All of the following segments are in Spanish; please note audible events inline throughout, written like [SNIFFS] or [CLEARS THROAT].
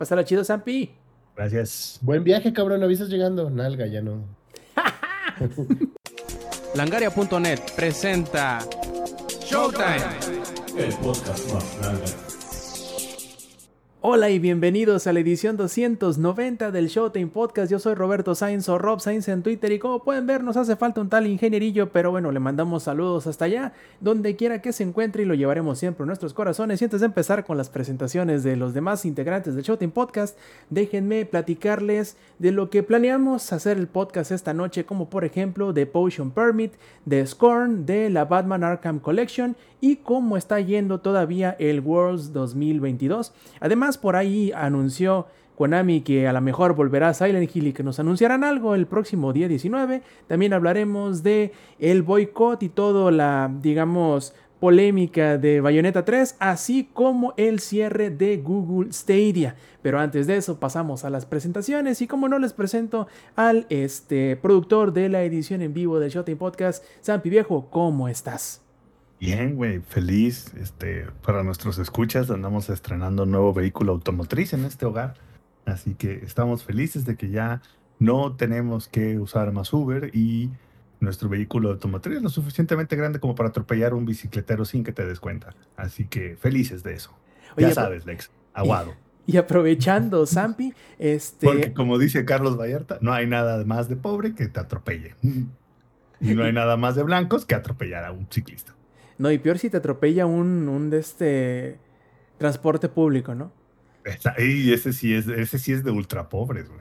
Pásala chido, Zampi. Gracias. Buen viaje, cabrón. Avisas llegando. Nalga, ya no. [LAUGHS] Langaria.net presenta Showtime. El podcast más grande. Hola y bienvenidos a la edición 290 del Showtime Podcast. Yo soy Roberto Sainz o Rob Sainz en Twitter y como pueden ver nos hace falta un tal ingenierillo, pero bueno, le mandamos saludos hasta allá, donde quiera que se encuentre y lo llevaremos siempre en nuestros corazones. Y antes de empezar con las presentaciones de los demás integrantes del Showtime Podcast, déjenme platicarles de lo que planeamos hacer el podcast esta noche, como por ejemplo de Potion Permit, de Scorn, de la Batman Arkham Collection y cómo está yendo todavía el Worlds 2022. Además, por ahí anunció Konami que a lo mejor volverá a Silent Hill y que nos anunciarán algo el próximo día 19. También hablaremos de el boicot y todo la, digamos, polémica de Bayonetta 3, así como el cierre de Google Stadia. Pero antes de eso pasamos a las presentaciones y como no les presento al este productor de la edición en vivo del Showtime Podcast, Zampi Viejo, ¿cómo estás? Bien, güey, feliz. Este, para nuestros escuchas, andamos estrenando un nuevo vehículo automotriz en este hogar. Así que estamos felices de que ya no tenemos que usar más Uber y nuestro vehículo automotriz es lo suficientemente grande como para atropellar un bicicletero sin que te des cuenta. Así que felices de eso. Oye, ya sabes, Lex, aguado. Y aprovechando, [LAUGHS] Zampi, este... Porque como dice Carlos Vallarta, no hay nada más de pobre que te atropelle. [LAUGHS] Y no hay nada más de blancos que atropellar a un ciclista. No, y peor si te atropella un, un de este transporte público, ¿no? Esa- Y ese sí es, ese sí es de ultra pobres, güey.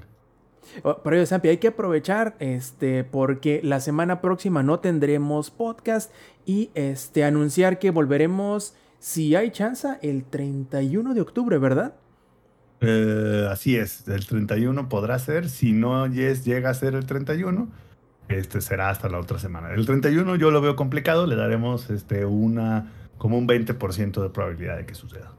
Oh, Pero Zampi, hay que aprovechar este porque la semana próxima no tendremos podcast y este anunciar que volveremos si hay chance el 31 de octubre, ¿verdad? Eh, así es, el 31 podrá ser, si no yes, llega a ser el 31, este será hasta la otra semana. El 31 yo lo veo complicado, le daremos este una como un 20% de probabilidad de que suceda.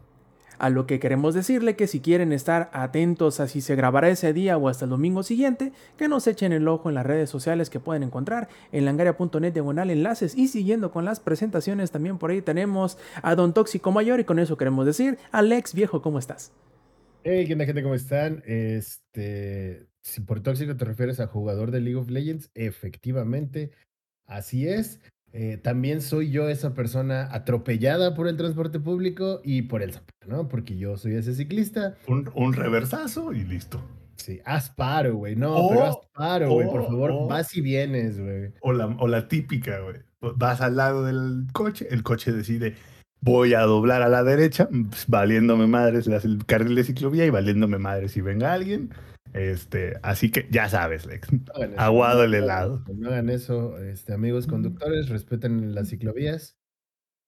A lo que queremos decirle que si quieren estar atentos a si se grabará ese día o hasta el domingo siguiente, que nos echen el ojo en las redes sociales que pueden encontrar en langaria.net diagonal enlaces y siguiendo con las presentaciones también por ahí tenemos a Don Tóxico Mayor y con eso queremos decir, Alex Viejo, ¿cómo estás? Hey, ¿qué onda, gente? ¿Cómo están? Este, si por tóxico te refieres a jugador de League of Legends, efectivamente, así es. Eh, también soy yo esa persona atropellada por el transporte público y por el zapato, ¿no? Porque yo soy ese ciclista. Un, un reversazo y listo. Sí, haz paro, güey. No, Oh, pero haz paro, güey. Por oh, favor, oh. vas y vienes, güey. O la, o la típica, güey. Vas al lado del coche, el coche decide, voy a doblar a la derecha, pues, valiéndome madres las- el carril de ciclovía y valiéndome madres si venga alguien. Este, así que ya sabes, Lex. No hagan eso, Aguado no el helado. No hagan eso, este, amigos conductores, respeten las ciclovías.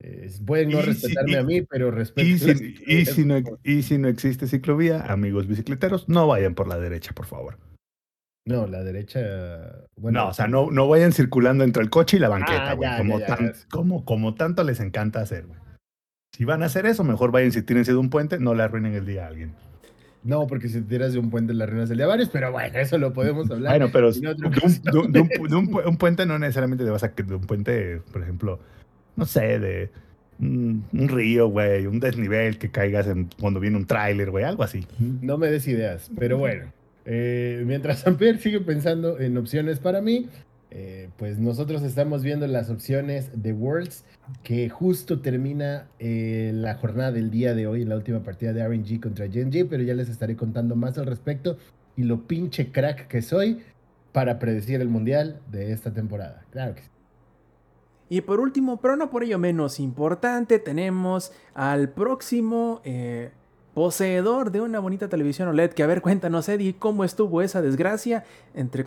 Eh, pueden no respetarme y- a mí, pero respeten Y [LAUGHS] si, y, si no, por favor. y si no existe ciclovía, amigos bicicleteros, no vayan por la derecha, por favor. No, la derecha. Bueno, no, o sea, no, no vayan circulando entre el coche y la banqueta, Ah, güey. como, tan- como, como tanto les encanta hacer, güey. Si van a hacer eso, mejor vayan si tírense de un puente, no le arruinen el día a alguien. No, porque si te tiras de un puente las reinas del varios, pero bueno, eso lo podemos hablar. Bueno, pero de un, de un- de un pu- de un pu- un puente no necesariamente te vas a de un puente, por ejemplo, no sé, de un, un río, güey, un desnivel que caigas en, cuando viene un tráiler, güey, algo así. No me des ideas, pero bueno. eh, mientras Samper sigue pensando en opciones para mí, eh, pues nosotros estamos viendo las opciones de Worlds, que justo termina eh, la jornada del día de hoy, la última partida de RNG contra Genji, pero ya les estaré contando más al respecto y lo pinche crack que soy para predecir el mundial de esta temporada. Claro que sí. Y por último, pero no por ello menos importante, tenemos al próximo eh, poseedor de una bonita televisión OLED. Que a ver, cuéntanos, Eddie, cómo estuvo esa desgracia. Entre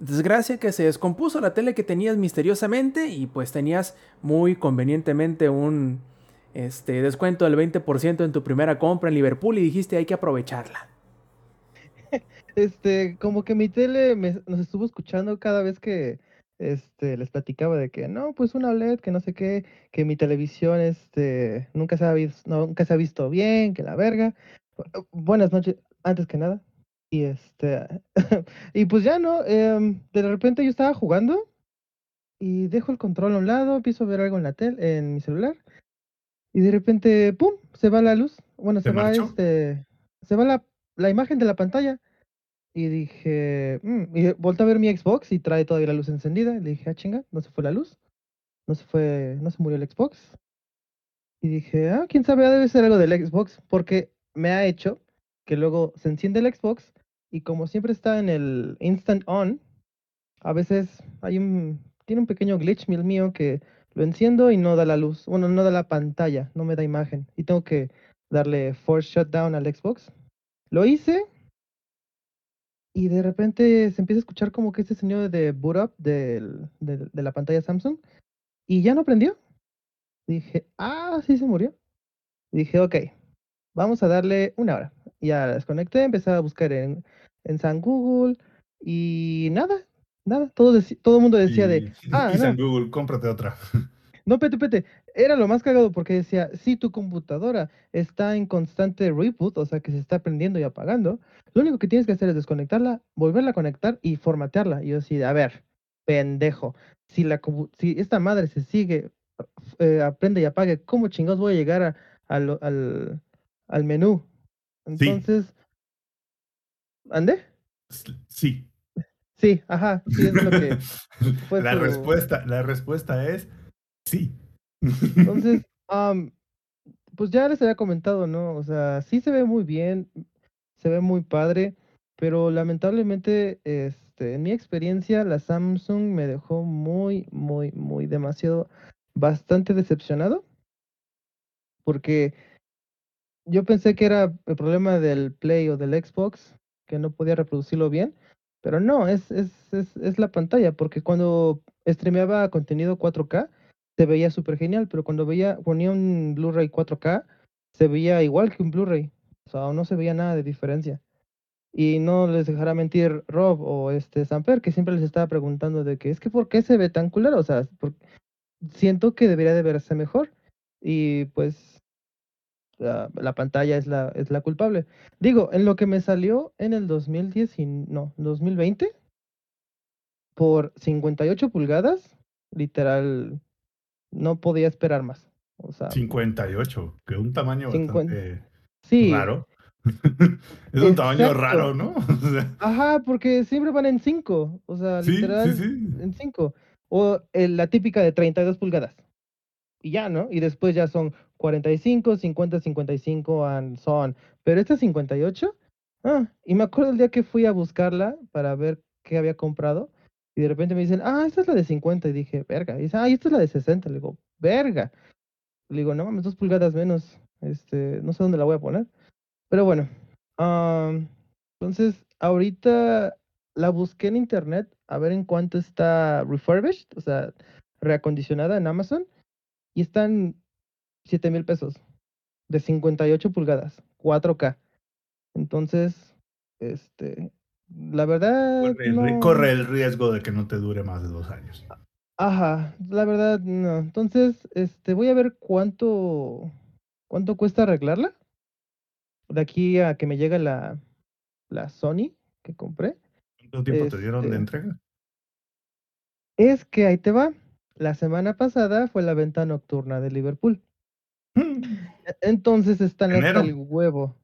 desgracia que se descompuso la tele que tenías misteriosamente y pues tenías muy convenientemente un este, descuento del 20% en tu primera compra en Liverpool y dijiste hay que aprovecharla. Este, como que mi tele me- nos estuvo escuchando cada vez que este, les platicaba de que no, pues una OLED, que no sé qué, que mi televisión este, nunca, se ha visto, nunca se ha visto bien, que la verga. Bu- Buenas noches, antes que nada. Y este, [LAUGHS] y pues ya no, em, de repente yo estaba jugando y dejo el control a un lado, empiezo a ver algo en la tele, en mi celular, y de repente, ¡pum! se va la luz. Bueno, ¿Se se va este. se va la, la imagen de la pantalla. Y dije, mm", y volteé a ver mi Xbox y trae todavía la luz encendida. Y le dije, ah, chinga, no se fue la luz. No se fue, no se murió el Xbox. Y dije, ah, quién sabe, debe ser algo del Xbox. Porque me ha hecho que luego se enciende el Xbox y como siempre está en el instant on, a veces tiene un pequeño glitch el mío que lo enciendo y no da la luz, bueno, no da la pantalla, no me da imagen y tengo que darle force shutdown al Xbox. Lo hice y de repente se empieza a escuchar como que este sonido de boot up de la pantalla Samsung y ya no prendió. Dije, ah, sí se murió. Dije, ok, vamos a darle una hora. Ya la desconecté, empecé a buscar en, en San Google y nada, nada. Todo, todo el mundo decía de, ah, y no, San Google, cómprate otra. [LAUGHS] no, pete, pete. Era lo más cagado porque decía, si tu computadora está en constante reboot, o sea que se está prendiendo y apagando, lo único que tienes que hacer es desconectarla, volverla a conectar y formatearla. Y yo así, de, a ver, pendejo, si, la, si esta madre se sigue, eh, aprende y apague, ¿cómo chingados voy a llegar a- al, al menú? Sí. Entonces, ¿ande? Sí. Sí, ajá, sí, es lo que... [LAUGHS] fue la respuesta, la respuesta es sí. Entonces, [LAUGHS] am, pues ya les había comentado, ¿no? O sea, sí se ve muy bien, se ve muy padre, pero lamentablemente, este, en mi experiencia, la Samsung me dejó muy, muy, muy demasiado, bastante decepcionado, porque yo pensé que era el problema del Play o del Xbox, que no podía reproducirlo bien, pero no, es, es, es, es la pantalla, porque cuando streameaba contenido 4K, se veía súper genial, pero cuando veía, ponía un Blu-ray 4K, se veía igual que un Blu-ray, o sea, no se veía nada de diferencia. Y no les dejará mentir Rob o este Samper, que siempre les estaba preguntando de que es que ¿por qué se ve tan culero? O sea, por- siento que debería de verse mejor. Y pues la, la pantalla es la, es la culpable. Digo, en lo que me salió en el 2010 y no, 2020, por 58 pulgadas, literal, no podía esperar más. O sea, 58, que un tamaño bastante sí. raro. [LAUGHS] es un tamaño raro, ¿no? [LAUGHS] O sea, Ajá, porque siempre van en 5. O sea, Sí, literal, sí. en 5. O el- la típica de 32 pulgadas. Y ya, ¿no? Y después ya son 45, 50, 55, and so on. Pero esta 58, ah, y me acuerdo el día que fui a buscarla para ver qué había comprado. Y de repente me dicen, ah, esta es la de 50. Y dije, verga. Y dice, ah, esta es la de 60. Le digo, verga. Le digo, no mames, dos pulgadas menos. Este, no sé dónde la voy a poner. Pero bueno. am, entonces, ahorita la busqué en internet a ver en cuánto está refurbished, o sea, reacondicionada en Amazon. Y están 7 mil pesos. De 58 pulgadas. 4K. Entonces, este, la verdad. corre, el, ri- no- corre el riesgo de que no te dure más de dos años. Ajá, la verdad no. Entonces, este, voy a ver cuánto, cuánto cuesta arreglarla. De aquí a que me llegue la, la Sony que compré. ¿Cuánto tiempo te dieron de Este- entrega? Es que ahí te va. La semana pasada fue la venta nocturna de Liverpool. Entonces están hasta Enero. el huevo.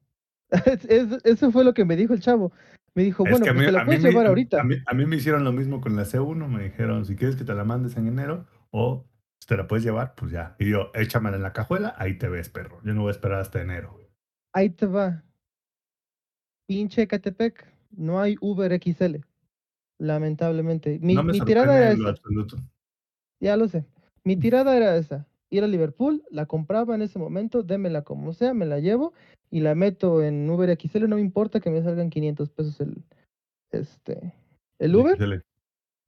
Es- [LAUGHS] es- eso fue lo que me dijo el chavo. Me dijo, Es bueno, que a pues te la puedes llevar ahorita. A mí, a mí me hicieron lo mismo con la C1. Me dijeron, si quieres que te la mandes en enero o te la puedes llevar, pues ya. Y yo, échamela en la cajuela, ahí te ves, perro. Yo no voy a esperar hasta enero. Ahí te va. Pinche Ecatepec. No hay Uber XL. Lamentablemente. Mi, no me mi tirada era en esa. absoluto. Ya lo sé. Mi tirada era esa. Ir a Liverpool, la compraba en ese momento, démela como sea, me la llevo y la meto en Uber XL. No me importa que me salgan 500 pesos el, este, el Uber. XL.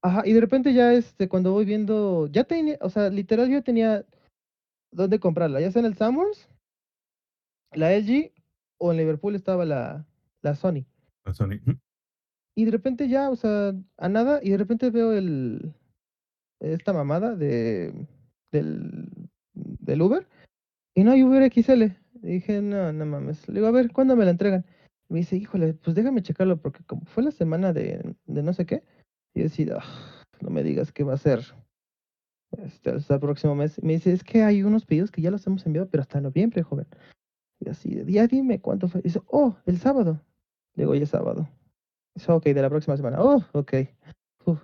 Ajá, y de repente ya este, cuando voy viendo, ya tenía, o sea, literal yo tenía dónde comprarla, ya sea en el Summers, la LG o en Liverpool estaba la, la Sony. La Sony. Y de repente ya, o sea, a nada, y de repente veo el esta mamada de del, del Uber y no hay Uber XL. Y dije, no, no mames. Le digo, a ver, ¿cuándo me la entregan? Me dice, híjole, pues déjame checarlo porque como fue la semana de, de no sé qué, y decía, "Ah, no me digas qué va a ser este, hasta el próximo mes. Y me dice, es que hay unos pedidos que ya los hemos enviado, pero hasta noviembre, joven. Y así, ya dime cuánto fue. Dice, oh, el sábado. Le digo, hoy es sábado. Dice, ok, de la próxima semana. Oh, ok.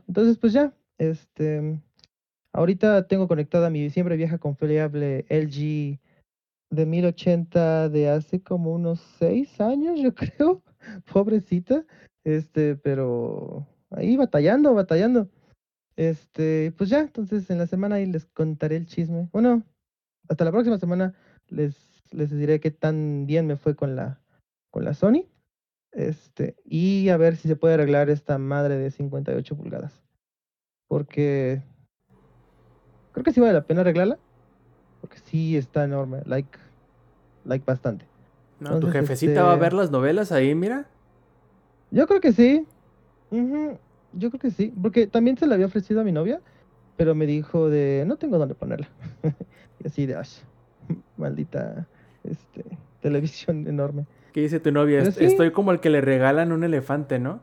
Entonces, pues ya, este, ahorita tengo conectada mi siempre vieja confiable LG de 1080 de hace como unos seis años, yo [LAUGHS] creo. Pobrecita. Este, pero ahí batallando, batallando. Este, pues ya, entonces en la semana ahí les contaré el chisme. Bueno, hasta la próxima semana les, les diré qué tan bien me fue con la, con la Sony. Este, y a ver si se puede arreglar esta madre de 58 pulgadas. Porque creo que sí vale la pena arreglarla. Porque sí está enorme, like, like bastante. No, tu jefecita va a este- ver las novelas ahí, mira. Yo creo que sí. Yo creo que sí. Porque también se la había ofrecido a mi novia, pero me dijo de no tengo dónde ponerla. [LAUGHS] y así de "Ash, maldita este, televisión enorme. ¿Qué dice tu novia? Pero Est- sí. Estoy como el que le regalan un elefante, ¿no?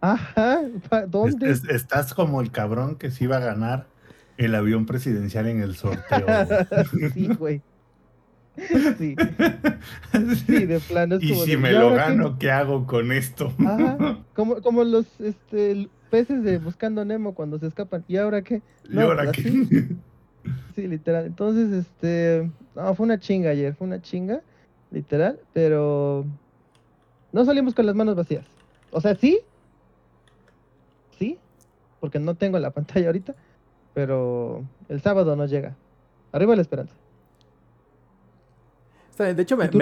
Ajá, Es- ¿dónde? es- estás como el cabrón que se iba a ganar el avión presidencial en el sorteo. güey. [LAUGHS] sí, güey. Sí, [LAUGHS] sí, de plano es y como si de, me "¿Y lo ahora qué?". gano, ¿qué hago con esto? Ajá, [LAUGHS] como, como los este, peces de Buscando Nemo cuando se escapan. ¿Y ahora qué? ¿Y ahora qué? Sí, literal. Entonces, este, no, fue una chinga ayer, fue una chinga, literal, pero no salimos con las manos vacías. O sea, sí, sí, porque no tengo la pantalla ahorita, pero el sábado no llega. Arriba la esperanza. De hecho, me, ¿Y tú,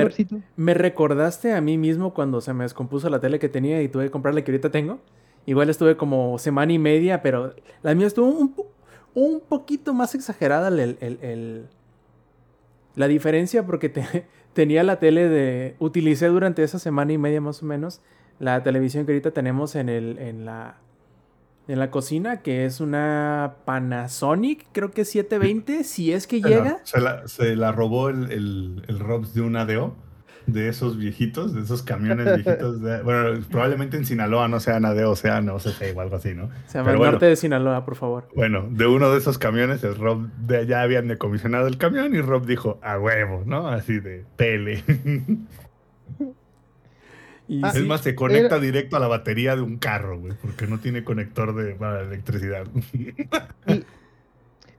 me- recordaste a mí mismo cuando se me descompuso la tele que tenía y tuve que comprar la que ahorita tengo. Igual estuve como semana y media, pero la mía estuvo un, po- un poquito más exagerada el, el- el- la diferencia porque te- [LAUGHS] tenía la tele de... Utilicé durante esa semana y media más o menos la televisión que ahorita tenemos en, el, en, la, en la cocina, que es una Panasonic, creo que 720, si es que llega. Se la, se la robó el, el, el Robs de un ADO, de esos viejitos, de esos camiones viejitos. de- [LAUGHS] bueno, probablemente en Sinaloa no sean ADO, sean OCC o algo así, ¿no? Se llama el bueno. norte de Sinaloa, por favor. Bueno, de uno de esos camiones, el Rob de allá habían decomisionado el camión y Rob dijo, a huevo, ¿no? Así de tele. [LAUGHS] Y Ah, es sí, más, se conecta directo a la batería de un carro, güey, porque no tiene conector de para electricidad. Y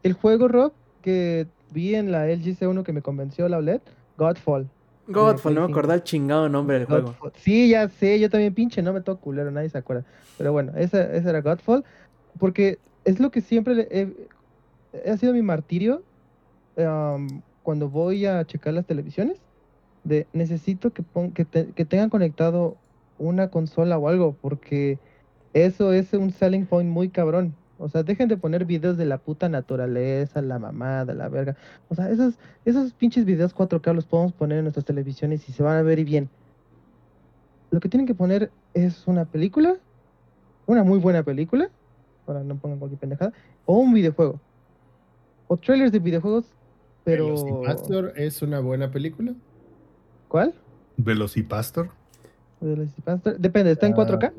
el juego, Rob, que vi en la LG C1 que me convenció la OLED, Godfall. Godfall, no me acordaba el chingado nombre del juego. Sí, ya sé, yo también pinche, no me toco culero, nadie se acuerda. Pero bueno, esa, esa era Godfall, porque es lo que siempre le he, ha sido mi martirio am, cuando voy a checar las televisiones, de necesito que, pon- que, te- que tengan conectado una consola o algo, porque eso es un selling point muy cabrón. O sea, dejen de poner videos de la puta naturaleza, la mamada, la verga. O sea, esos, esos pinches videos 4K los podemos poner en nuestras televisiones y se van a ver y bien. Lo que tienen que poner es una película, una muy buena película, para no pongan cualquier pendejada, o un videojuego. O trailers de videojuegos, pero... Velocipastor es una buena película. ¿Cuál? Velocipastor. Velocipastor. Depende, ¿está en 4K?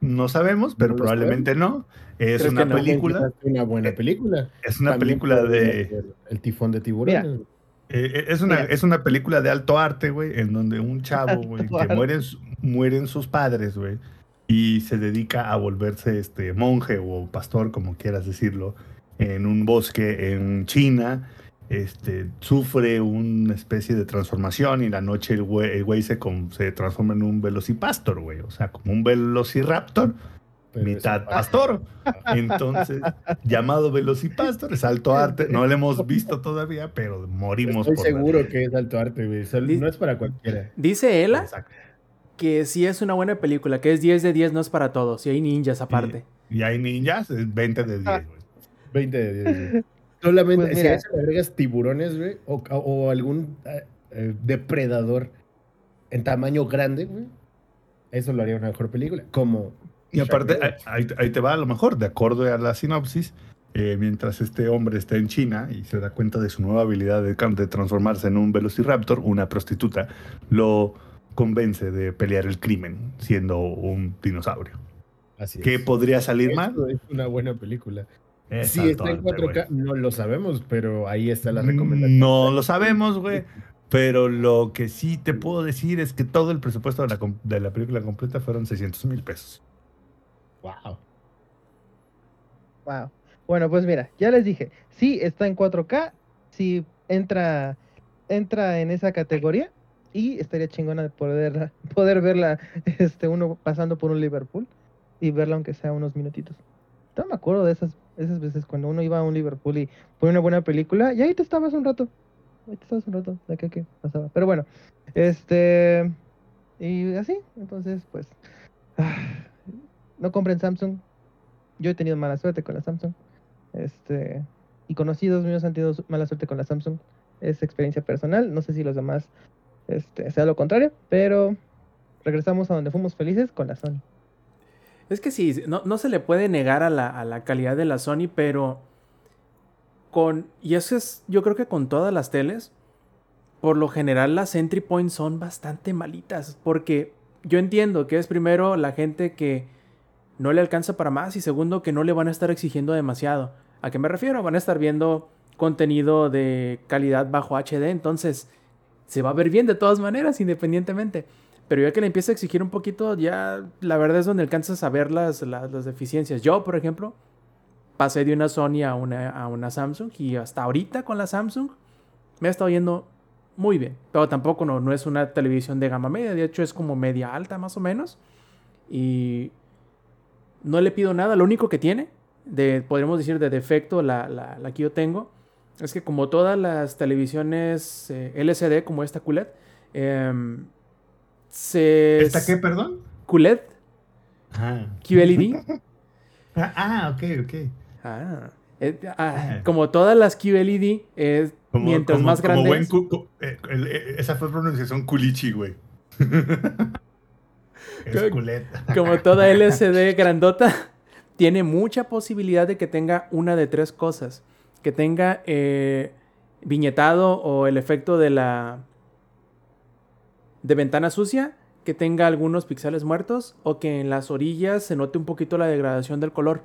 No sabemos, pero probablemente no. Es una no. película. Es una buena película. Es una También película de. El tifón de tiburones. Mira. eh, es, una, es una película de alto arte, güey, en donde un chavo, güey, que mueren, mueren sus padres, güey, y se dedica a volverse este monje o pastor, como quieras decirlo, en un bosque en China. Este, sufre una especie de transformación y la noche el güey, el güey se, con- se transforma en un velocipastor, güey. O sea, como un velociraptor, pero mitad pastor. Entonces, [LAUGHS] llamado Velocipastor, es alto arte. No lo hemos visto todavía, pero morimos Estoy por seguro que es alto arte, güey. No es para cualquiera. Dice Ela Exacto. que sí es una buena película, que es 10 de 10, no es para todos. Y hay ninjas aparte. Y hay ninjas, es 20 de 10, güey. 20 de 10. güey. Solamente Pues si mira. a eso le agregas tiburones, güey, o, o algún eh, eh, depredador en tamaño grande, güey, eso lo haría una mejor película. Como. Y aparte, ahí, ahí te va a lo mejor, de acuerdo a la sinopsis, eh, mientras este hombre está en China y se da cuenta de su nueva habilidad de, de transformarse en un velociraptor, una prostituta lo convence de pelear el crimen siendo un dinosaurio. Así ¿Qué es. podría salir mal? Es una buena película. Si está en arte, 4K, güey. no lo sabemos, pero ahí está la recomendación. No lo sabemos, güey. Pero lo que sí te puedo decir es que todo el presupuesto de la, com- de la película completa fueron 600 mil pesos. Wow. Wow. Bueno, pues mira, ya les dije, sí está en 4K, sí entra, entra en esa categoría y estaría chingona de poder, [LAUGHS] poder verla, este, uno pasando por un Liverpool y verla aunque sea unos minutitos. No me acuerdo de esas, esas veces cuando uno iba a un Liverpool y ponía una buena película y ahí te estabas un rato. Ahí te estabas un rato de qué pasaba. Pero bueno, este, y así, entonces pues, [SIGHS] no compren Samsung. Yo he tenido mala suerte con la Samsung. Este, y conocidos míos han tenido mala suerte con la Samsung. Es experiencia personal. No sé si los demás este, sea lo contrario, pero regresamos a donde fuimos felices con la Sony. Es que sí, no, no se le puede negar a la, a la calidad de la Sony, pero con. Y eso es, yo creo que con todas las teles, por lo general las entry points son bastante malitas. Porque yo entiendo que es primero la gente que no le alcanza para más y segundo que no le van a estar exigiendo demasiado. ¿A qué me refiero? Van a estar viendo contenido de calidad bajo HD, entonces se va a ver bien de todas maneras, independientemente. Pero ya que le empieza a exigir un poquito, ya la verdad es donde alcanzas a ver las, las, las deficiencias. Yo, por ejemplo, pasé de una Sony a una, a una Samsung y hasta ahorita con la Samsung me ha estado yendo muy bien. Pero tampoco no, no es una televisión de gama media, de hecho es como media alta más o menos. Y no le pido nada, lo único que tiene, de, podríamos decir de defecto, la, la, la que yo tengo, es que como todas las televisiones eh, LCD como esta QLED, em, se... ¿Esta qué, perdón? QLED, Ah, QLED. [LAUGHS] ah, ah, ok, ok. Ah, eh, ah, Ah. como todas las QLED, es Como, mientras como- más como grande buen es, cu- cu- eh, eh, esa fue pronunciación culichi, güey. [LAUGHS] [LAUGHS] como toda LCD grandota, tiene mucha posibilidad de que tenga una de tres cosas. Que tenga eh, viñetado o el efecto de la de ventana sucia, que tenga algunos píxeles muertos o que en las orillas se note un poquito la degradación del color.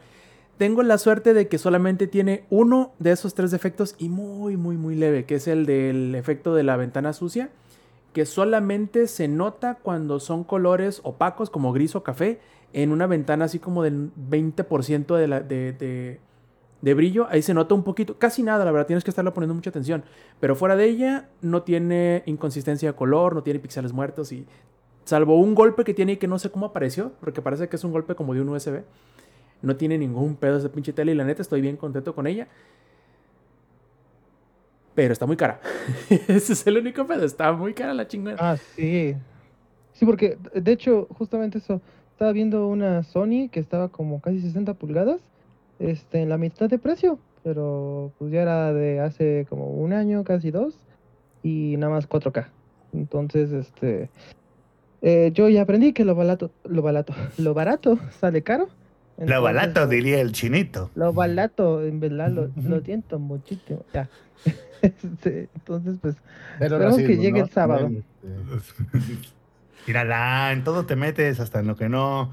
Tengo la suerte de que solamente tiene uno de esos tres defectos y muy, muy, muy leve, que es el del efecto de la ventana sucia, que solamente se nota cuando son colores opacos como gris o café en una ventana así como del 20% de, la, de, de- de brillo. Ahí se nota un poquito, casi nada, la verdad, tienes que estarle poniendo mucha atención. Pero fuera de ella no tiene inconsistencia de color, no tiene píxeles muertos y salvo un golpe que tiene y que no sé cómo apareció, porque parece que es un golpe como de un USB. No tiene ningún pedo esa pinche tele y la neta estoy bien contento con ella. Pero está muy cara. [LAUGHS] Ese es el único pedo. Está muy cara la chingada. Ah, sí. Sí, porque de hecho, justamente eso, estaba viendo una Sony que estaba como casi 60 pulgadas, este, en la mitad de precio, pero pues ya era de hace como un año, casi dos, y nada más 4K. Entonces, este, eh, yo ya aprendí que lo barato, lo barato, [LAUGHS] lo barato sale caro. Lo barato, diría el chinito. Lo barato, en verdad, lo, [LAUGHS] lo siento muchísimo. Ya. [LAUGHS] Este, entonces, pues, Pero Esperemos que llegue ¿no? el sábado. Este, Mírala, en todo te metes, hasta en lo que no.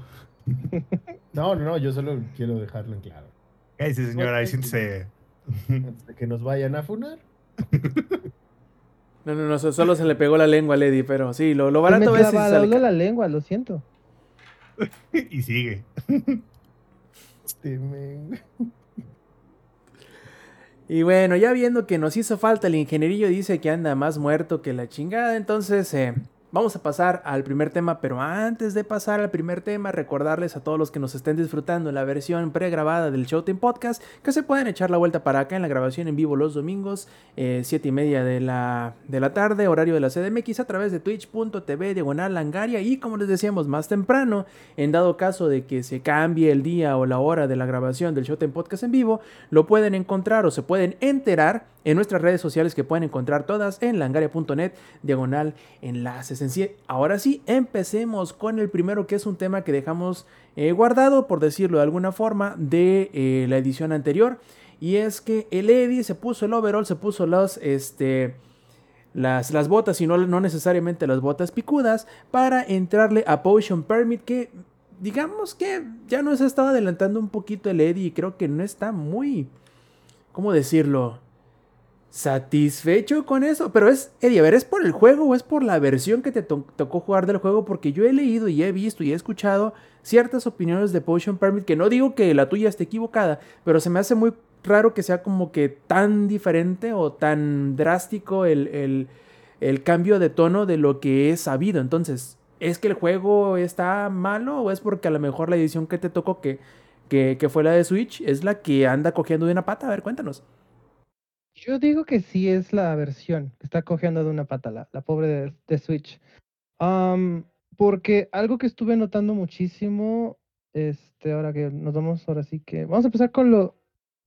No, no, no, yo solo quiero dejarlo en claro. Cállese, señora, ahí siéntese. Antes de que nos vayan a funar. No, no, no, so- solo se le pegó la lengua a Lady, pero sí, lo, lo se barato es traba sale la, lengua, lo siento. [LAUGHS] y sigue. Este, men. Y bueno, ya viendo que nos hizo falta el ingenierillo dice que anda más muerto que la chingada, entonces eh, vamos a pasar al primer tema, pero antes de pasar al primer tema, recordarles a todos los que nos estén disfrutando la versión pregrabada del Showtime Podcast que se pueden echar la vuelta para acá en la grabación en vivo los domingos, eh, 7 y media de la, de la tarde, horario de la CDMX a través de twitch.tv diagonal langaria y como les decíamos más temprano, en dado caso de que se cambie el día o la hora de la grabación del Showtime Podcast en vivo, lo pueden encontrar o se pueden enterar en nuestras redes sociales que pueden encontrar todas en langaria.net diagonal enlaces. Ahora sí, empecemos con el primero que es un tema que dejamos eh, guardado, por decirlo de alguna forma, de eh, la edición anterior. Y es que el Eddie se puso el overall, se puso los, este, las, las botas y no, necesariamente las botas picudas para entrarle a Potion Permit que digamos que ya nos ha estado adelantando un poquito el Eddie y creo que no está muy, ¿cómo decirlo? Satisfecho con eso. Pero es, Eddie, a ver, ¿es por el juego o es por la versión que te to- tocó jugar del juego? Porque yo he leído y he visto y he escuchado ciertas opiniones de Potion Permit que no digo que la tuya esté equivocada, pero se me hace muy raro que sea como que tan diferente o tan drástico el, el, el cambio de tono de lo que es sabido. Entonces, ¿es que el juego está malo o es porque a lo mejor la edición que te tocó que, que, que fue la de Switch es la que anda cogiendo de una pata? A ver, cuéntanos. Yo digo que sí es la versión que está cogiendo de una pata la, la pobre de, de Switch. Am, porque algo que estuve notando muchísimo, este, ahora que nos vamos, ahora sí que vamos a empezar con lo,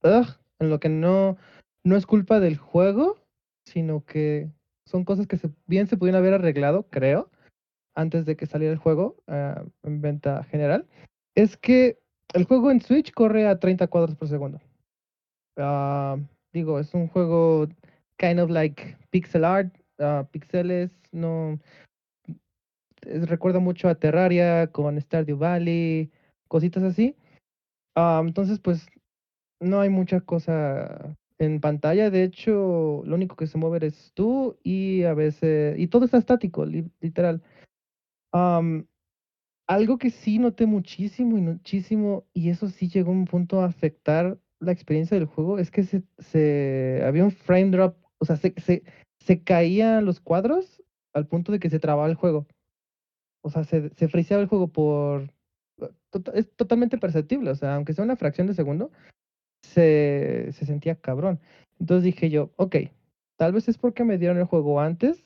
ugh, en lo que no, no es culpa del juego, sino que son cosas que se, bien se pudieron haber arreglado, creo, antes de que saliera el juego ah, en venta general. Es que el juego en Switch corre a 30 cuadros por segundo. Ah, digo, es un juego kind of like pixel art, ah, pixeles, no es- recuerda mucho a Terraria con Stardew Valley, cositas así. Ah, entonces, pues no hay mucha cosa en pantalla. De hecho, lo único que se mueve eres tú y a veces y todo está estático, li- literal. Am, algo que sí noté muchísimo y muchísimo, y eso sí llegó a un punto a afectar la experiencia del juego, es que se, se había un frame drop, o sea, se, se, se caían los cuadros al punto de que se trababa el juego. O sea, se, se friseaba el juego por... tota- Es totalmente perceptible, o sea, aunque sea una fracción de segundo, se, se sentía cabrón. Entonces dije yo, ok, tal vez es porque me dieron el juego antes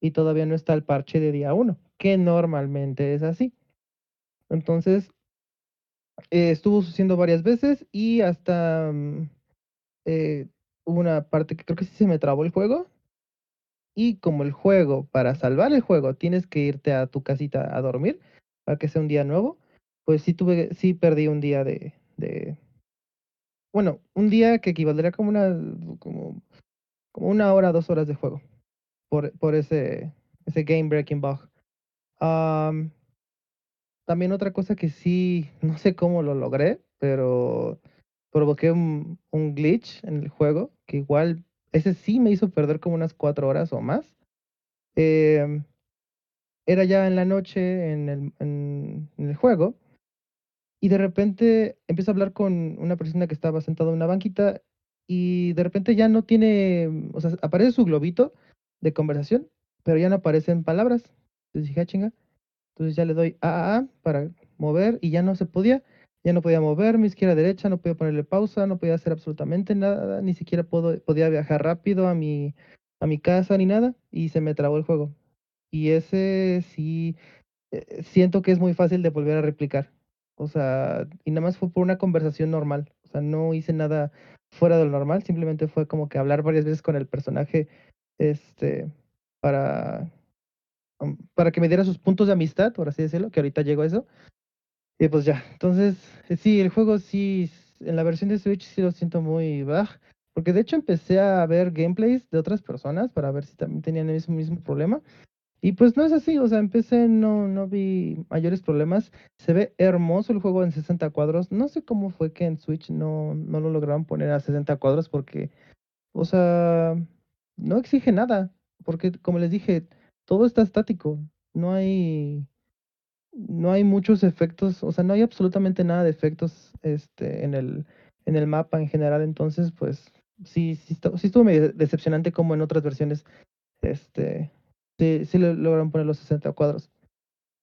y todavía no está el parche de día uno, que normalmente es así. Entonces, eh, estuvo sucediendo varias veces y hasta mm, eh, hubo una parte que creo que sí se me trabó el juego. Y como el juego, para salvar el juego, tienes que irte a tu casita a dormir para que sea un día nuevo, pues sí tuve, sí perdí un día de, bueno, un día que equivaldría como una, como, una hora, dos horas de juego por, por ese, ese game breaking bug. Am, también otra cosa que sí, no sé cómo lo logré, pero provoqué un, un glitch en el juego, que igual ese sí me hizo perder como unas cuatro horas o más. Em, era ya en la noche en el, en, en el juego y de repente empiezo a hablar con una persona que estaba sentada en una banquita y de repente ya no tiene, o sea, aparece su globito de conversación, pero ya no aparecen palabras. Entonces dije, ah, chinga. Entonces ya le doy a, a, a para mover y ya no se podía. Ya no podía moverme izquierda derecha, no podía ponerle pausa, no podía hacer absolutamente nada, ni siquiera puedo, podía viajar rápido a mi, a mi casa ni nada y se me trabó el juego. Y ese sí, eh, siento que es muy fácil de volver a replicar. O sea, y nada más fue por una conversación normal. O sea, no hice nada fuera de lo normal, simplemente fue como que hablar varias veces con el personaje, este, para, para que me diera sus puntos de amistad, por así decirlo, que ahorita llego a eso. Y pues ya, entonces, eh, sí, el juego sí, en la versión de Switch sí lo siento muy baj, porque de hecho empecé a ver gameplays de otras personas para ver si también tenían el mismo, mismo problema. Y pues no es así, o sea, empecé, no, no vi mayores problemas. Se ve hermoso el juego en 60 cuadros. No sé cómo fue que en Switch no, no lo lograron poner a 60 cuadros porque, o sea, no exige nada. Porque como les dije, todo está estático. No hay, no hay muchos efectos, o sea, no hay absolutamente nada de efectos este, en el, en el mapa en general. Entonces, pues sí, sí, sí estuvo medio decepcionante como en otras versiones. Este, sí, lograron poner los 60 cuadros.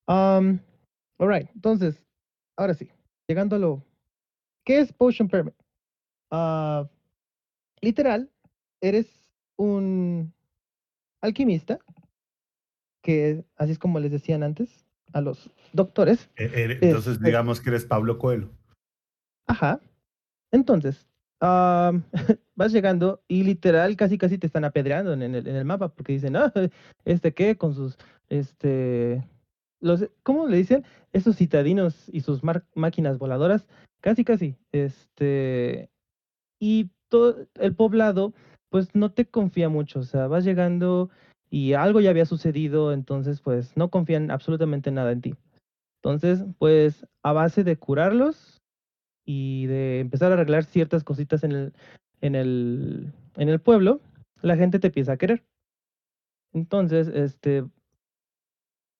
Um, alright, entonces, ahora sí, llegando a lo. ¿Qué es Potion Permit? Ah, literal, eres un alquimista, que así es como les decían antes a los doctores. Eh, eh, Entonces, Este- digamos que eres Pablo Coelho. Ajá. Entonces, [LAUGHS] vas llegando y literal casi casi te están apedreando en el, en el mapa porque dicen, ah, [LAUGHS] este qué, con sus, este, los, ¿cómo le dicen? Esos citadinos y sus mar- máquinas voladoras, casi casi, este, y todo el poblado, pues no te confía mucho, o sea, vas llegando y algo ya había sucedido, entonces pues no confían absolutamente nada en ti. Entonces, pues a base de curarlos, y de empezar a arreglar ciertas cositas en el, en el, en el pueblo, la gente te empieza a querer. Entonces, este,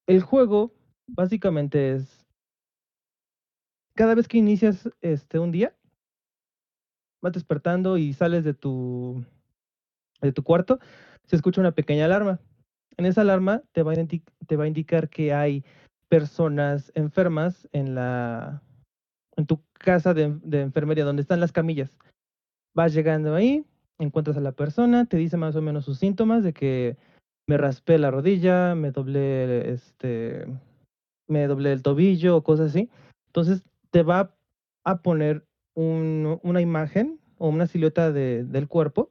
el juego básicamente es, cada vez que inicias este, un día, vas despertando y sales de tu, de tu cuarto, se escucha una pequeña alarma. En esa alarma te va a, indicar que hay personas enfermas en la tu casa de, enfermería donde están las camillas. Vas llegando ahí, encuentras a la persona, te dice más o menos sus síntomas de que me raspé la rodilla, me doblé este me el tobillo o cosas así. Entonces te va a poner un, una imagen o una silueta de, del cuerpo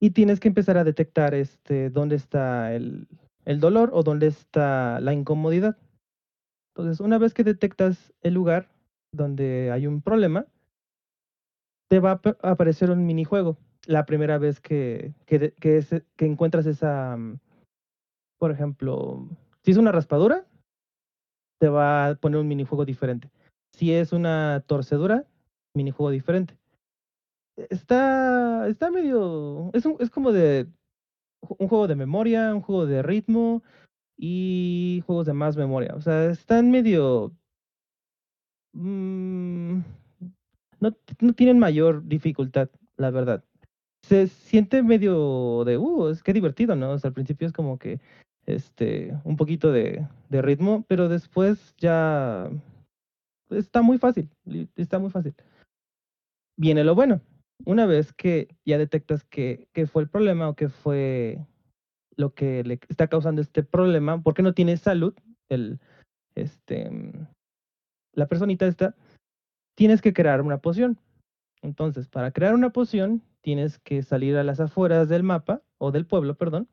y tienes que empezar a detectar este, dónde está el, el dolor o dónde está la incomodidad. Entonces, una vez que detectas el lugar donde hay un problema, te va a aparecer un minijuego. La primera vez que, que, que, es, que encuentras esa, mm, por ejemplo, si es una raspadura, te va a poner un minijuego diferente. Si es una torcedura, minijuego diferente. Está, está medio, es, un, es como de un juego de memoria, un juego de ritmo y juegos de más memoria. O sea, están medio... Mmm, no, no, tienen mayor dificultad, la verdad. Se siente medio de, uh, es que divertido, ¿no? O sea, al principio es como que, este, un poquito de, de ritmo, pero después ya está muy fácil, está muy fácil. Viene lo bueno. Una vez que ya detectas que, que fue el problema o que fue lo que le está causando este problema, porque no tiene salud, el, este, la personita esta, tienes que crear una poción. Entonces, para crear una poción, tienes que salir a las afueras del mapa, o del pueblo, perdón,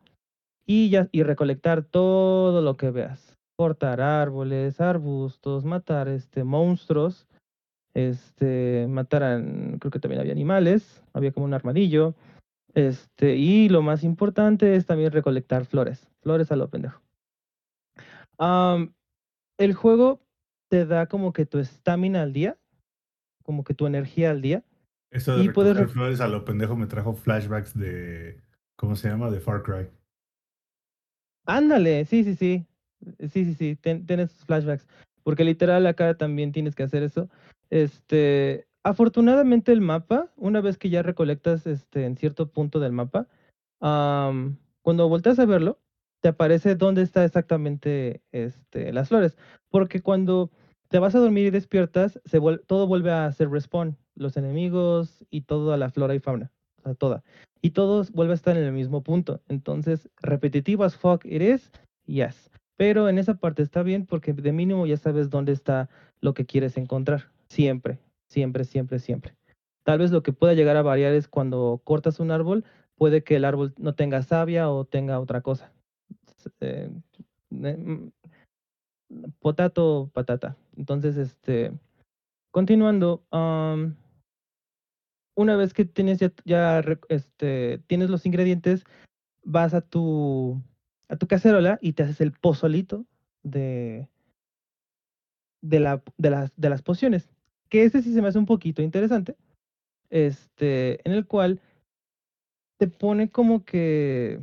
y, ya, y recolectar todo lo que veas. Cortar árboles, arbustos, matar este, monstruos, este, matar a, creo que también había animales, había como un armadillo, este, y lo más importante es también recolectar flores, flores a lo pendejo. el juego te da como que tu estamina al día, como que tu energía al día. Eso de recolectar flores a lo pendejo me trajo flashbacks de, ¿cómo se llama? De Far Cry. Ándale, sí, sí, sí. Sí, sí, sí, tienes flashbacks. Porque literal acá también tienes que hacer eso. Este, afortunadamente el mapa, una vez que ya recolectas este, en cierto punto del mapa, cuando volteas a verlo, te aparece dónde está exactamente este, las flores. Porque cuando te vas a dormir y despiertas, se todo vuelve a ser respawn. Los enemigos y toda la flora y fauna. O sea, toda. Y todo vuelve a estar en el mismo punto. Entonces, repetitivo as fuck it is, yes. Pero en esa parte está bien porque de mínimo ya sabes dónde está lo que quieres encontrar. Siempre. Siempre, siempre, siempre. Tal vez lo que pueda llegar a variar es cuando cortas un árbol, puede que el árbol no tenga savia o tenga otra cosa. Eh, mm, potato, patata. Entonces, este, continuando, una vez que tienes ya, este, tienes los ingredientes, vas a tu, a tu cacerola y te haces el pozolito de, de, la, de, las, de las pociones que ese sí se me hace un poquito interesante, este, en el cual te pone como que,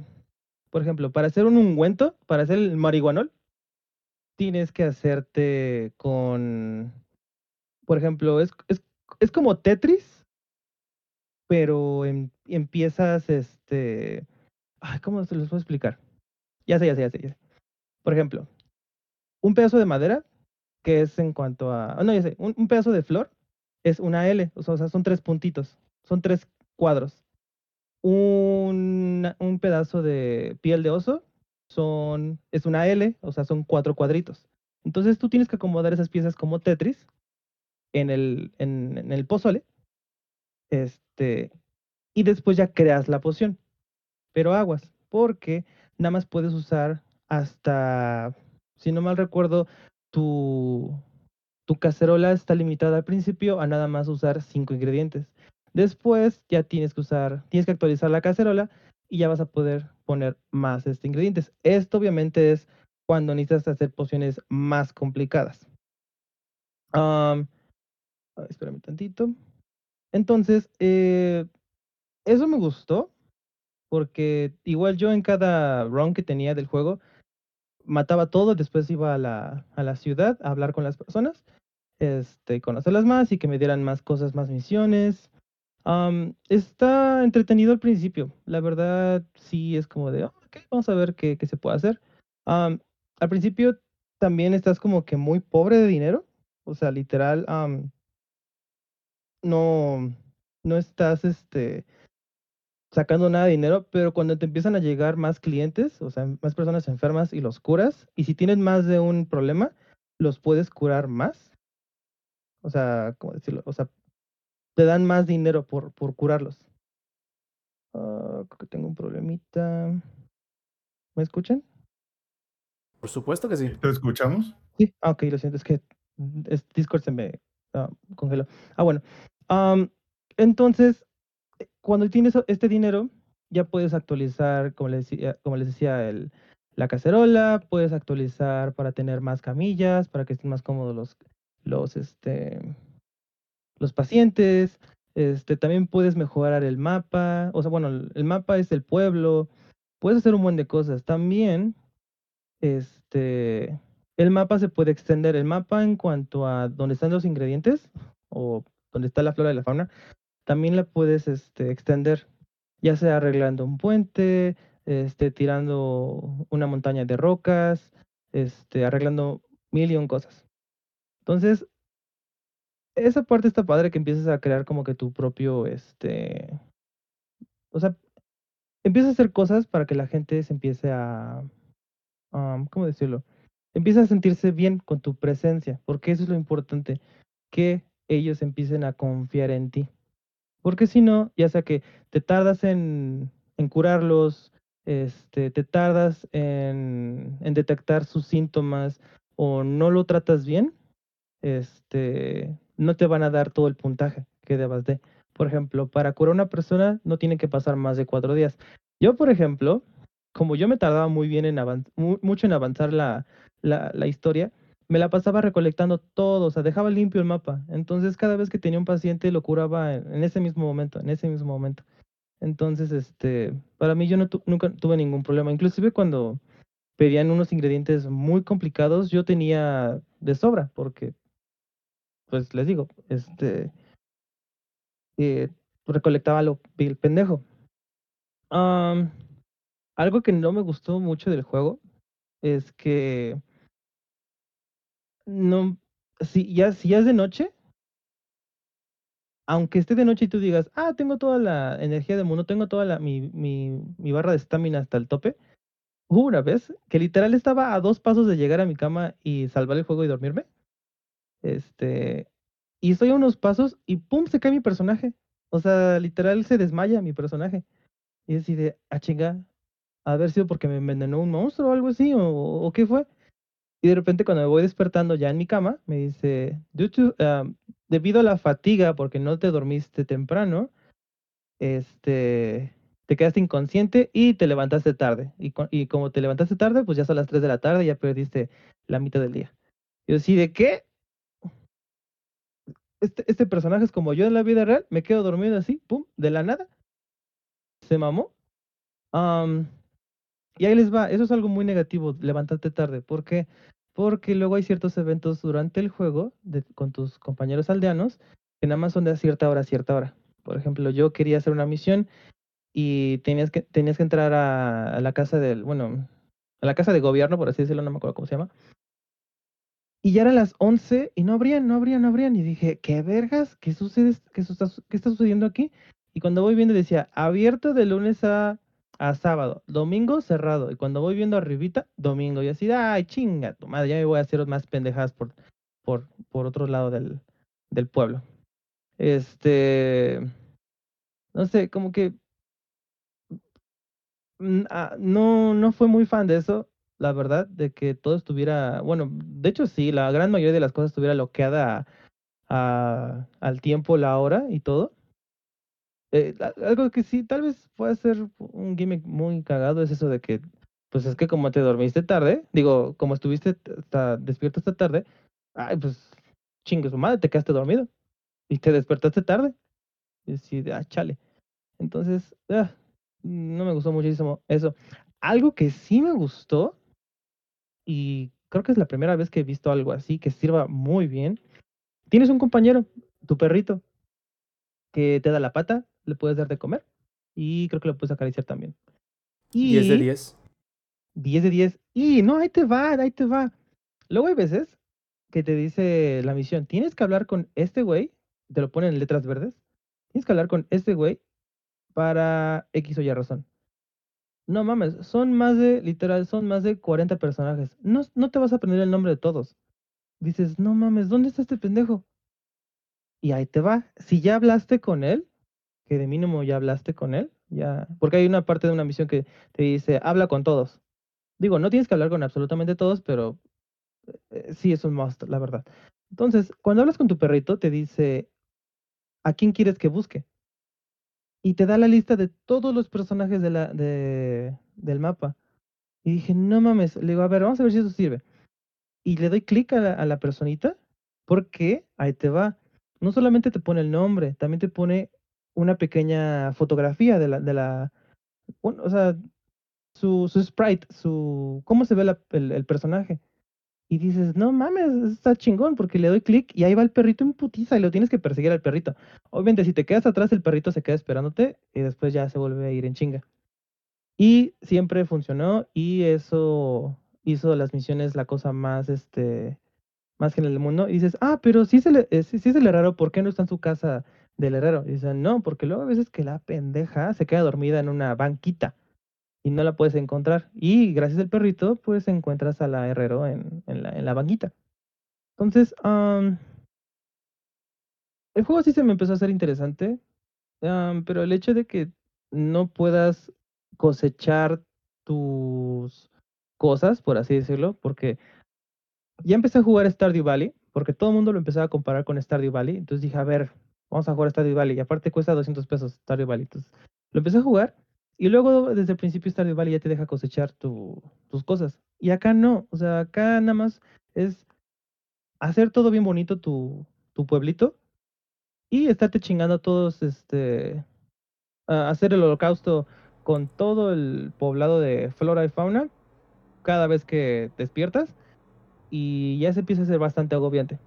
por ejemplo, para hacer un ungüento, para hacer el marihuanol, tienes que hacerte con, por ejemplo, es, es, es como Tetris, pero em, empiezas, este, ay, ¿cómo se los puedo explicar? Ya sé, ya sé, ya sé, ya sé. Por ejemplo, un pedazo de madera que es en cuanto a, oh, no, ya sé, un, pedazo de flor es una L, o sea, son tres puntitos, son tres cuadros. Un, un pedazo de piel de oso son, es una L, o sea, son cuatro cuadritos. Entonces tú tienes que acomodar esas piezas como Tetris en el, en el pozole, este, y después ya creas la poción. Pero aguas, porque nada más puedes usar hasta, si no mal recuerdo, tu, tu cacerola está limitada al principio a nada más usar cinco ingredientes. Después ya tienes que usar, tienes que actualizar la cacerola y ya vas a poder poner más este, ingredientes. Esto obviamente es cuando necesitas hacer pociones más complicadas. Um, espérame tantito. Entonces, eh, eso me gustó. porque igual yo en cada run que tenía del juego mataba todo, después iba a la, a la ciudad a hablar con las personas, este, conocerlas más y que me dieran más cosas, más misiones. Está entretenido al principio, la verdad sí es como de, "Oh, ok, vamos a ver qué, qué se puede hacer. Al principio también estás como que muy pobre de dinero, o sea, literal, no, no estás este, sacando nada de dinero, pero cuando te empiezan a llegar más clientes, o sea, más personas enfermas y los curas, y si tienes más de un problema, los puedes curar más. O sea, ¿cómo decirlo? O sea, te dan más dinero por, por curarlos. Ah, creo que tengo un problemita. ¿Me escuchan? Por supuesto que sí. ¿Te escuchamos? Sí, ah, ok, lo siento, es que mm, Discord se me ah, congeló. Ah, bueno. entonces, cuando tienes este dinero, ya puedes actualizar, como les decía, como les decía el, la cacerola, puedes actualizar para tener más camillas, para que estén más cómodos los, los, este, los pacientes. Este, también puedes mejorar el mapa, o sea, bueno, el, mapa es el pueblo. Puedes hacer un buen de cosas. También, este, el mapa se puede extender. El mapa en cuanto a dónde están los ingredientes o donde está la flora y la fauna, también la puedes este, extender, ya sea arreglando un puente, este, tirando una montaña de rocas, este, arreglando mil y un cosas. Entonces, esa parte está padre que empieces a crear como que tu propio, este, o sea, empiezas a hacer cosas para que la gente se empiece a, ¿cómo decirlo? Empieza a sentirse bien con tu presencia, porque eso es lo importante, que ellos empiecen a confiar en ti. Porque si no, ya sea que te tardas en, curarlos, este, te tardas en, detectar sus síntomas o no lo tratas bien, este, no te van a dar todo el puntaje que debas de. Por ejemplo, para curar a una persona no tiene que pasar más de cuatro días. Yo, por ejemplo, como yo me tardaba muy bien en mucho en avanzar la historia, me la pasaba recolectando todo, o sea, dejaba limpio el mapa. Entonces, cada vez que tenía un paciente lo curaba en, ese mismo momento, en ese mismo momento. Entonces, este, para mí yo no nunca tuve ningún problema. Inclusive cuando pedían unos ingredientes muy complicados, yo tenía de sobra, porque, pues les digo, este, eh, recolectaba lo el pendejo. Algo que no me gustó mucho del juego es que no, si ya, si ya es de noche, aunque esté de noche y tú digas, ah, tengo toda la energía del mundo, tengo toda la, mi, mi, mi barra de estamina hasta el tope, hubo una vez que literal estaba a dos pasos de llegar a mi cama y salvar el juego y dormirme. Este, y estoy a unos pasos y pum, se cae mi personaje. O sea, literal se desmaya mi personaje. Y así de, ah, chinga, haber sido porque me envenenó un monstruo o algo así, o, o qué fue. Y de repente cuando me voy despertando ya en mi cama, me dice, "Due um, debido a la fatiga, porque no te dormiste temprano, este, te quedaste inconsciente y te levantaste tarde. Y, y como te levantaste tarde, pues ya son las 3 de la tarde, ya perdiste la mitad del día. Y yo así, ¿de qué? Este, este personaje es como yo en la vida real, me quedo dormido así, pum, de la nada. Se mamó. Am, y ahí les va, eso es algo muy negativo, levantarte tarde. ¿Por qué? Porque luego hay ciertos eventos durante el juego con tus compañeros aldeanos que nada más son de a cierta hora a cierta hora. Por ejemplo, yo quería hacer una misión y tenías que, tenías que entrar a, la casa del, bueno, a la casa de gobierno, por así decirlo, no me acuerdo cómo se llama. Y ya eran las 11 y no abrían, no abrían, no abrían. Y dije, ¿qué vergas? ¿Qué sucede? ¿Qué, su- qué está sucediendo aquí? Y cuando voy viendo decía, abierto de lunes a, a sábado, domingo cerrado. Y cuando voy viendo arribita, domingo. Y así, ay, chinga, tu madre, ya me voy a hacer más pendejadas por, por, por otro lado del, del pueblo. Este, no sé, como que mm, ah, no, no fue muy fan de eso, la verdad, de que todo estuviera, bueno, de hecho sí, la gran mayoría de las cosas estuviera bloqueada a- al tiempo, la hora y todo. Eh, algo que sí, tal vez puede ser un gimmick muy cagado es eso de que, pues es que como te dormiste tarde, digo, como estuviste hasta despierto esta tarde, ay, pues chingue su madre, te quedaste dormido y te despertaste tarde. Y así de, ah, chale. Entonces, ah, no me gustó muchísimo eso. Algo que sí me gustó, y creo que es la primera vez que he visto algo así que sirva muy bien. Tienes un compañero, tu perrito, que te da la pata, le puedes dar de comer y creo que lo puedes acariciar también. Y 10 de 10. 10 de 10. Y no, ahí te va, ahí te va. Luego hay veces que te dice la misión, tienes que hablar con este güey, te lo ponen en letras verdes, tienes que hablar con este güey para X o Y razón. No mames, son más de, literal, son más de 40 personajes. No, no te vas a aprender el nombre de todos. Dices, no mames, ¿dónde está este pendejo? Y ahí te va. Si ya hablaste con él, que de mínimo ya hablaste con él, ya. Porque hay una parte de una misión que te dice, habla con todos. Digo, no tienes que hablar con absolutamente todos, pero eh, sí es un must, la verdad. Entonces, cuando hablas con tu perrito, te dice, ¿a quién quieres que busque? Y te da la lista de todos los personajes de la, de, del mapa. Y dije, no mames, le digo, a ver, vamos a ver si eso sirve. Y le doy clic a la personita, porque ahí te va. No solamente te pone el nombre, también te pone una pequeña fotografía de la, de la, bueno, o sea, su, su sprite, su, cómo se ve la- el, el personaje. Y dices, no mames, está chingón, porque le doy clic y ahí va el perrito en putiza y lo tienes que perseguir al perrito. Obviamente, si te quedas atrás, el perrito se queda esperándote y después ya se vuelve a ir en chinga. Y siempre funcionó y eso hizo las misiones la cosa más, este, más genial del mundo. Y dices, ah, pero sí se le, eh, sí, sí es el herrero, ¿por qué no está en su casa del herrero? Y dicen, no, porque luego a veces que la pendeja se queda dormida en una banquita y no la puedes encontrar. Y gracias al perrito, pues encuentras a la herrero en, en la, en la banquita. Entonces, el juego sí se me empezó a hacer interesante, pero el hecho de que no puedas cosechar tus cosas, por así decirlo, porque ya empecé a jugar Stardew Valley, porque todo el mundo lo empezaba a comparar con Stardew Valley, entonces dije, a ver, vamos a jugar Stardew Valley, y aparte cuesta 200 pesos Stardew Valley, entonces lo empecé a jugar, y luego desde el principio Stardew Valley ya te deja cosechar tu- tus cosas, y acá no, o sea, acá nada más es hacer todo bien bonito tu, tu pueblito, y estarte chingando a todos, este, a hacer el holocausto con todo el poblado de flora y fauna cada vez que despiertas y ya se empieza a ser bastante agobiante.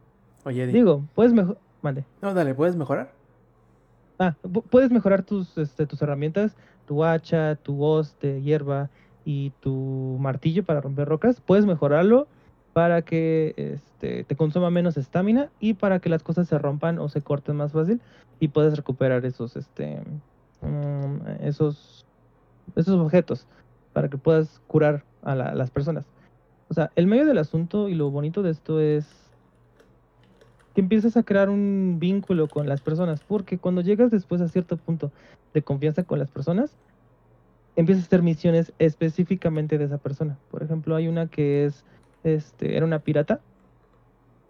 Oye, Eddie. Digo, puedes mejor, mande. No, dale, ¿puedes mejorar? Ah, pu- puedes mejorar tus, este, tus herramientas, tu hacha, tu hoz de hierba y tu martillo para romper rocas. Puedes mejorarlo para que este, te consuma menos estamina y para que las cosas se rompan o se corten más fácil y puedes recuperar esos, este, mm, esos, esos objetos para que puedas curar a, la- a las personas. O sea, el medio del asunto y lo bonito de esto es que empiezas a crear un vínculo con las personas, porque cuando llegas después a cierto punto de confianza con las personas, empiezas a hacer misiones específicamente de esa persona. Por ejemplo, hay una que es, este, era una pirata,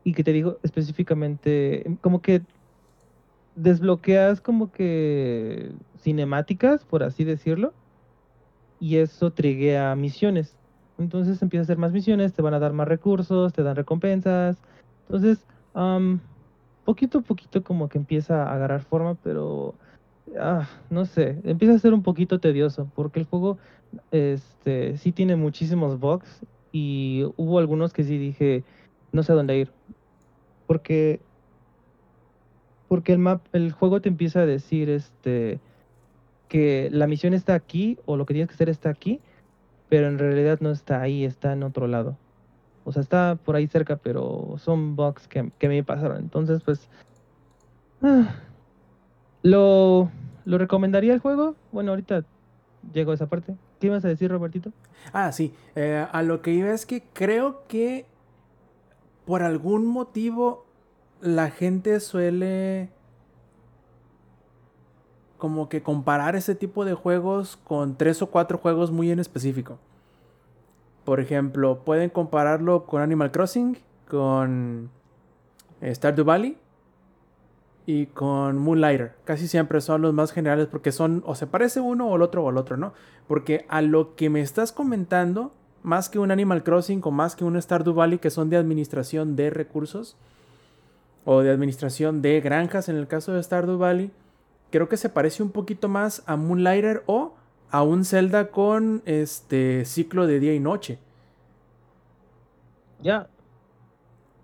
y que te digo específicamente, como que desbloqueas como que cinemáticas, por así decirlo, y eso triguea misiones. Entonces empiezas a hacer más misiones, te van a dar más recursos, te dan recompensas. Entonces, am, poquito a poquito como que empieza a agarrar forma, pero ah, no sé, empieza a ser un poquito tedioso, porque el juego este sí tiene muchísimos bugs y hubo algunos que sí dije, no sé a dónde ir. Porque porque el map, el juego te empieza a decir este que la misión está aquí o lo que tienes que hacer está aquí, pero en realidad no está ahí, está en otro lado. O sea, está por ahí cerca, pero son bugs que, me pasaron. Entonces, pues. ah, ¿lo, ¿Lo recomendaría el juego? Bueno, ahorita llego a esa parte. ¿Qué ibas a decir, Robertito? Ah, sí. eh, a lo que iba es que creo que por algún motivo la gente suele como que comparar ese tipo de juegos con tres o cuatro juegos muy en específico. Por ejemplo, pueden compararlo con Animal Crossing, con eh, Stardew Valley y con Moonlighter. Casi siempre son los más generales porque son o se parece uno o el otro o el otro, ¿no? Porque a lo que me estás comentando, más que un Animal Crossing o más que un Stardew Valley que son de administración de recursos o de administración de granjas en el caso de Stardew Valley, creo que se parece un poquito más a Moonlighter o a un Zelda con este ciclo de día y noche. Ya.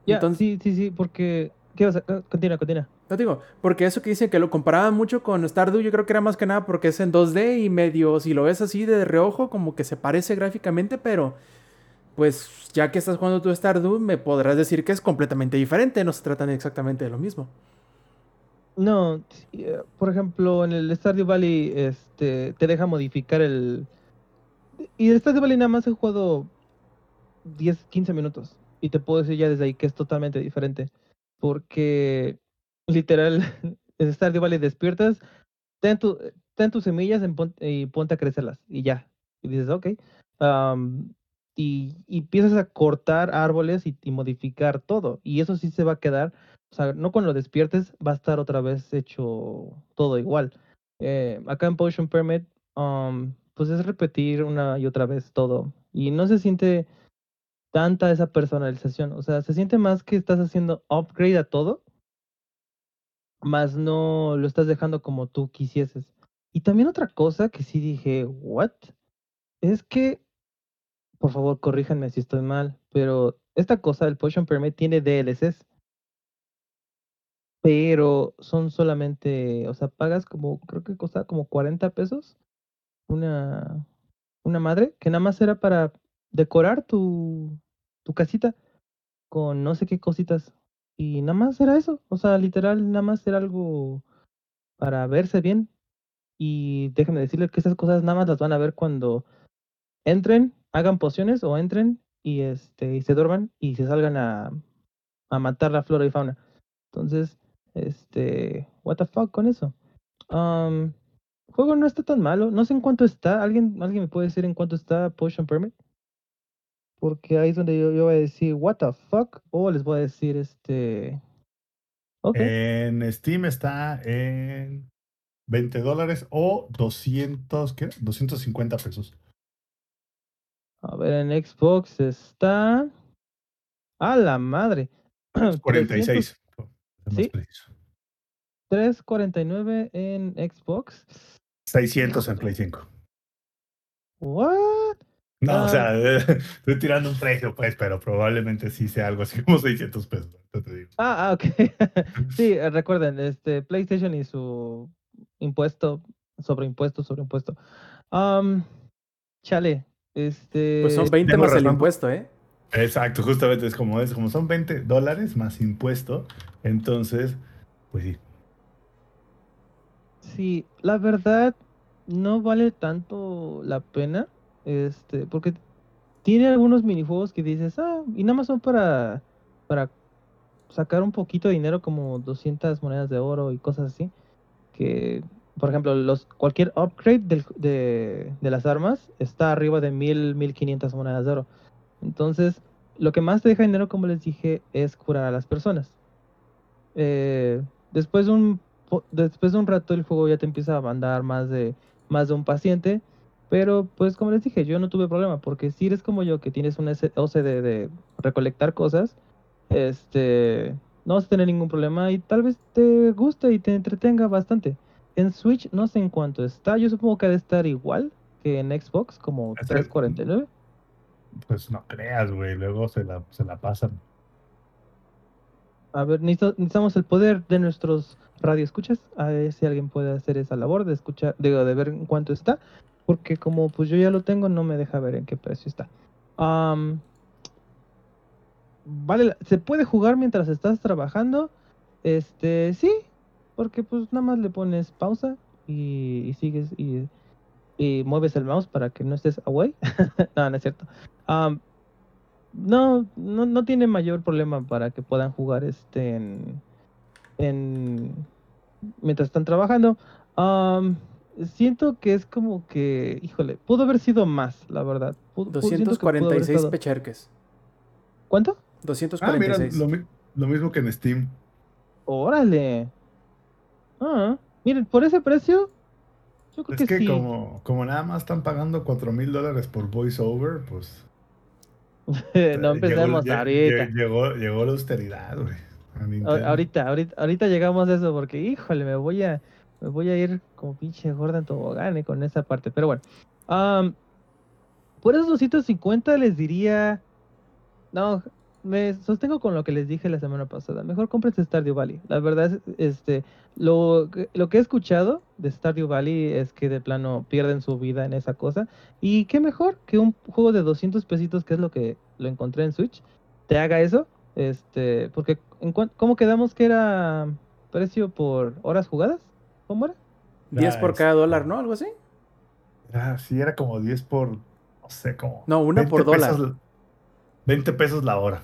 Ya, Entonces- sí, sí, sí, porque... ¿Qué vas a...? Continúa, continúa. No digo, porque eso que dicen que lo comparaban mucho con Stardew, yo creo que era más que nada porque es en 2D y medio, si lo ves así de reojo, como que se parece gráficamente, pero pues ya que estás jugando tu Stardew, me podrás decir que es completamente diferente, no se tratan exactamente de lo mismo. No, eh, por ejemplo, en el Stardew Valley este, te deja modificar el... Y el Stardew Valley nada más he jugado 10, 15 minutos. Y te puedo decir ya desde ahí que es totalmente diferente. Porque literal, [LAUGHS] en Stardew Valley despiertas, ten, tu, tus semillas y ponte a crecerlas. Y ya. Y dices, ok. Am, y, y empiezas a cortar árboles y modificar todo. Y eso sí se va a quedar o sea, no cuando lo despiertes va a estar otra vez hecho todo igual. Eh, acá en Potion Permit, um, pues es repetir una y otra vez todo. Y no se siente tanta esa personalización. O sea, se siente más que estás haciendo upgrade a todo, más no lo estás dejando como tú quisieses. Y también otra cosa que sí dije, ¿what? Es que, por favor, corríjanme si estoy mal, pero esta cosa del Potion Permit tiene DLCs pero son solamente, o sea, pagas como, creo que costaba como 40 pesos una, una madre, que nada más era para decorar tu, tu casita con no sé qué cositas. Y nada más era eso, o sea, literal, nada más era algo para verse bien. Y déjenme decirles que esas cosas nada más las van a ver cuando entren, hagan pociones o entren y este y se duerman y se salgan a, a matar la flora y fauna. Entonces, este, what the fuck con eso. Um, el juego no está tan malo. No sé en cuánto está. ¿Alguien, ¿Alguien me puede decir en cuánto está Potion Permit? Porque ahí es donde yo, yo voy a decir what the fuck. O les voy a decir este. En Steam está en 20 dólares o 200, ¿qué? 250 pesos. A ver, en Xbox está. A la madre. [CLEARS THROAT] 46. ¿Sí? preciso. 349 en Xbox. 600 en Play 5. What? No, Ah. o sea, [LAUGHS] estoy tirando un precio, pues, pero probablemente sí sea algo así como 600 pesos. ahorita te digo. Ah, ah, ok. [LAUGHS] sí, eh, recuerden, este PlayStation y su impuesto, sobre impuesto, sobre impuesto. Um, chale, este. Pues son 20 tengo más el impuesto, ¿eh? Exacto, justamente es como es, como son 20 dólares más impuesto, entonces, pues sí. Sí, la verdad no vale tanto la pena, este, porque tiene algunos minijuegos que dices, ah, y nada más son para, para sacar un poquito de dinero como 200 monedas de oro y cosas así, que, por ejemplo, los, cualquier upgrade del- de, de las armas está arriba de 1000, 1500 monedas de oro. Entonces, lo que más te deja dinero, como les dije, es curar a las personas. Eh, después de un después de un rato el juego ya te empieza a mandar más de más de un paciente, pero pues como les dije, yo no tuve problema porque si eres como yo que tienes un OCD de recolectar cosas, este no vas a tener ningún problema y tal vez te guste y te entretenga bastante. En Switch no sé en cuánto está, yo supongo que ha de estar igual que en Xbox, como Es el- 349. Pues no creas, güey, luego se la, se la pasan. A ver, necesitamos el poder de nuestros radioescuchas. A ver si alguien puede hacer esa labor de escuchar, digo, de ver en cuánto está. Porque como pues yo ya lo tengo, no me deja ver en qué precio está. Vale, ¿se puede jugar mientras estás trabajando? Este, sí, porque pues nada más le pones pausa y, sigues y, mueves el mouse para que no estés away. [LAUGHS] no, no es cierto. No, no, no tiene mayor problema para que puedan jugar este en, en mientras están trabajando. Siento que es como que, híjole, pudo haber sido más, la verdad. Pudo- pudo- siento que pudo haber 246 estado- pecherques. ¿Cuánto? Ah, mira, 246. lo, mi- lo mismo que en Steam. Órale. Ah, miren, por ese precio, yo creo Es que, que sí. como, como nada más están pagando 4 mil dólares por voiceover, pues... [LAUGHS] no llegó- empecemos lle- ahorita. lle- Llegó, llegó la austeridad, güey. Ahorita, ahorita, ahorita llegamos a eso porque, híjole, me voy a, Me voy a ir como pinche Jordan Tobogán eh, con esa parte. Pero bueno. por esos 250 les diría. No, me sostengo con lo que les dije la semana pasada. Mejor cómprense Stardew Valley. La verdad es, este, lo, que- lo que he escuchado de Stardew Valley es que de plano pierden su vida en esa cosa. Y qué mejor que un juego de 200 pesitos, que es lo que lo encontré en Switch, te haga eso. Este, porque en ¿cómo quedamos que era precio por horas jugadas? ¿Cómo era? 10 por cada dólar, ¿no? Algo así. Era, sí, era como 10 por, no sé, como... No, una 20 por dólar. pesos- 20 pesos la hora.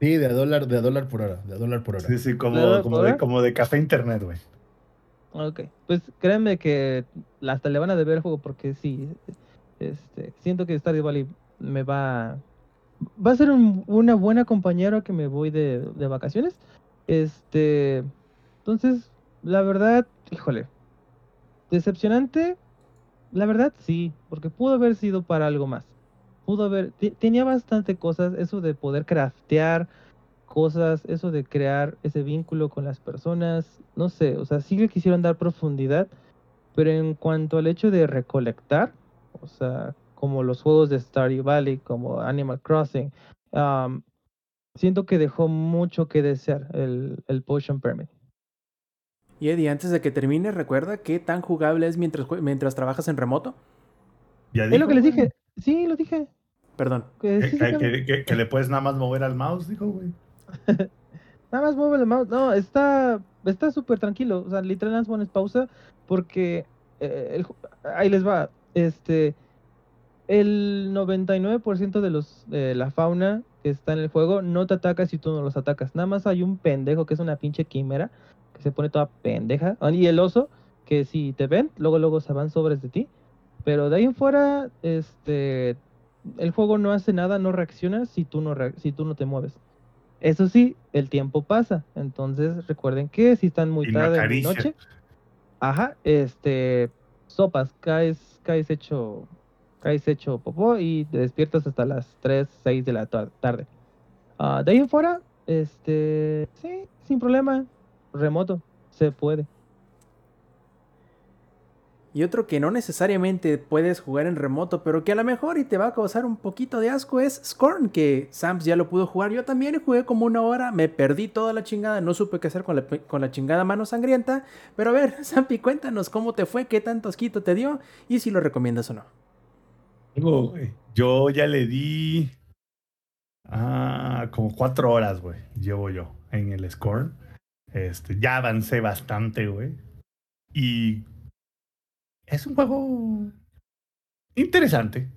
Sí, de a dólar, de a dólar por hora, de a dólar por hora. Sí, sí, como, ¿Dólar como, de, como de café internet, güey. Ok, pues créanme que hasta le van a deber el juego porque sí, este, siento que Stardew Valley me va, va a ser un- una buena compañera que me voy de, de vacaciones. Este, entonces, la verdad, híjole, decepcionante, la verdad sí, porque pudo haber sido para algo más. Pudo haber, te- tenía bastante cosas, eso de poder craftear cosas, eso de crear ese vínculo con las personas, no sé, o sea, sí le quisieron dar profundidad, pero en cuanto al hecho de recolectar, o sea, como los juegos de Stardew Valley, como Animal Crossing, siento que dejó mucho que desear el, el Potion Permit. Y Eddie, antes de que termine, recuerda qué tan jugable es mientras, mientras trabajas en remoto. Ya Es lo que les dije, sí, lo dije. Perdón. Que Que, sí se que- cabe. que- que le puedes nada más mover al mouse, dijo, güey. [LAUGHS] Nada más mueve el mouse. No, está está súper tranquilo. O sea, literal nada más pones pausa porque eh, el ahí les va. Este el 99% de los de la fauna que está en el juego no te ataca si tú no los atacas. Nada más hay un pendejo que es una pinche quimera que se pone toda pendeja. Ah, Y el oso que si te ven, luego luego se van sobres de ti. Pero de ahí en fuera este el juego no hace nada, no reacciona si tú no si tú no te mueves. Eso sí, el tiempo pasa. Entonces recuerden que si están muy Y tarde, muy acaricia. noche, ajá, este, sopas, caes, caes hecho, caes hecho popó y te despiertas hasta las 3, 6 de la tar- tarde. Ah, de ahí en fuera, este, sí, sin problema, remoto, se puede. Y otro que no necesariamente puedes jugar en remoto, pero que a lo mejor y te va a causar un poquito de asco es Scorn, que Sams ya lo pudo jugar. Yo también jugué como una hora, me perdí toda la chingada, no supe qué hacer con la, con la chingada mano sangrienta. Pero a ver, [LAUGHS] Zampi, cuéntanos cómo te fue, qué tanto asquito te dio y si lo recomiendas o no. Yo ya le di ah, como cuatro horas, güey. Llevo yo en el Scorn. Este, ya avancé bastante, güey. Y es un juego interesante.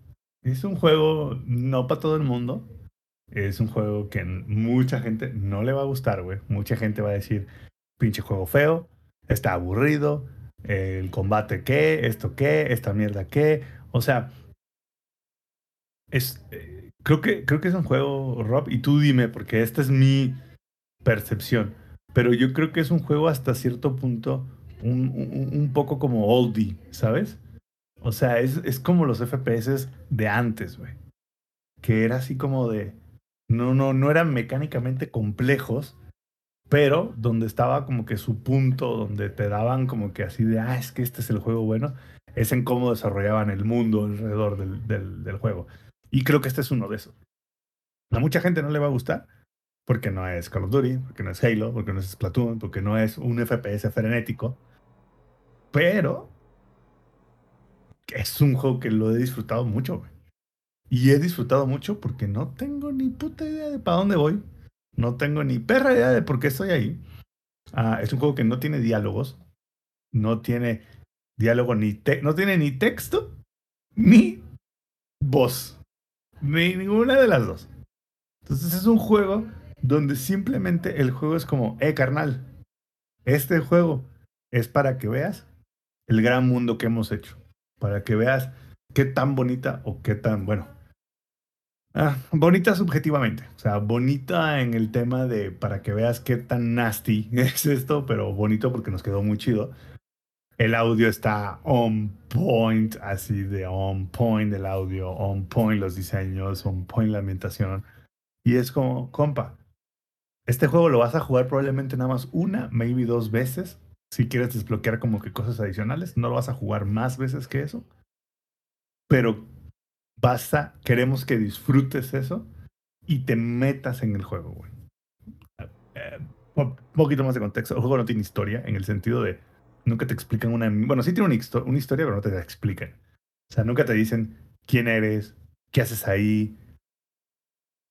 Es un juego no para todo el mundo. Es un juego que mucha gente no le va a gustar, güey. Mucha gente va a decir, pinche juego feo, está aburrido, el combate qué, esto qué, esta mierda qué. O sea, es, eh, creo, que, creo que es un juego, Rob, y tú dime, porque esta es mi percepción. Pero yo creo que es un juego hasta cierto punto un, un, poco como oldie, ¿sabes? O sea, es, es como los FPS de antes, güey. Que era así como de. No, no, no eran mecánicamente complejos, pero donde estaba como que su punto, donde te daban como que así de, ah, es que este es el juego bueno, es en cómo desarrollaban el mundo alrededor del, del, del juego. Y creo que este es uno de esos. A mucha gente no le va a gustar, porque no es Call of Duty, porque no es Halo, porque no es Splatoon, porque no es un FPS frenético. Pero es un juego que lo he disfrutado mucho. Y he disfrutado mucho porque no tengo ni puta idea de para dónde voy. No tengo ni perra idea de por qué estoy ahí. Ah, es un juego que no tiene diálogos. No tiene diálogo ni te no tiene ni texto ni voz. Ni ninguna de las dos. Entonces es un juego donde simplemente el juego es como, eh, carnal, este juego es para que veas el gran mundo que hemos hecho. Para que veas qué tan bonita o qué tan, bueno, ah, bonita subjetivamente. O sea, bonita en el tema de para que veas qué tan nasty [LAUGHS] es esto, pero bonito porque nos quedó muy chido. El audio está on point, así de on point el audio, on point los diseños, on point la ambientación. Y es como, compa, este juego lo vas a jugar probablemente nada más una, maybe dos veces si quieres desbloquear como que cosas adicionales. No lo vas a jugar más veces que eso. Pero basta, queremos que disfrutes eso y te metas en el juego, güey. Eh, un poquito más de contexto. El juego no tiene historia en el sentido de nunca te explican una. Bueno, sí tiene una, historia, pero no te la explican. O sea, nunca te dicen quién eres, qué haces ahí,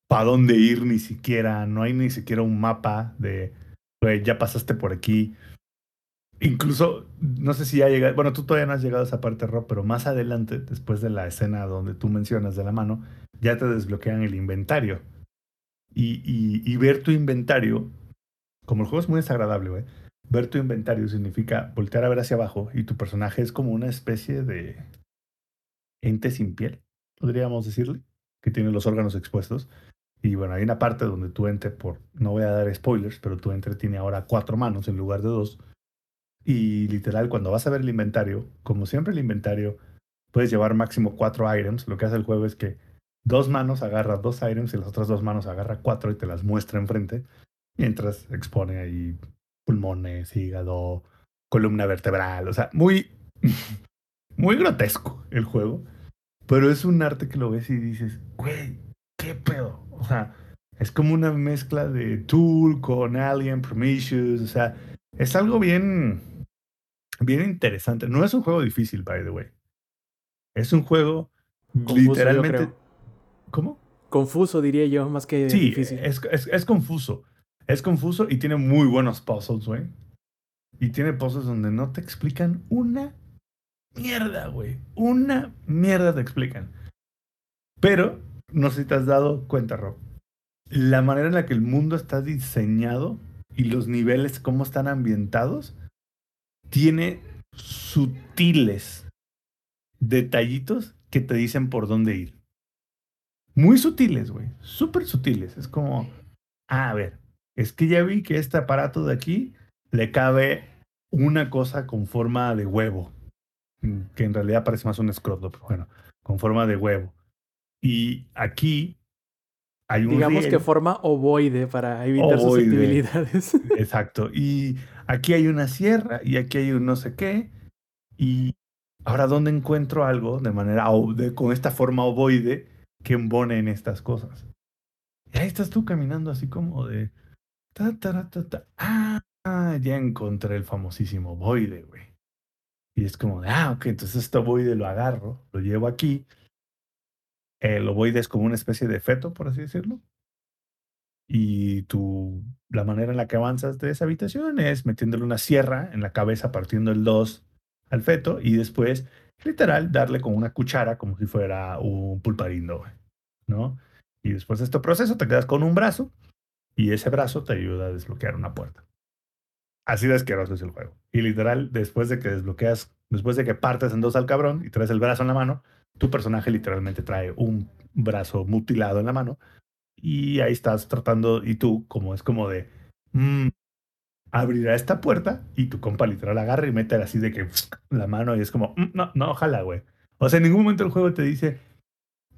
para dónde ir ni siquiera. No hay ni siquiera un mapa de, ya pasaste por aquí. Incluso, no sé si ya llegado, bueno, tú todavía no has llegado a esa parte, Rob, pero más adelante, después de la escena donde tú mencionas de la mano, ya te desbloquean el inventario. Y, y, y ver tu inventario, como el juego es muy desagradable, ver tu inventario significa voltear a ver hacia abajo y tu personaje es como una especie de ente sin piel, podríamos decirle, que tiene los órganos expuestos. Y bueno, hay una parte donde tu ente, por, no voy a dar spoilers, pero tu ente tiene ahora cuatro manos en lugar de dos y literal, cuando vas a ver el inventario, como siempre el inventario, puedes llevar máximo cuatro items. Lo que hace el juego es que dos manos agarra dos items y las otras dos manos agarra cuatro y te las muestra enfrente. Mientras expone ahí pulmones, hígado, columna vertebral. O sea, muy, [LAUGHS] muy grotesco el juego. Pero es un arte que lo ves y dices, güey, ¿qué pedo? O sea, es como una mezcla de Tool con Alien, Prometheus. O sea, es algo bien bien interesante. No es un juego difícil, by the way. Es un juego literalmente. ¿Cómo? Confuso, diría yo, más que sí, difícil. Es, es, es confuso. Es confuso y tiene muy buenos puzzles, güey. Y tiene puzzles donde no te explican una mierda, güey. Una mierda te explican. Pero, no sé si te has dado cuenta, Rob. La manera en la que el mundo está diseñado y los niveles, cómo están ambientados, tiene sutiles detallitos que te dicen por dónde ir. Muy sutiles, güey. Súper sutiles. Es como, ah, a ver, es que ya vi que este aparato de aquí le cabe una cosa con forma de huevo, mm, que en realidad parece más un escroto, pero bueno, con forma de huevo. Y aquí hay un Digamos que forma ovoide para evitar susceptibilidades. [LAUGHS] Exacto. Y aquí hay una sierra y aquí hay un no sé qué. Y ahora, ¿dónde encuentro algo de manera con esta forma ovoide que embone en estas cosas? Y ahí estás tú caminando así como de. Ah, ya encontré el famosísimo ovoide, güey. Y es como de, ah, ok, entonces este ovoide lo agarro, lo llevo aquí. El ovoide es como una especie de feto, por así decirlo y tu, la manera en la que avanzas de esa habitación es metiéndole una sierra en la cabeza, partiendo el 2 al feto y después, literal, darle con una cuchara como si fuera un pulparindo, ¿no? Y después de este proceso te quedas con un brazo y ese brazo te ayuda a desbloquear una puerta. Así de asqueroso es el juego. Y literal, después de que desbloqueas, después de que partes en dos al cabrón y traes el brazo en la mano, tu personaje literalmente trae un brazo mutilado en la mano y ahí estás tratando, y tú, como es como de, mmm, abrirá esta puerta, y tu compa literal agarra y mete así de que [SNIFFS] la mano, y es como, mm, no, no, ojalá, güey. O sea, en ningún momento el juego te dice,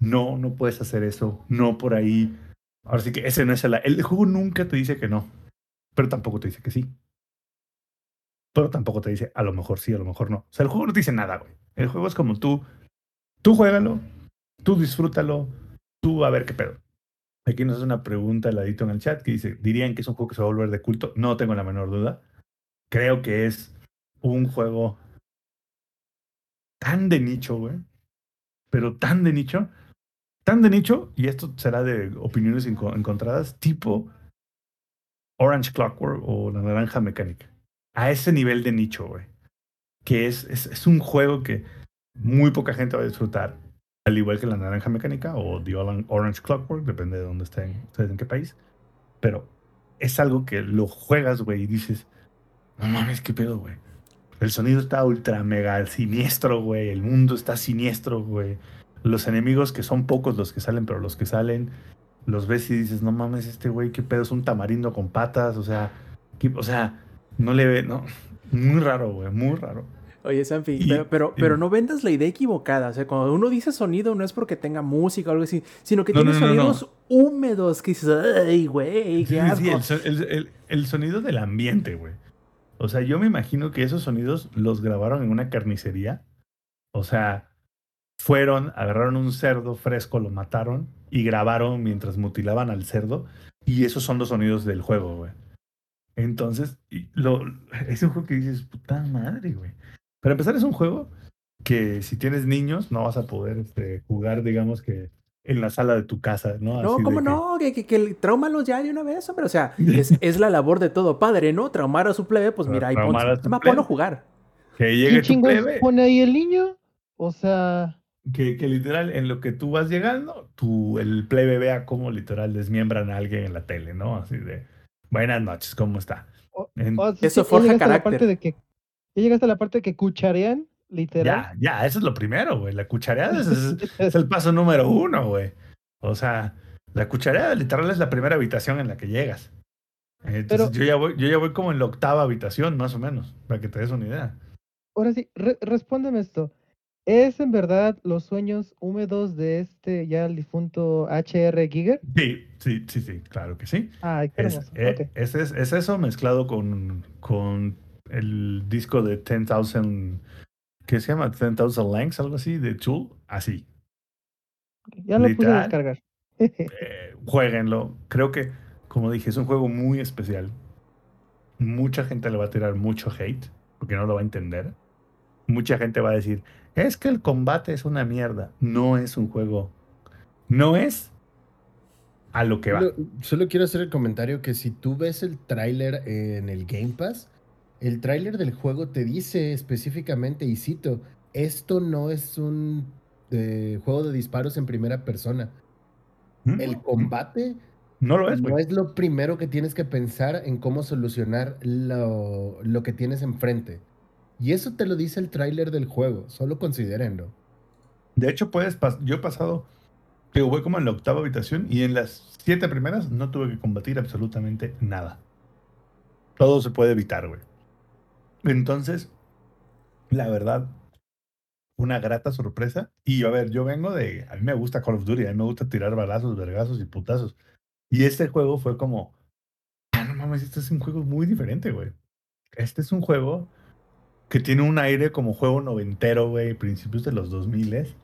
no, no puedes hacer eso, no por ahí. Ahora sí que ese no es el... El juego nunca te dice que no, pero tampoco te dice que sí. Pero tampoco te dice, a lo mejor sí, a lo mejor no. O sea, el juego no te dice nada, güey. El juego es como tú, tú juégalo, tú disfrútalo, tú a ver qué pedo. Aquí nos hace una pregunta ladito en el chat que dice, ¿dirían que es un juego que se va a volver de culto? No tengo la menor duda. Creo que es un juego tan de nicho, güey. Pero tan de nicho. Tan de nicho, y esto será de opiniones encontradas, tipo Orange Clockwork o La Naranja Mecánica. A ese nivel de nicho, güey. Que es, es un juego que muy poca gente va a disfrutar al igual que la naranja mecánica o The Orange Clockwork, depende de dónde estén, ustedes en qué país. Pero es algo que lo juegas, güey, y dices, no mames, qué pedo, güey. El sonido está ultra mega siniestro, güey. El mundo está siniestro, güey. Los enemigos que son pocos los que salen, pero los que salen, los ves y dices, no mames, este güey, qué pedo, es un tamarindo con patas, o sea, o sea, no le ve, no. Muy raro, güey, muy raro. Oye, Sanfi, pero, pero, no vendas la idea equivocada. O sea, cuando uno dice sonido no es porque tenga música o algo así, sino que tiene sonidos húmedos que dices, ay, güey, qué asco. Sí, el, el, sonido del ambiente, güey. O sea, yo me imagino que esos sonidos los grabaron en una carnicería. O sea, fueron, agarraron un cerdo fresco, lo mataron y grabaron mientras mutilaban al cerdo. Y esos son los sonidos del juego, güey. Entonces, lo, es un juego que dices, puta madre, güey. Para empezar, es un juego que si tienes niños no vas a poder este, jugar, digamos que en la sala de tu casa, ¿no? No, ¿cómo no? Que, que, que traumalos ya de una vez, hombre. O sea, [LAUGHS] es, es, la labor de todo padre, ¿no? Traumar a su plebe, pues mira, ahí pon, ponlo a jugar. Que llegue tu plebe. pone ahí el niño? O sea... Que, que, literal, en lo que tú vas llegando, tú, el plebe vea cómo literal desmiembran a alguien en la tele, ¿no? Así de, buenas noches, ¿cómo está? Eso forja carácter. de que, ya llegaste a la parte que cucharean Literal. Ya, ya, eso es lo primero, güey. La cuchareada [LAUGHS] es, el paso número uno, güey. O sea, la cuchareada literal es la primera habitación en la que llegas. Entonces yo, ya voy, yo ya voy como en la octava habitación, más o menos, para que te des una idea. Ahora sí, respóndeme esto. ¿Es en verdad los sueños húmedos de este ya el difunto HR Giger? Sí, sí, sí, sí, claro que sí. Ay, qué es, eh, es, es, eso mezclado con, con el disco de 10,000 ¿Qué se llama 10,000 Lengths, algo así, de Tool, así. Ya lo puse a descargar. eh, jueguenlo. Creo que, como dije, es un juego muy especial. Mucha gente le va a tirar mucho hate, porque no lo va a entender. Mucha gente va a decir, es que el combate es una mierda. No es un juego. No es a lo que va. Solo, solo quiero hacer el comentario que si tú ves el tráiler en el Game Pass, el tráiler del juego te dice específicamente, y cito, esto no es un eh, juego de disparos en primera persona. ¿Mm? El combate no lo es, No es lo primero que tienes que pensar en cómo solucionar lo, lo que tienes enfrente. Y eso te lo dice el tráiler del juego, solo considérenlo. De hecho, puedes yo he pasado, que voy como en la octava habitación y en las siete primeras no tuve que combatir absolutamente nada. Todo se puede evitar, güey. Entonces, la verdad, una grata sorpresa. Y a ver, yo vengo de. A mí me gusta Call of Duty, a mí me gusta tirar balazos, vergazos y putazos. Y este juego fue como. Ah, no mames, este es un juego muy diferente, güey. Este es un juego que tiene un aire como juego noventero, güey, principios de los 2000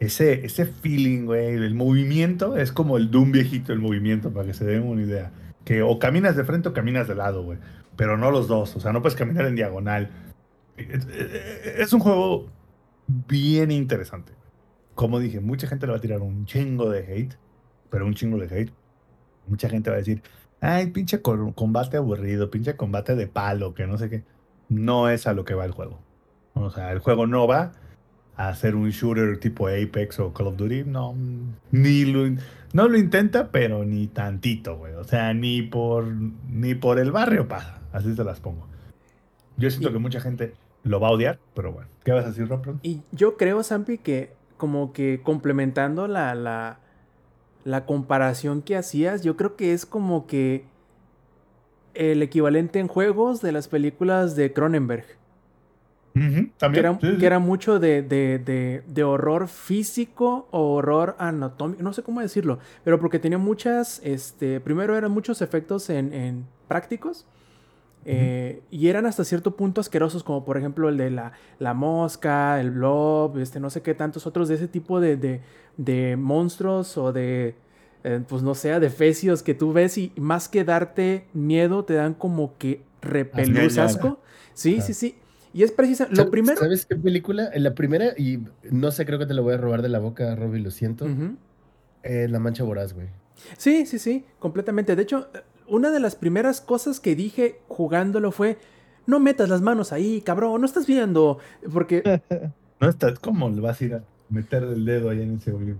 ese, ese feeling, güey, el movimiento es como el Doom viejito, el movimiento, para que se den una idea. Que o caminas de frente o caminas de lado, güey pero no los dos. O sea, no puedes caminar en diagonal. Es un juego bien interesante. Como dije, mucha gente le va a tirar un chingo de hate, pero un chingo de hate. Mucha gente va a decir, ay, pinche combate aburrido, pinche combate de palo, que no sé qué. No es a lo que va el juego. O sea, el juego no va a ser un shooter tipo Apex o Call of Duty. No, ni lo, no lo intenta, pero ni tantito, güey. O sea, ni por, ni por el barrio pasa. Así se las pongo. Yo siento que mucha gente lo va a odiar, pero bueno. ¿Qué vas a decir, Rob? Y yo creo, Sampi, que como que complementando la, la, la comparación que hacías, yo creo que es como que el equivalente en juegos de las películas de Cronenberg. También, que, era, mucho de, de, de, horror físico o horror anatómico, no sé cómo decirlo, pero porque tenía muchas, este, primero eran muchos efectos en, en prácticos eh, y eran hasta cierto punto asquerosos, como por ejemplo el de la, la mosca, el blob, este, no sé qué tantos otros de ese tipo de, de, monstruos o de, eh, pues no sé, de fecios que tú ves y más que darte miedo, te dan como que repelús, asco. Sí, sí, sí. Y es precisamente lo primero. ¿Sabes qué película? En la primera, y no sé, creo que te lo voy a robar de la boca, Robbie, lo siento. Eh, la Mancha Voraz, güey. Sí, sí, sí, completamente. De hecho, una de las primeras cosas que dije jugándolo fue, no metas las manos ahí, cabrón, no estás viendo, porque... [LAUGHS] no estás, ¿cómo le vas a ir a meter el dedo ahí en ese hoyo?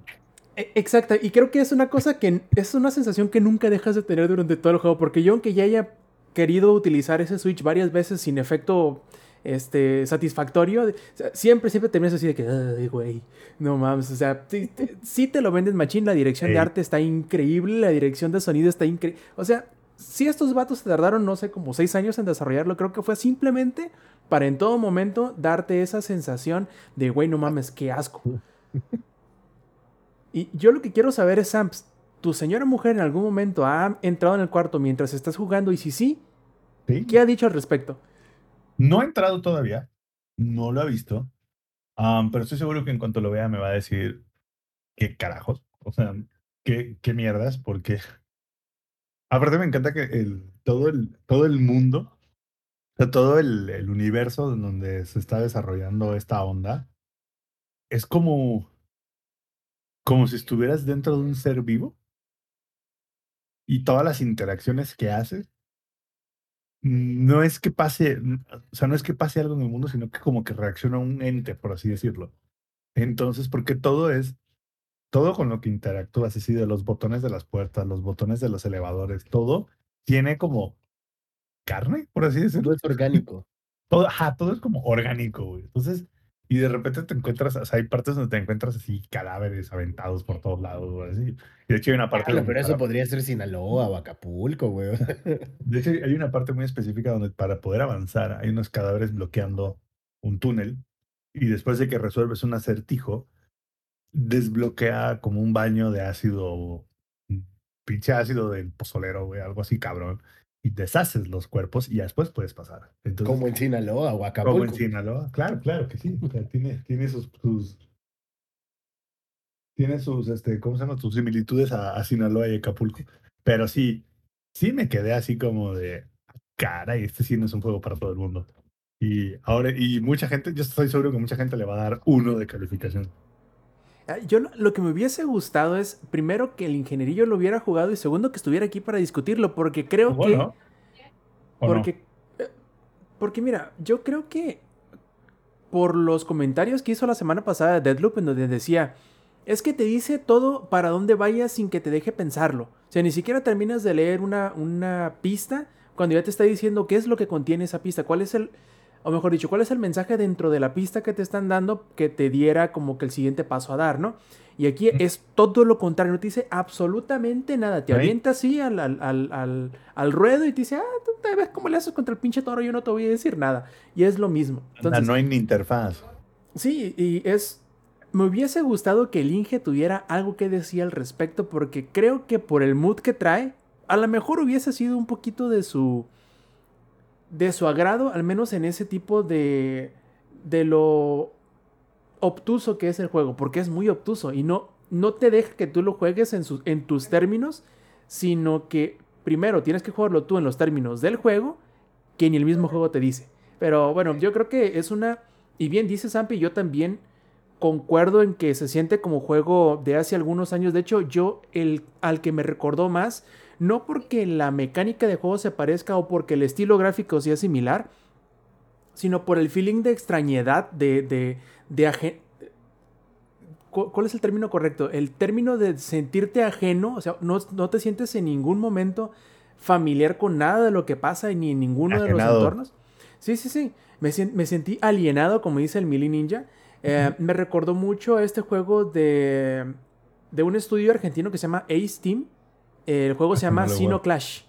E, exacto, y creo que es una cosa que es una sensación que nunca dejas de tener durante todo el juego, porque yo aunque ya haya querido utilizar ese switch varias veces sin efecto este, satisfactorio, siempre, siempre terminas así de que, ay, güey, no mames, o sea, sí, te lo vendes machín, la dirección de arte está increíble, la dirección de sonido está increíble, o sea, si estos vatos tardaron, no sé, como seis años en desarrollarlo, creo que fue simplemente para en todo momento darte esa sensación de, güey, no mames, qué asco. y yo lo que quiero saber es, Sam, ¿tu señora mujer en algún momento ha entrado en el cuarto mientras estás jugando? Y si sí, ¿qué ha dicho al respecto? No ha entrado todavía, no lo ha visto, pero estoy seguro que en cuanto lo vea me va a decir qué carajos, o sea, qué, qué mierdas, porque aparte me encanta que el, todo, el, todo el mundo, todo el, el universo en donde se está desarrollando esta onda, es como, como si estuvieras dentro de un ser vivo y todas las interacciones que haces no es que pase, o sea, no es que pase algo en el mundo, sino que como que reacciona un ente, por así decirlo. Entonces, porque todo es, todo con lo que interactúas, así de los botones de las puertas, los botones de los elevadores, todo tiene como carne, por así decirlo. Todo es orgánico. [LAUGHS] Todo, ajá, todo es como orgánico, güey. Entonces, y de repente te encuentras, o sea, hay partes donde te encuentras así cadáveres aventados por todos lados, güey, así. Y de hecho hay una parte... Claro, pero eso para- podría ser Sinaloa o Acapulco, güey. [LAUGHS] De hecho, hay una parte muy específica donde para poder avanzar hay unos cadáveres bloqueando un túnel y después de que resuelves un acertijo, desbloquea como un baño de ácido, un pinche ácido del pozolero, güey, algo así cabrón, y deshaces los cuerpos y ya después puedes pasar. Entonces, Como en Sinaloa o como Acapulco. en Sinaloa, claro, claro que sí, o sea, tiene, tiene sus, sus tiene sus, este, ¿cómo se llama? Sus similitudes a, a Sinaloa y Acapulco. Pero sí, sí me quedé así como de, caray, este sí no es un juego para todo el mundo. Y ahora, y mucha gente, yo estoy seguro que mucha gente le va a dar uno de calificación. Yo lo, que me hubiese gustado es, primero, que el ingenierillo lo hubiera jugado y segundo, que estuviera aquí para discutirlo, porque creo que... Bueno, ¿o no? Porque, eh, porque mira, yo creo que por los comentarios que hizo la semana pasada de Deadloop, en donde decía, es que te dice todo para dónde vayas sin que te deje pensarlo. O sea, ni siquiera terminas de leer una, una pista cuando ya te está diciendo qué es lo que contiene esa pista, cuál es el, o mejor dicho, cuál es el mensaje dentro de la pista que te están dando que te diera como que el siguiente paso a dar, ¿no? Y aquí es todo lo contrario, no te dice absolutamente nada. Te avienta así al, al, al, al, ruedo y te dice, ah, tú te ves cómo le haces contra el pinche toro, yo no te voy a decir nada. Y es lo mismo. Entonces, no hay ni interfaz. Sí, y es. Me hubiese gustado que el Inge tuviera algo que decir al respecto, porque creo que por el mood que trae, a lo mejor hubiese sido un poquito de su. De su agrado, al menos en ese tipo de. de lo obtuso que es el juego, porque es muy obtuso y no, no te deja que tú lo juegues en, sus- en tus términos, sino que primero tienes que jugarlo tú en los términos del juego, que ni el mismo juego te dice. Pero bueno, yo creo que es una. Y bien dice Zampi, yo también concuerdo en que se siente como juego de hace algunos años. De hecho, yo el al que me recordó más, no porque la mecánica de juego se parezca o porque el estilo gráfico sea similar, sino por el feeling de extrañedad, de, de, de aje- ¿Cu- ¿Cuál es el término correcto? El término de sentirte ajeno, o sea, no, no te sientes en ningún momento familiar con nada de lo que pasa ni en ninguno de los entornos. Sí, sí, sí. Me, me sentí alienado, como dice el Mili Ninja. Eh, Me recordó mucho a este juego de, de un estudio argentino que se llama Ace Team. El juego se [LAUGHS] llama Sino Clash.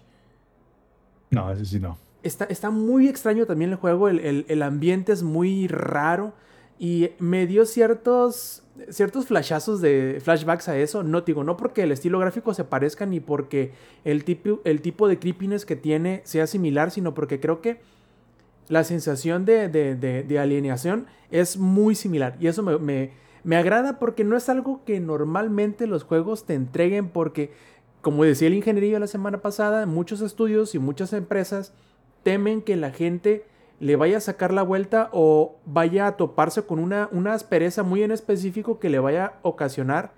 No, ese sí no. Está, está muy extraño también el juego, el, el- el ambiente es muy raro y me dio ciertos, ciertos flashazos de flashbacks a eso. No digo, no porque el estilo gráfico se parezca ni porque el tipo, el tipo de creepiness que tiene sea similar, sino porque creo que la sensación de, de, de- de alienación es muy similar y eso me, me- me agrada porque no es algo que normalmente los juegos te entreguen porque, como decía el ingenierillo la semana pasada, muchos estudios y muchas empresas temen que la gente le vaya a sacar la vuelta o vaya a toparse con una, una aspereza muy en específico que le vaya a ocasionar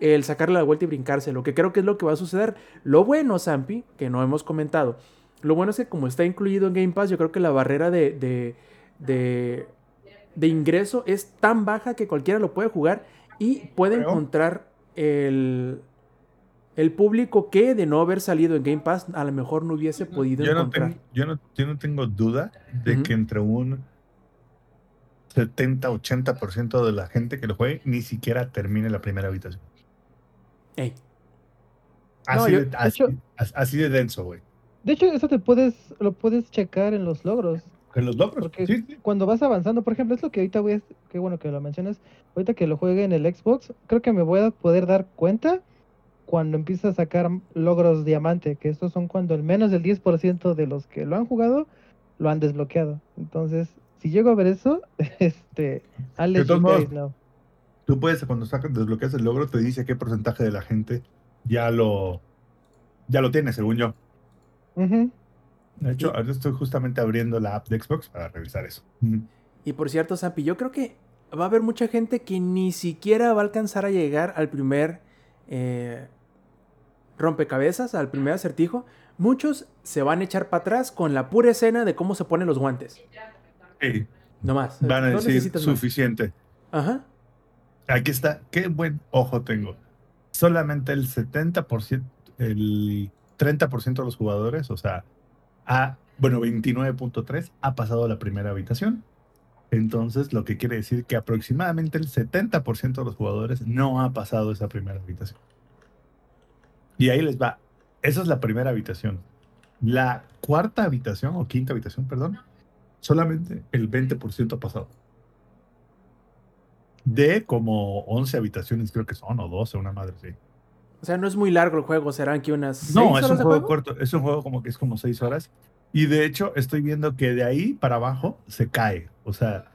el sacarle la vuelta y brincarse, lo que creo que es lo que va a suceder. Lo bueno, Zampi, que no hemos comentado, lo bueno es que como está incluido en Game Pass, yo creo que la barrera de, de, de, de ingreso es tan baja que cualquiera lo puede jugar y puede encontrar el, el público que de no haber salido en Game Pass a lo mejor no hubiese podido Yo no, tengo, yo, no, yo no tengo duda de que entre un 70-80% de la gente que lo juegue ni siquiera termine la primera habitación. Ey, Así, No, yo- de, de así, hecho- as- así de denso, güey. De hecho, eso te puedes, lo puedes checar en los logros. En los logros. Porque sí, sí. cuando vas avanzando, por ejemplo, es lo que ahorita voy a, qué bueno que lo mencionas, ahorita que lo juegue en el Xbox, creo que me voy a poder dar cuenta cuando empieza a sacar logros diamante, que estos son cuando el menos del 10% de los que lo han jugado lo han desbloqueado. Entonces, si llego a ver eso, [LAUGHS] este, modos, know. Tú puedes, cuando sacas, desbloqueas el logro, te dice qué porcentaje de la gente ya lo, ya lo tiene, según yo. Ujú. De hecho, ahorita estoy justamente abriendo la app de Xbox para revisar eso. Y por cierto, Zampi, yo creo que va a haber mucha gente que ni siquiera va a alcanzar a llegar al primer eh, rompecabezas, al primer acertijo. Muchos se van a echar para atrás con la pura escena de cómo se ponen los guantes. Sí, No más. van a no decir más. suficiente. Ajá. Aquí está, qué buen ojo tengo. Solamente el 70%, el 30% de los jugadores, o sea, a, bueno, 29.3 ha pasado a la primera habitación. Entonces, lo que quiere decir que aproximadamente el 70% de los jugadores no ha pasado esa primera habitación. Y ahí les va. Esa es la primera habitación. La cuarta habitación, o quinta habitación, perdón, solamente el 20% ha pasado. De como 11 habitaciones creo que son, o 12, una madre, sí. O sea, no es muy largo el juego, serán que unas. No, es un de juego, corto, es un juego como que es como 6 horas. Y de hecho estoy viendo que de ahí para abajo se cae. O sea,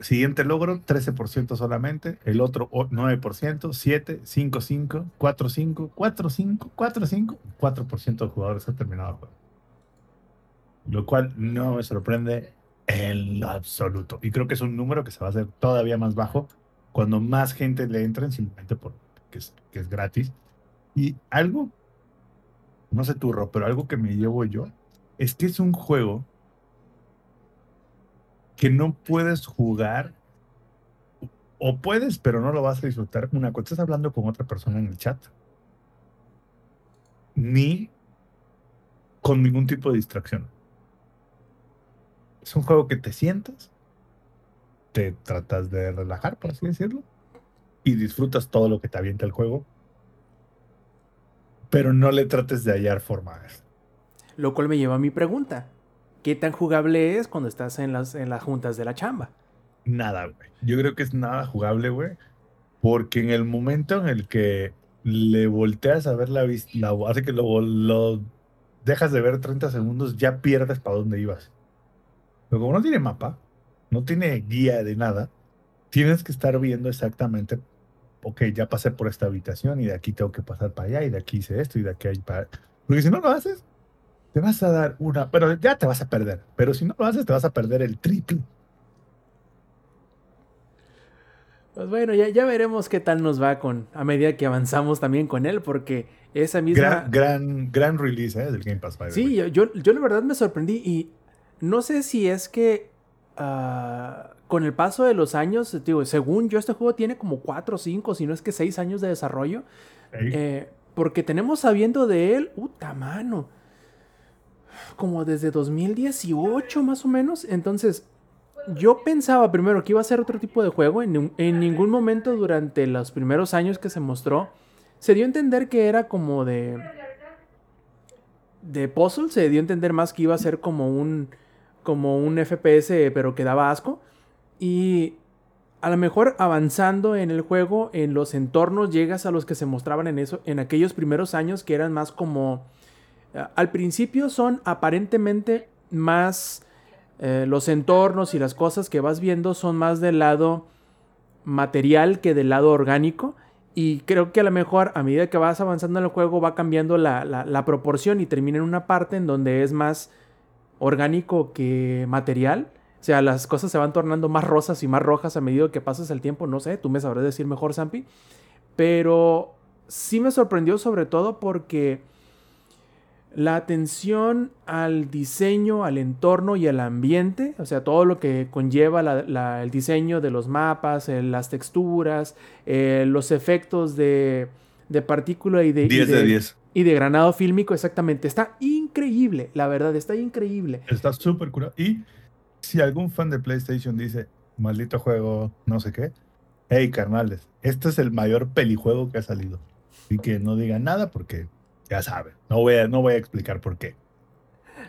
siguiente logro, 13% solamente. El otro o- 9%, 7, 5, 5, 4, 5, 4, 5, 4, 5. 4% de jugadores han terminado el juego. Lo cual no me sorprende en lo absoluto. Y creo que es un número que se va a hacer todavía más bajo cuando más gente le entren simplemente porque es, que es gratis. Y algo no sé Rob, pero algo que me llevo yo es que es un juego que no puedes jugar o puedes, pero no lo vas a disfrutar una cuando estás hablando con otra persona en el chat. Ni con ningún tipo de distracción. Es un juego que te sientas, te tratas de relajar, por así decirlo, y disfrutas todo lo que te avienta el juego, pero no le trates de hallar forma a esto. Lo cual me lleva a mi pregunta. ¿Qué tan jugable es cuando estás en las, en las juntas de la chamba? Nada, güey. Yo creo que es nada jugable, güey. Porque en el momento en el que le volteas a ver la vista, hace que lo, lo dejas de ver 30 segundos, ya pierdes para dónde ibas. Pero como no tiene mapa, no tiene guía de nada, tienes que estar viendo exactamente, ok, ya pasé por esta habitación y de aquí tengo que pasar para allá y de aquí hice esto y de aquí hay para... Porque si no lo haces, te vas a dar una, pero ya te vas a perder. Pero si no lo haces, te vas a perder el triple. Pues bueno, ya, ya veremos qué tal nos va con a medida que avanzamos también con él, porque esa misma... Gran, gran, gran release ¿eh? del Game Pass. by Sí, yo, yo, yo la verdad me sorprendí y no sé si es que ah, con el paso de los años, digo, según yo este juego tiene como 4 o 5, si no es que 6 años de desarrollo, eh, porque tenemos sabiendo de él, puta mano, como desde 2018 más o menos, entonces yo pensaba primero que iba a ser otro tipo de juego, en, en ningún momento durante los primeros años que se mostró se dio a entender que era como de de puzzle, se dio a entender más que iba a ser como un como un FPS pero que daba asco. Y a lo mejor avanzando en el juego, en los entornos, llegas a los que se mostraban en, eso, en aquellos primeros años que eran más como... Al principio son aparentemente más... eh, los entornos y las cosas que vas viendo son más del lado material que del lado orgánico. Y creo que a lo mejor a medida que vas avanzando en el juego va cambiando la, la- la proporción y termina en una parte en donde es más orgánico que material. O sea, las cosas se van tornando más rosas y más rojas a medida que pasas el tiempo. No sé, tú me sabrás decir mejor, Zampi. Pero sí me sorprendió sobre todo porque la atención al diseño, al entorno y al ambiente, o sea, todo lo que conlleva la- la- el diseño de los mapas, eh, las texturas, eh, los efectos de, de partícula y de, y 10 de 10. y de granado fílmico, exactamente. Está increíble, la verdad, está increíble. Está súper curado. Y si algún fan de PlayStation dice, maldito juego, no sé qué, hey, carnales, este es el mayor pelijuego que ha salido. Así que no digan nada porque ya saben. No voy a, no voy a explicar por qué.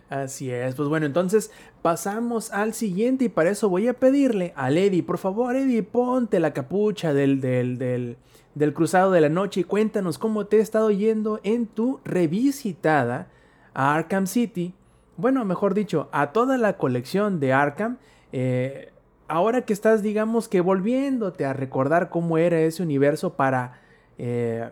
Así es, pues bueno, entonces pasamos al siguiente y para eso voy a pedirle al Eddie, por favor, Eddie, ponte la capucha del, del, del, del cruzado de la noche y cuéntanos cómo te ha estado yendo en tu revisitada a Arkham City. bueno, mejor dicho, a toda la colección de Arkham. Eh, ahora que estás, digamos que volviéndote a recordar cómo era ese universo para, eh,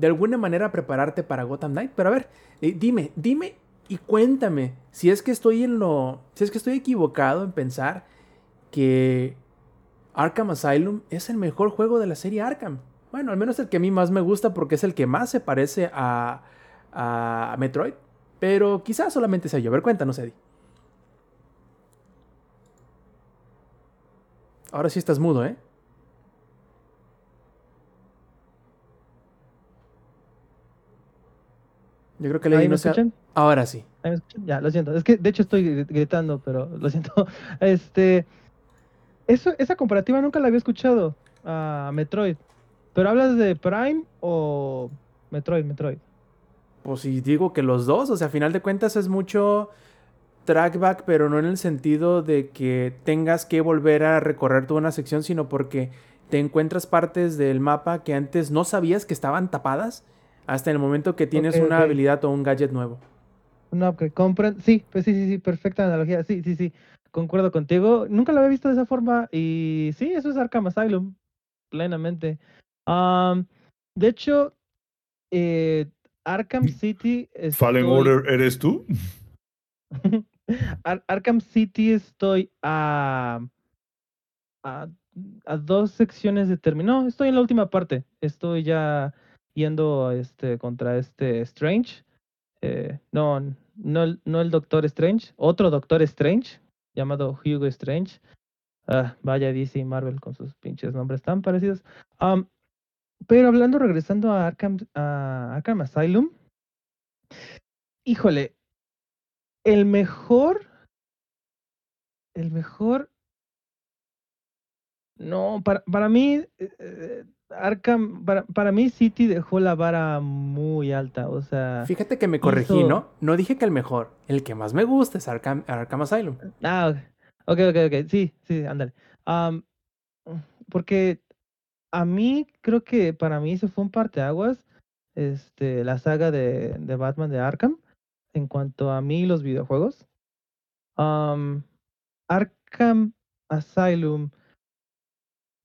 de alguna manera, prepararte para Gotham Knight. Pero a ver, eh, dime, dime y cuéntame si es que estoy en lo, si es que estoy equivocado en pensar que Arkham Asylum es el mejor juego de la serie Arkham. Bueno, al menos el que a mí más me gusta porque es el que más se parece a, a Metroid. Pero quizás solamente sea yo. A ver, cuéntanos, Eddie. Ahora sí estás mudo, ¿eh? Yo creo que le ¿Ahí di me no sea- escuchan? Ahora sí. ¿Ahí me escuchan? Ya, lo siento. Es que de hecho estoy gri- gritando, pero lo siento. [LAUGHS] Este. Eso, esa comparativa nunca la había escuchado a Metroid. ¿Pero hablas de Prime o Metroid, Metroid? Pues si digo que los dos, o sea, a final de cuentas es mucho trackback, pero no en el sentido de que tengas que volver a recorrer toda una sección, sino porque te encuentras partes del mapa que antes no sabías que estaban tapadas hasta en el momento que tienes una habilidad o un gadget nuevo. No, que compran. Sí, pues sí, sí, sí, perfecta analogía. Sí, sí, sí. Concuerdo contigo. Nunca lo había visto de esa forma. Y sí, eso es Arkham Asylum. Plenamente. Am, de hecho, eh, Arkham City. Fallen Order, ¿eres tú? [LAUGHS] Ar- Arkham City estoy a, a, a dos secciones de término. No, estoy en la última parte. Estoy ya yendo este, contra este Strange. Eh, no, no, no el Doctor Strange, otro Doctor Strange, llamado Hugo Strange. Ah, vaya DC Marvel con sus pinches nombres tan parecidos. Pero hablando, regresando a Arkham, a Arkham Asylum. Híjole, el mejor. El mejor. No, para, para mí, eh, eh, Arkham, para, para mí City dejó la vara muy alta. O sea, Fíjate que me corregí, hizo- ¿no? No dije que el mejor. El que más me gusta es Arkham, Arkham Asylum. Ah, ok, ok, ok, sí, sí, ándale. Porque a mí, creo que para mí se fue un parteaguas este, la saga de, de Batman de Arkham en cuanto a mí los videojuegos. Am, Arkham Asylum,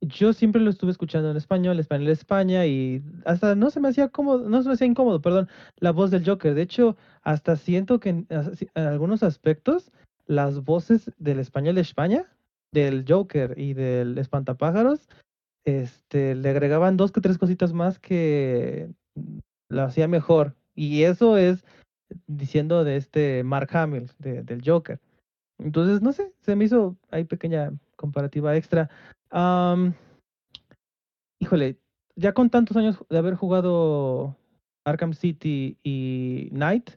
yo siempre lo estuve escuchando en español, español de España, y hasta no se me hacía cómodo, no se me hacía incómodo, perdón, la voz del Joker. De hecho, hasta siento que en, algunos aspectos las voces del español de España, del Joker y del Espantapájaros, este, le agregaban dos que tres cositas más que lo hacía mejor. Y eso es diciendo de este Mark Hamill, de- del Joker. Entonces, no sé, se me hizo ahí pequeña comparativa extra. Am, híjole, ya con tantos años de haber jugado Arkham City y Knight,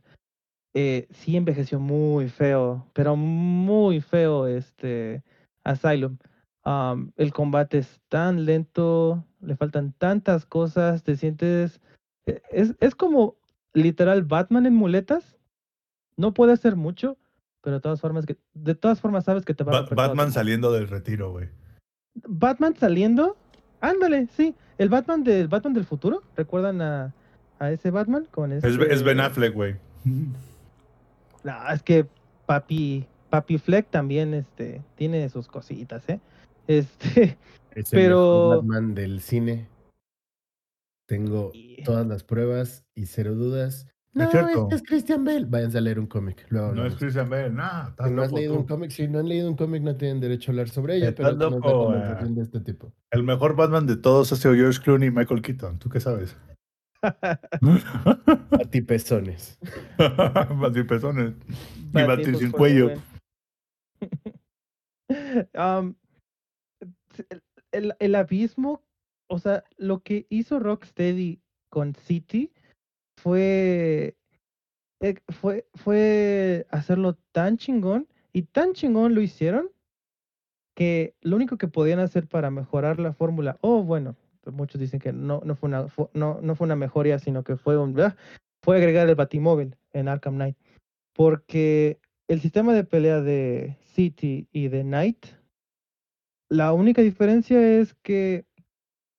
eh, sí envejeció muy feo, pero muy feo este Asylum. Am, el combate es tan lento, le faltan tantas cosas, te sientes... e- Es, es como literal Batman en muletas. No puede hacer mucho, pero de todas formas, que, de todas formas sabes que te va a Ba- tu Batman saliendo del retiro, güey. Batman saliendo. Ándale, sí. El Batman del Batman del futuro. ¿Recuerdan a, a ese Batman? Con Es, es Ben este- Affleck, güey. [LAUGHS] No, es que Papi, Papi Fleck también este, tiene sus cositas, ¿eh? Este, Es el Pero- Batman del cine. Tengo todas las pruebas y cero dudas. No No, es Christian Bale. Váyanse a leer un cómic. Luego No es. Christian Bale, nah, estás Si no has loco leído tú. un cómic, si no han leído un cómic, no tienen derecho a hablar sobre ella, pero no loco, eh. de este tipo. El mejor Batman de todos ha sido George Clooney y Michael Keaton. ¿Tú qué sabes? [LAUGHS] A ti pezones. [LAUGHS] Batipezones. Y batir sin cuello. [LAUGHS] el, el- el abismo, o sea, lo que hizo Rocksteady con City fue, eh, fue, fue hacerlo tan chingón y tan chingón lo hicieron que lo único que podían hacer para mejorar la fórmula, o bueno, muchos dicen que no, no, fue una, no, no fue una mejoría, sino que fue un, ah, fue agregar el Batimóvil en Arkham Knight. Porque el sistema de pelea de City y de Knight, la única diferencia es que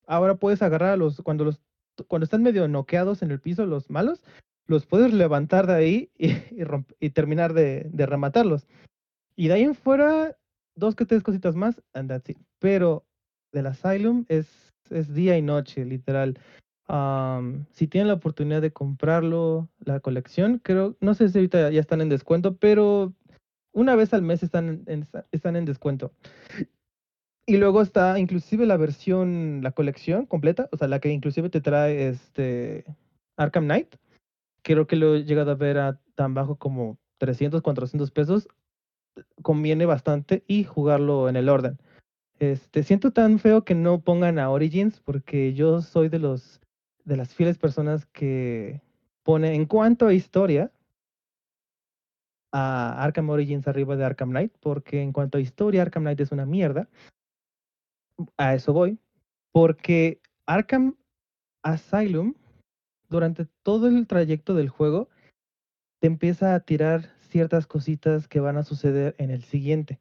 ahora puedes agarrar a los, cuando los, cuando están medio noqueados en el piso los malos, los puedes levantar de ahí y, [LAUGHS] y y terminar de, de rematarlos. Y de ahí en fuera, dos que tres cositas más, and that's it. Pero del Asylum es, es día y noche, literal. Am, si tienen la oportunidad de comprarlo, la colección, creo, no sé si ahorita ya están en descuento, pero una vez al mes están en, en- están en descuento. Y luego está inclusive la versión, la colección completa, o sea, la que inclusive te trae este Arkham Knight. Creo que lo he llegado a ver a tan bajo como 300, 400 pesos. Conviene bastante y jugarlo en el orden. Este, siento tan feo que no pongan a Origins porque yo soy de los de las fieles personas que pone en cuanto a historia a Arkham Origins arriba de Arkham Knight, porque en cuanto a historia Arkham Knight es una mierda. A eso voy, porque Arkham Asylum durante todo el trayecto del juego te empieza a tirar ciertas cositas que van a suceder en el siguiente.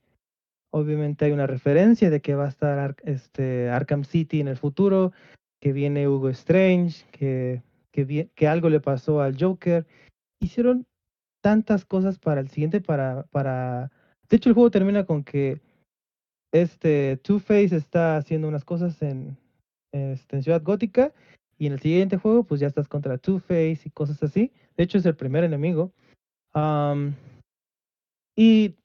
Obviamente hay una referencia de que va a estar Ar- este, Arkham City en el futuro, que viene Hugo Strange, que, que, que algo le pasó al Joker. Hicieron tantas cosas para el siguiente, para, para... De hecho, el juego termina con que este Two-Face está haciendo unas cosas en, este, en Ciudad Gótica y en el siguiente juego pues ya estás contra Two-Face y cosas así. De hecho, es el primer enemigo. Am, y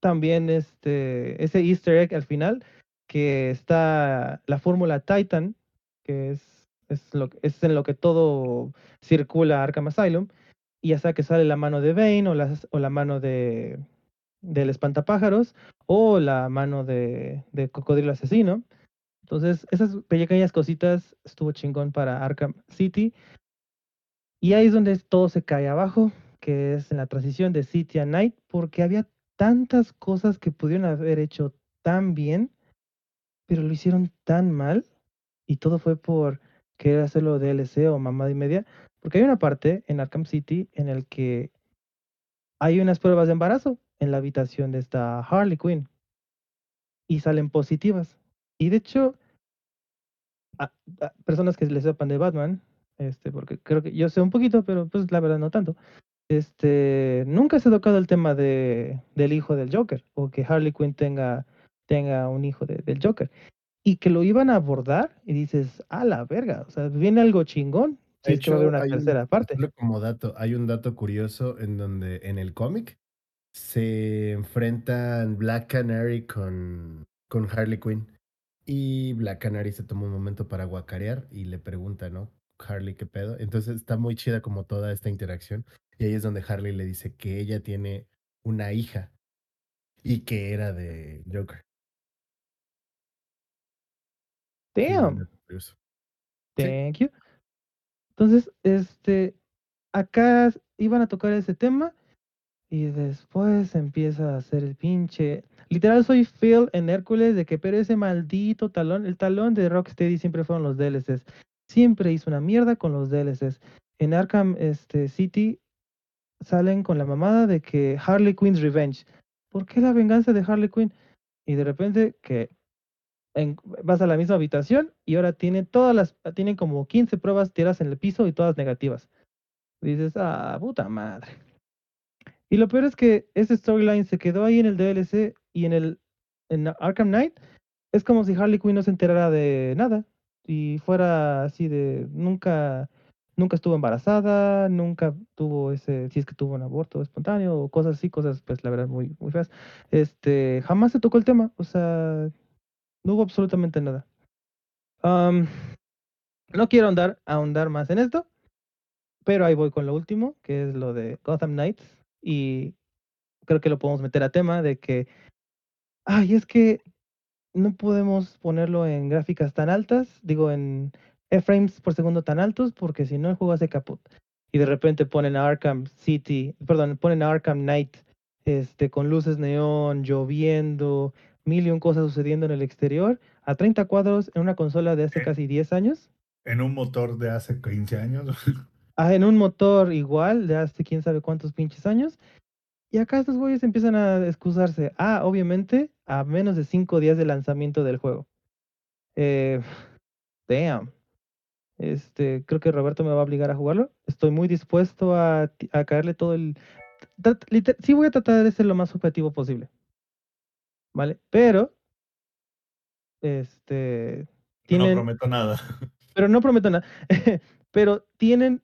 también este, ese easter egg al final, que está la fórmula Titan, que es, es, lo, es en lo que todo circula Arkham Asylum, y ya sea que sale la mano de Bane o la, o la mano de del espantapájaros o la mano de, cocodrilo asesino. Entonces, esas pequeñas cositas estuvo chingón para Arkham City. Y ahí es donde todo se cae abajo, que es en la transición de City a Night, porque había tantas cosas que pudieron haber hecho tan bien, pero lo hicieron tan mal, y todo fue por querer hacerlo DLC o mamada y media, porque hay una parte en Arkham City en el que hay unas pruebas de embarazo en la habitación de esta Harley Quinn y salen positivas. Y de hecho, a, a personas que les sepan de Batman, este, porque creo que yo sé un poquito, pero pues la verdad no tanto. Este, nunca se ha tocado el tema de, del hijo del Joker o que Harley Quinn tenga, tenga un hijo de- del Joker y que lo iban a abordar y dices, a la verga, o sea, viene algo chingón. Si De es que va a haber hecho, una un- tercera parte. como dato, hay un dato curioso en donde en el cómic se enfrentan Black Canary con, con Harley Quinn. Y Black Canary se toma un momento para guacarear y le pregunta, ¿no? Harley, ¿qué pedo? Entonces está muy chida como toda esta interacción. Y ahí es donde Harley le dice que ella tiene una hija y que era de Joker. Damn. Thank you. Entonces, este, acá iban a tocar ese tema y después empieza a hacer el pinche. Literal, soy Phil en Hércules de que, pero ese maldito talón, el talón de Rocksteady siempre fueron los DLCs. Siempre hizo una mierda con los DLCs. En Arkham este, City salen con la mamada de que Harley Quinn's Revenge. ¿Por qué la venganza de Harley Quinn? Y de repente que en- vas a la misma habitación y ahora tiene todas las, tienen como 15 pruebas tiradas en el piso y todas negativas. Dices, ah, puta madre. Y lo peor es que ese storyline se quedó ahí en el DLC y en el en Arkham Knight es como si Harley Quinn no se enterara de nada y fuera así de nunca nunca estuvo embarazada, nunca tuvo ese si es que tuvo un aborto espontáneo o cosas así, cosas pues la verdad muy muy feas. Este, jamás se tocó el tema, o sea, no hubo absolutamente nada. Am, no quiero ahondar, ahondar más en esto, pero ahí voy con lo último, que es lo de Gotham Knights. Y creo que lo podemos meter a tema de que, ay, es que no podemos ponerlo en gráficas tan altas, digo, en frames por segundo tan altos, porque si no el juego hace caput. Y de repente ponen a Arkham City, perdón, ponen a Arkham Knight este, con luces neón, lloviendo, mil y un cosas sucediendo en el exterior, a 30 cuadros en una consola de hace Eh. casi 10 años. En un motor de hace 15 años. [LAUGHS] Ah, en un motor igual de hace quién sabe cuántos pinches años. Y acá estos güeyes empiezan a excusarse. Ah, obviamente, a menos de cinco días de lanzamiento del juego. Eh, [SIGHS] damn. Este, creo que Roberto me va a obligar a jugarlo. Estoy muy dispuesto a, a caerle todo el. Sí, voy a tratar de ser lo más objetivo posible. ¿Vale? Pero. Este. No Tienen, prometo nada. [LAUGHS] pero no prometo nada. [LAUGHS] pero tienen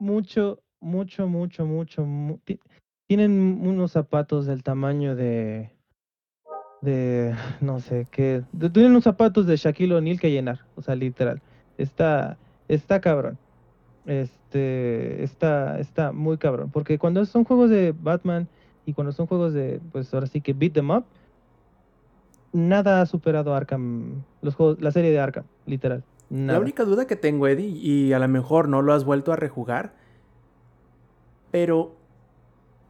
mucho, mucho, mucho, mucho. mu- ti- tienen unos zapatos del tamaño de. De. [SIGHS] No sé qué. de- tienen unos zapatos de Shaquille O'Neal que llenar. O sea, literal. Está. Está cabrón. Este. Está. Está muy cabrón. Porque cuando son juegos de Batman. Y cuando son juegos de. Pues ahora sí que beat them up. Nada ha superado Arkham. Los juegos, la serie de Arkham. Literal. Nada. La única duda que tengo, Eddie, y a lo mejor no lo has vuelto a rejugar, pero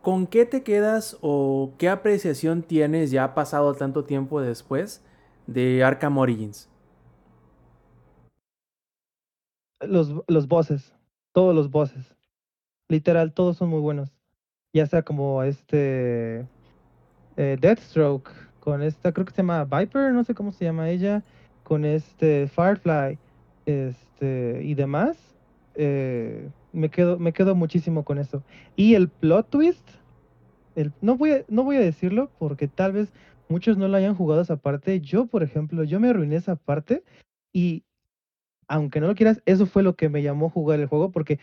¿con qué te quedas o qué apreciación tienes ya pasado tanto tiempo después de Arkham Origins? los, los bosses, todos los bosses. Literal, todos son muy buenos. Ya sea como este eh, Deathstroke, con esta, creo que se llama Viper, no sé cómo se llama ella, con este Firefly, este, y demás. eh, me quedo, me quedo muchísimo con eso. Y el plot twist, el, no, voy a, no voy a decirlo porque tal vez muchos no lo hayan jugado esa parte. Yo, por ejemplo, yo me arruiné esa parte y aunque no lo quieras, eso fue lo que me llamó jugar el juego, porque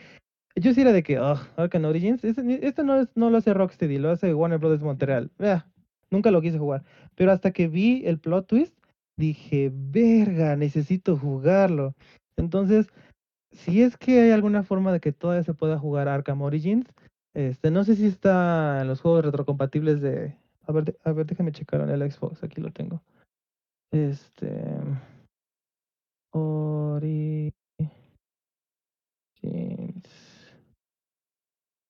yo sí era de que, oh, Arkham Origins, este- esto no, es, no lo hace Rocksteady, lo hace Warner Bros. Montreal. Ah, nunca lo quise jugar. Pero hasta que vi el plot twist, dije, verga, necesito jugarlo. Entonces, si es que hay alguna forma de que todavía se pueda jugar Arkham Origins, este, no sé si está en los juegos retrocompatibles de... A ver, a ver, déjame checar en el Xbox, aquí lo tengo. Este... Origins.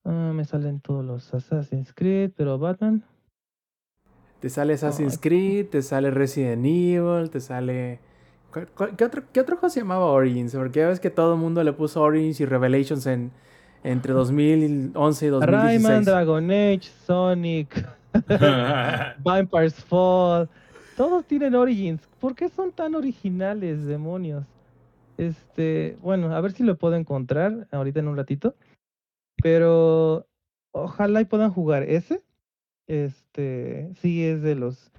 Ah, me salen todos los Assassin's Creed, pero Batman. Te sale Assassin's. Creed, te sale Resident Evil, te sale... ¿Cuál- cuál- ¿Qué otro, ¿Qué otro juego se llamaba Origins? Porque ya ves que todo el mundo le puso Origins y Revelations en, entre [LAUGHS] 2011 y 2016. Rayman, Dragon Age, Sonic, [LAUGHS] Vampire's Fall. Todos tienen Origins. ¿Por qué son tan originales, demonios? Este, bueno, a ver si lo puedo encontrar ahorita en un ratito. Pero ojalá y puedan jugar ese. Este, sí es de los.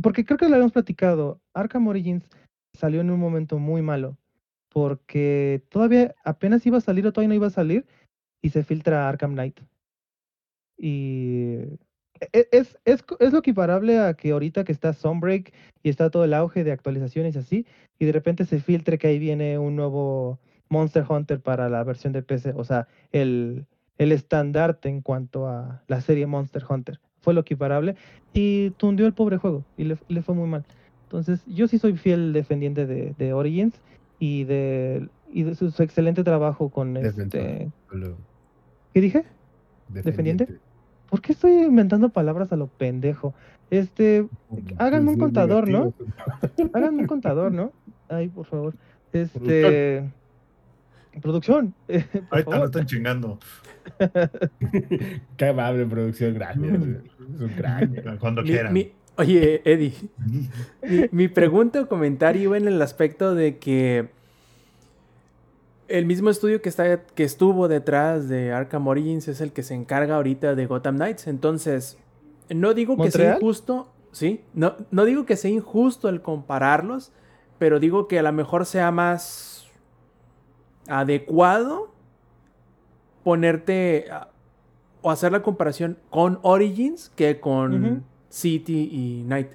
Porque creo que lo habíamos platicado. Arkham Origins salió en un momento muy malo. Porque todavía apenas iba a salir o todavía no iba a salir. Y se filtra Arkham Knight. Y e- es, es, co- es lo equiparable a que ahorita que está Sunbreak y está todo el auge de actualizaciones así, y de repente se filtre que ahí viene un nuevo Monster Hunter para la versión de PC, o sea, el, el estandarte en cuanto a la serie Monster Hunter. Fue lo equiparable y tundió el pobre juego y le, le fue muy mal. Entonces, yo sí soy fiel defendiente de, de Origins y de, y de su, su excelente trabajo con Defensor. este. ¿Qué dije? ¿Defendiente? defendiente. ¿Por qué estoy inventando palabras a lo pendejo? Este, háganme un contador, ¿no? háganme un [LAUGHS] contador, ¿no? Ay, por favor. Este. Producción. eh, [LAUGHS] por Ahorita favor. están chingando. [LAUGHS] Qué amable producción, gracias. Es un crack. [LAUGHS] Cuando Mi- quieran. mi- oye, Eddie, mi, mi pregunta o comentario iba en el aspecto de que el mismo estudio que, está, que estuvo detrás de Arkham Origins es el que se encarga ahorita de Gotham Knights. Entonces, no digo que sea injusto, sí, no, no digo que sea injusto el compararlos, pero digo que a lo mejor sea más adecuado ponerte o hacer la comparación con Origins que con. City y Night.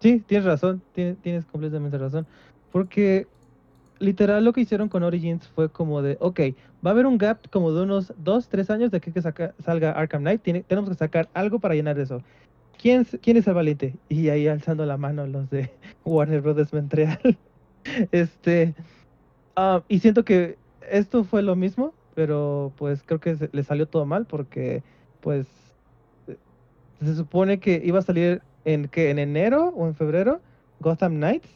Sí, tienes razón, tienes, tienes completamente razón. Porque literal lo que hicieron con Origins fue como de, ok, va a haber un gap como de unos 2, 3 años de que saca- salga Arkham Knight, tiene- tenemos que sacar algo para llenar eso. ¿Quién, es- ¿Quién es el valiente? Y ahí alzando la mano los de [LAUGHS] Warner Brothers Montreal. [LAUGHS] este, ah, y siento que esto fue lo mismo, pero pues creo que se- le salió todo mal porque pues eh, se supone que iba a salir en que en enero o en febrero Gotham Knights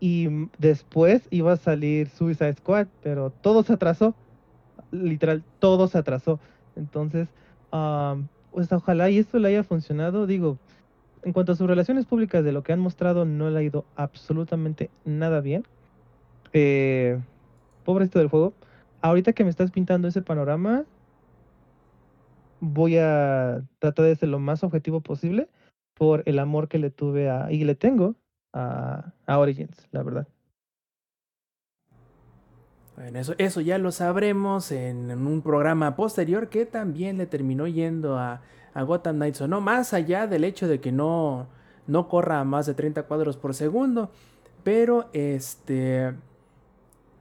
y después iba a salir Suicide Squad, pero todo se atrasó, literal todo se atrasó. Entonces, am, pues ojalá y esto le haya funcionado. Digo, en cuanto a sus relaciones públicas de lo que han mostrado, no le ha ido absolutamente nada bien. Eh, pobrecito del juego. Ahorita que me estás pintando ese panorama, voy a tratar de ser lo más objetivo posible por el amor que le tuve a, y le tengo a, Origins, la verdad. Bueno, eso, eso ya lo sabremos en, en un programa posterior que también le terminó yendo a, a Gotham Knights o no, más allá del hecho de que no, no corra a más de 30 cuadros por segundo. Pero este.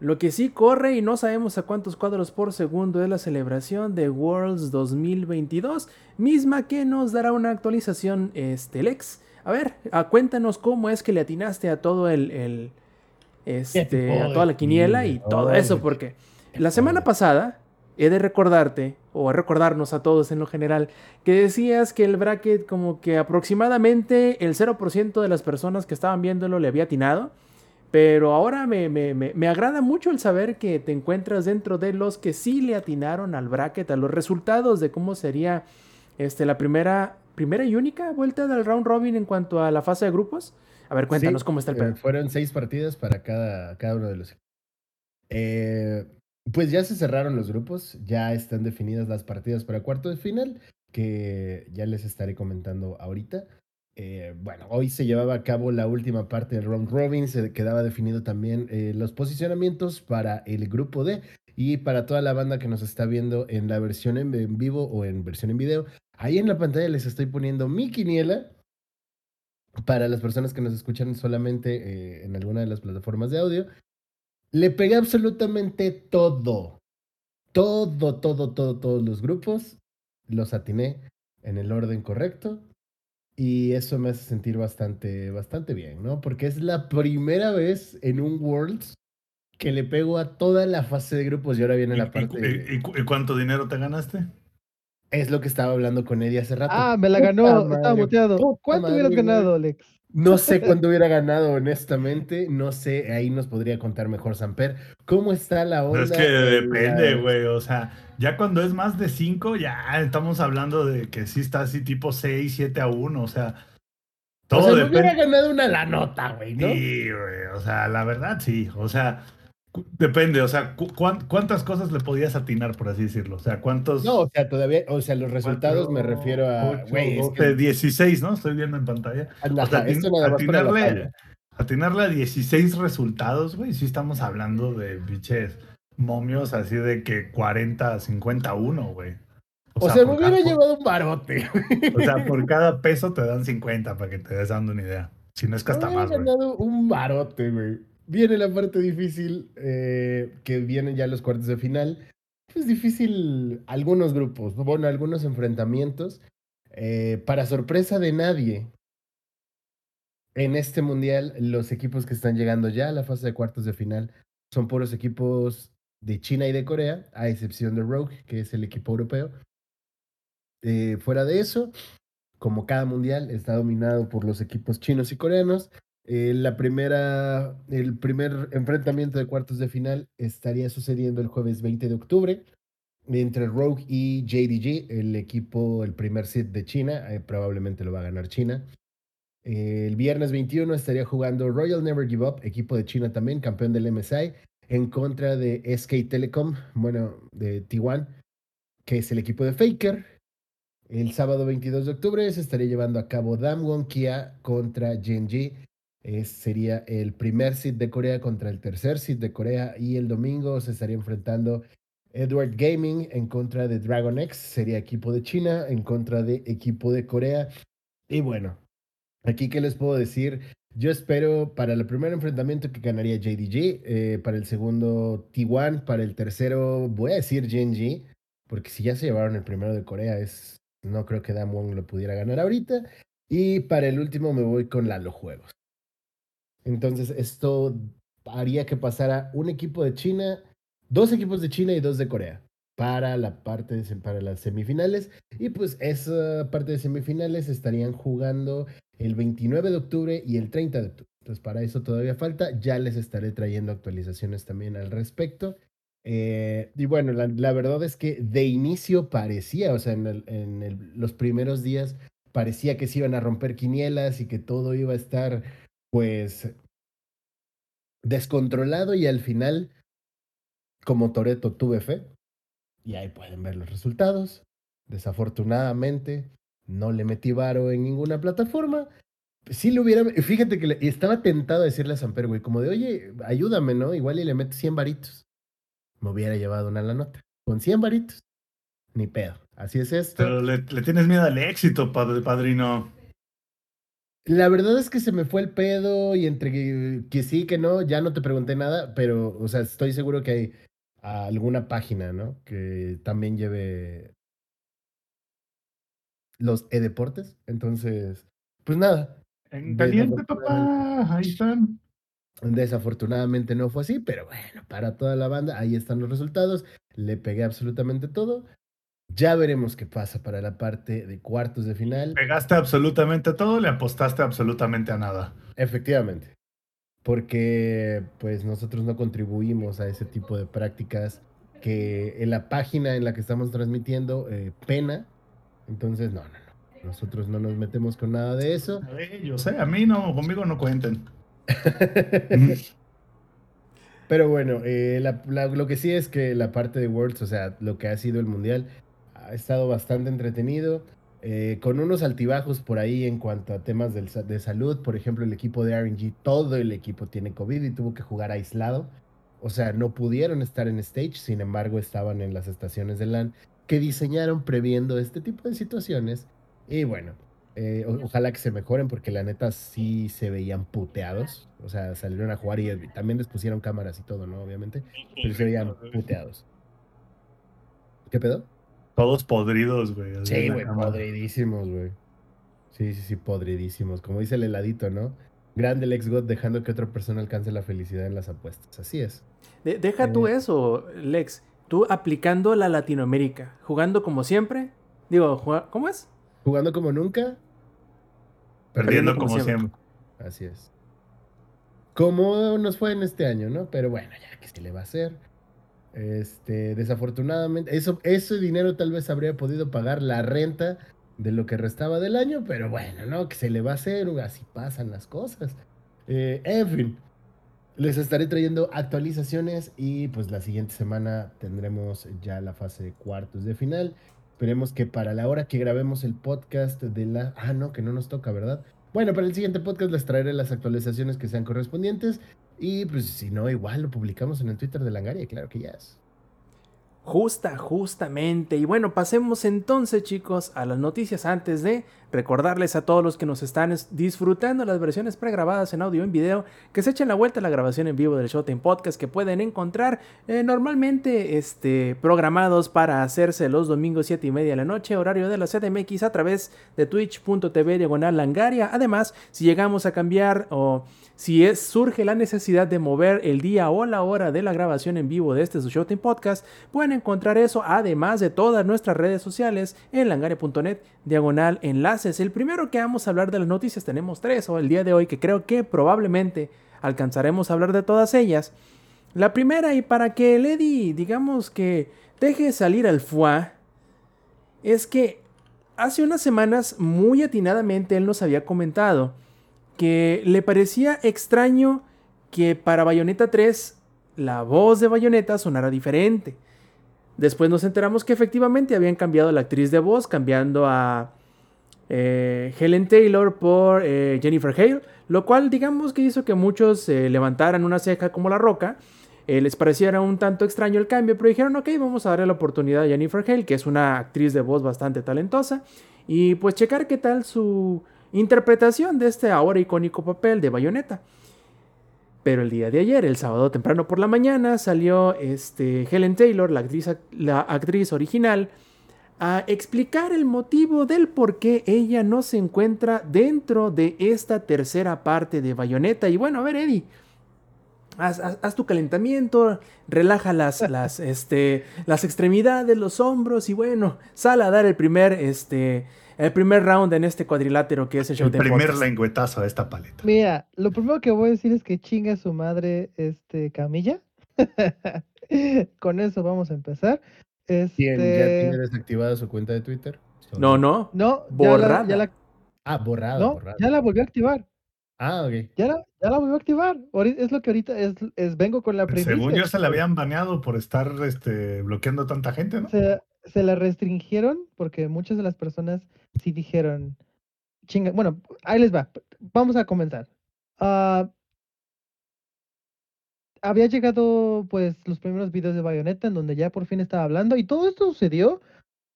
Lo que sí corre y no sabemos a cuántos cuadros por segundo es la celebración de Worlds 2022, misma que nos dará una actualización este Lex. A ver, a, cuéntanos cómo es que le atinaste a todo el, el este, a toda la quiniela y todo eso, porque la semana pasada he de recordarte, o recordarnos a todos en lo general, que decías que el bracket como que aproximadamente el 0% de las personas que estaban viéndolo le había atinado. Pero ahora me, me, me, me, agrada mucho el saber que te encuentras dentro de los que sí le atinaron al bracket, a los resultados de cómo sería este, la primera, primera y única vuelta del round robin en cuanto a la fase de grupos. A ver, cuéntanos Sí, cómo está el eh, pedo. fueron seis partidas para cada, cada uno de los. Eh, pues ya se cerraron los grupos, ya están definidas las partidas para cuarto de final, que ya les estaré comentando ahorita. Eh, bueno, hoy se llevaba a cabo la última parte del round robin, se quedaba definido también eh, los posicionamientos para el grupo D y para toda la banda que nos está viendo en la versión en, vivo o en versión en video. Ahí en la pantalla les estoy poniendo mi quiniela para las personas que nos escuchan solamente eh, en alguna de las plataformas de audio. Le pegué absolutamente todo. Todo, todo, todo, todos los grupos. Los atiné en el orden correcto. Y eso me hace sentir bastante, bastante bien, ¿no? Porque es la primera vez en un Worlds que le pego a toda la fase de grupos y ahora viene ¿Y, la parte... y- y- y cuánto dinero te ganaste? Es lo que estaba hablando con Eddie hace rato. Ah, me la Puta ganó, estaba madre, muteado. puta ¿Cuánto madre, hubieras güey. ganado, Alex? No sé cuándo hubiera ganado, honestamente. No sé, ahí nos podría contar mejor Samper. ¿Cómo está la onda? Pero es que en depende, la- güey. O sea, ya cuando es más de 5, ya estamos hablando de que sí está así tipo 6, 7 a 1. O sea, O todo sea, me hubiera depende. ganado una la nota, güey, ¿no? Sí, güey. O sea, la verdad sí. O sea, depende. O sea, cu- cuán- ¿cuántas cosas le podías atinar, por así decirlo? O sea, ¿cuántos? No, o sea, todavía, o sea, los resultados me refiero a, ocho, güey, es doce, que, 16, ¿no? Estoy viendo en pantalla. ajá, O sea, atin- atinarle, atinarle a 16 resultados, güey, sí estamos hablando de biches momios así de que 40, 51, güey. O sea, me hubiera cada- llevado un barote. O sea, por cada peso te dan 50 para que te des dando una idea. Si no es que Me hasta hubiera más, güey. un barote, güey. Viene la parte difícil, eh, que vienen ya los cuartos de final. Pues difícil algunos grupos, bueno, algunos enfrentamientos. Eh, para sorpresa de nadie, en este mundial, los equipos que están llegando ya a la fase de cuartos de final son puros equipos de China y de Corea, a excepción de Rogue, que es el equipo europeo. Eh, fuera de eso, como cada mundial, está dominado por los equipos chinos y coreanos. Eh, la primera, el primer enfrentamiento de cuartos de final estaría sucediendo el jueves 20 de octubre entre Rogue y JDG, el equipo, el primer seed de China, eh, probablemente lo va a ganar China. Eh, el viernes 21 estaría jugando Royal Never Give Up, equipo de China también, campeón del MSI, en contra de SK Telecom, bueno, de Taiwán, que es el equipo de Faker. El sábado 22 de octubre se estaría llevando a cabo Damwon Kia contra Genji. Sería el primer seed de Corea contra el tercer seed de Corea. Y el domingo se estaría enfrentando Edward Gaming en contra de Dragon X. Sería equipo de China en contra de equipo de Corea. Y bueno, aquí qué les puedo decir. Yo espero para el primer enfrentamiento que ganaría JDG, eh, para el segundo T1, para el tercero voy a decir Genji, porque si ya se llevaron el primero de Corea, es no creo que Damwon lo pudiera ganar ahorita. Y para el último me voy con Lalo Juegos. Entonces esto haría que pasara un equipo de China, dos equipos de China y dos de Corea para la parte para las semifinales. Y pues esa parte de semifinales estarían jugando el 29 de octubre y el 30 de octubre. Entonces para eso todavía falta. Ya les estaré trayendo actualizaciones también al respecto. Eh, y bueno, la, verdad es que de inicio parecía, o sea, en, los primeros días parecía que se iban a romper quinielas y que todo iba a estar pues descontrolado y al final como Toreto tuve fe. Y ahí pueden ver los resultados. Desafortunadamente, no le metí varo en ninguna plataforma. Sí le hubiera, fíjate que estaba tentado a decirle a Samper, güey, como de, oye, ayúdame, ¿no? Igual y le meto 100 varitos. Me hubiera llevado una la nota. Con 100 varitos. Ni pedo. Así es esto. Pero le, le tienes miedo al éxito, padre, padrino. La verdad es que se me fue el pedo y entre que, que sí, que no, ya no te pregunté nada, pero, o sea, estoy seguro que hay alguna página, ¿no? Que también lleve los e-deportes. Entonces, pues nada, En caliente, papá. Ahí están. desafortunadamente no fue así, pero bueno, para toda la banda, ahí están los resultados. Le pegué absolutamente todo. Ya veremos qué pasa para la parte de cuartos de final. Pegaste absolutamente todo, le apostaste absolutamente a nada. Efectivamente. Porque pues nosotros no contribuimos a ese tipo de prácticas que en la página en la que estamos transmitiendo eh, pena. Entonces, no, no, no. Nosotros no nos metemos con nada de eso. Eh, yo sé, a mí no, conmigo no cuenten. [LAUGHS] Pero bueno, eh, la- la- lo que sí es que la parte de Worlds, o sea, lo que ha sido el Mundial, ha estado bastante entretenido, eh, con unos altibajos por ahí en cuanto a temas del de salud. Por ejemplo, el equipo de RNG, todo el equipo tiene COVID y tuvo que jugar aislado. O sea, no pudieron estar en stage, sin embargo, estaban en las estaciones de LAN que diseñaron previendo este tipo de situaciones. Y bueno, eh, o- ojalá que se mejoren porque la neta sí se veían puteados. O sea, salieron a jugar y también les pusieron cámaras y todo, ¿no? Obviamente. Pero se veían puteados. ¿Qué pedo? Todos podridos, güey. Sí, güey, podridísimos, güey. Sí, sí, sí, podridísimos. Como dice el heladito, ¿no? Grande el ex God dejando que otra persona alcance la felicidad en las apuestas. Así es. De- deja tú Eh. eso, Lex. Tú aplicando la Latinoamérica, jugando como siempre. Digo, ¿cómo es? Jugando como nunca, Perdiendo Perdiendo como como siempre. así es. Como nos fue en este año, ¿no? Pero bueno, ya que se le va a hacer. Este, desafortunadamente, eso, ese dinero tal vez habría podido pagar la renta de lo que restaba del año, pero bueno, ¿no? Que se le va a hacer, así pasan las cosas. Eh, en fin, les estaré trayendo actualizaciones y pues la siguiente semana tendremos ya la fase de cuartos de final. Esperemos que para la hora que grabemos el podcast de la... Ah, no, que no nos toca, ¿verdad? Bueno, para el siguiente podcast les traeré las actualizaciones que sean correspondientes. Y pues si no, igual lo publicamos en el Twitter de Langaria, claro que ya es. Justa, justamente. Y bueno, pasemos entonces, chicos, a las noticias antes de recordarles a todos los que nos están es- disfrutando las versiones pregrabadas en audio y en video que se echen la vuelta a la grabación en vivo del Showtime Podcast que pueden encontrar eh, normalmente este, programados para hacerse los domingos 7 y media de la noche, horario de la CDMX a través de twitch.tv diagonal langaria. Además, si llegamos a cambiar o si es, surge la necesidad de mover el día o la hora de la grabación en vivo de este su Podcast, pueden encontrar eso además de todas nuestras redes sociales en langaria.net diagonal enlaces. El primero que vamos a hablar de las noticias, tenemos tres o el día de hoy que creo que probablemente alcanzaremos a hablar de todas ellas. La primera y para que Lady digamos que deje salir al FUA es que hace unas semanas muy atinadamente él nos había comentado que le parecía extraño que para Bayonetta 3 la voz de Bayonetta sonara diferente. Después nos enteramos que efectivamente habían cambiado la actriz de voz, cambiando a eh, Helen Taylor por eh, Jennifer Hale, lo cual digamos que hizo que muchos eh, levantaran una ceja como la roca. Les pareciera un tanto extraño el cambio, pero dijeron, ok, vamos a darle la oportunidad a Jennifer Hale, que es una actriz de voz bastante talentosa, y pues checar qué tal su interpretación de este ahora icónico papel de Bayonetta. Pero el día de ayer, el sábado temprano por la mañana, salió este, Helen Taylor, la actriz, la actriz original, a explicar el motivo del por qué ella no se encuentra dentro de esta tercera parte de Bayonetta. Y bueno, a ver, Eddie, haz, haz- haz tu calentamiento, relaja las, [LAUGHS] las, este, las extremidades, los hombros y bueno, sal a dar el primer, este, el primer round en este cuadrilátero que es el show El de primer podcast. lengüetazo a esta paleta. Mira, lo primero que voy a decir es que chinga su madre, este, Camilla. [LAUGHS] Con eso vamos a empezar. Este, ¿Quién ya tiene desactivada su cuenta de Twitter? No, no. No, ya la- Borrada. ya la, Ah, borrada, no, borrada. ya la volví a activar. Ah, ok. Ya la, ya la voy a activar. Es lo que ahorita es, es vengo con la primicia. Según yo se la habían baneado por estar este, bloqueando a tanta gente, ¿no? se, se la restringieron porque muchas de las personas sí dijeron, chinga, bueno, ahí les va, vamos a comenzar. Ah, había llegado pues los primeros videos de Bayonetta en donde ya por fin estaba hablando y todo esto sucedió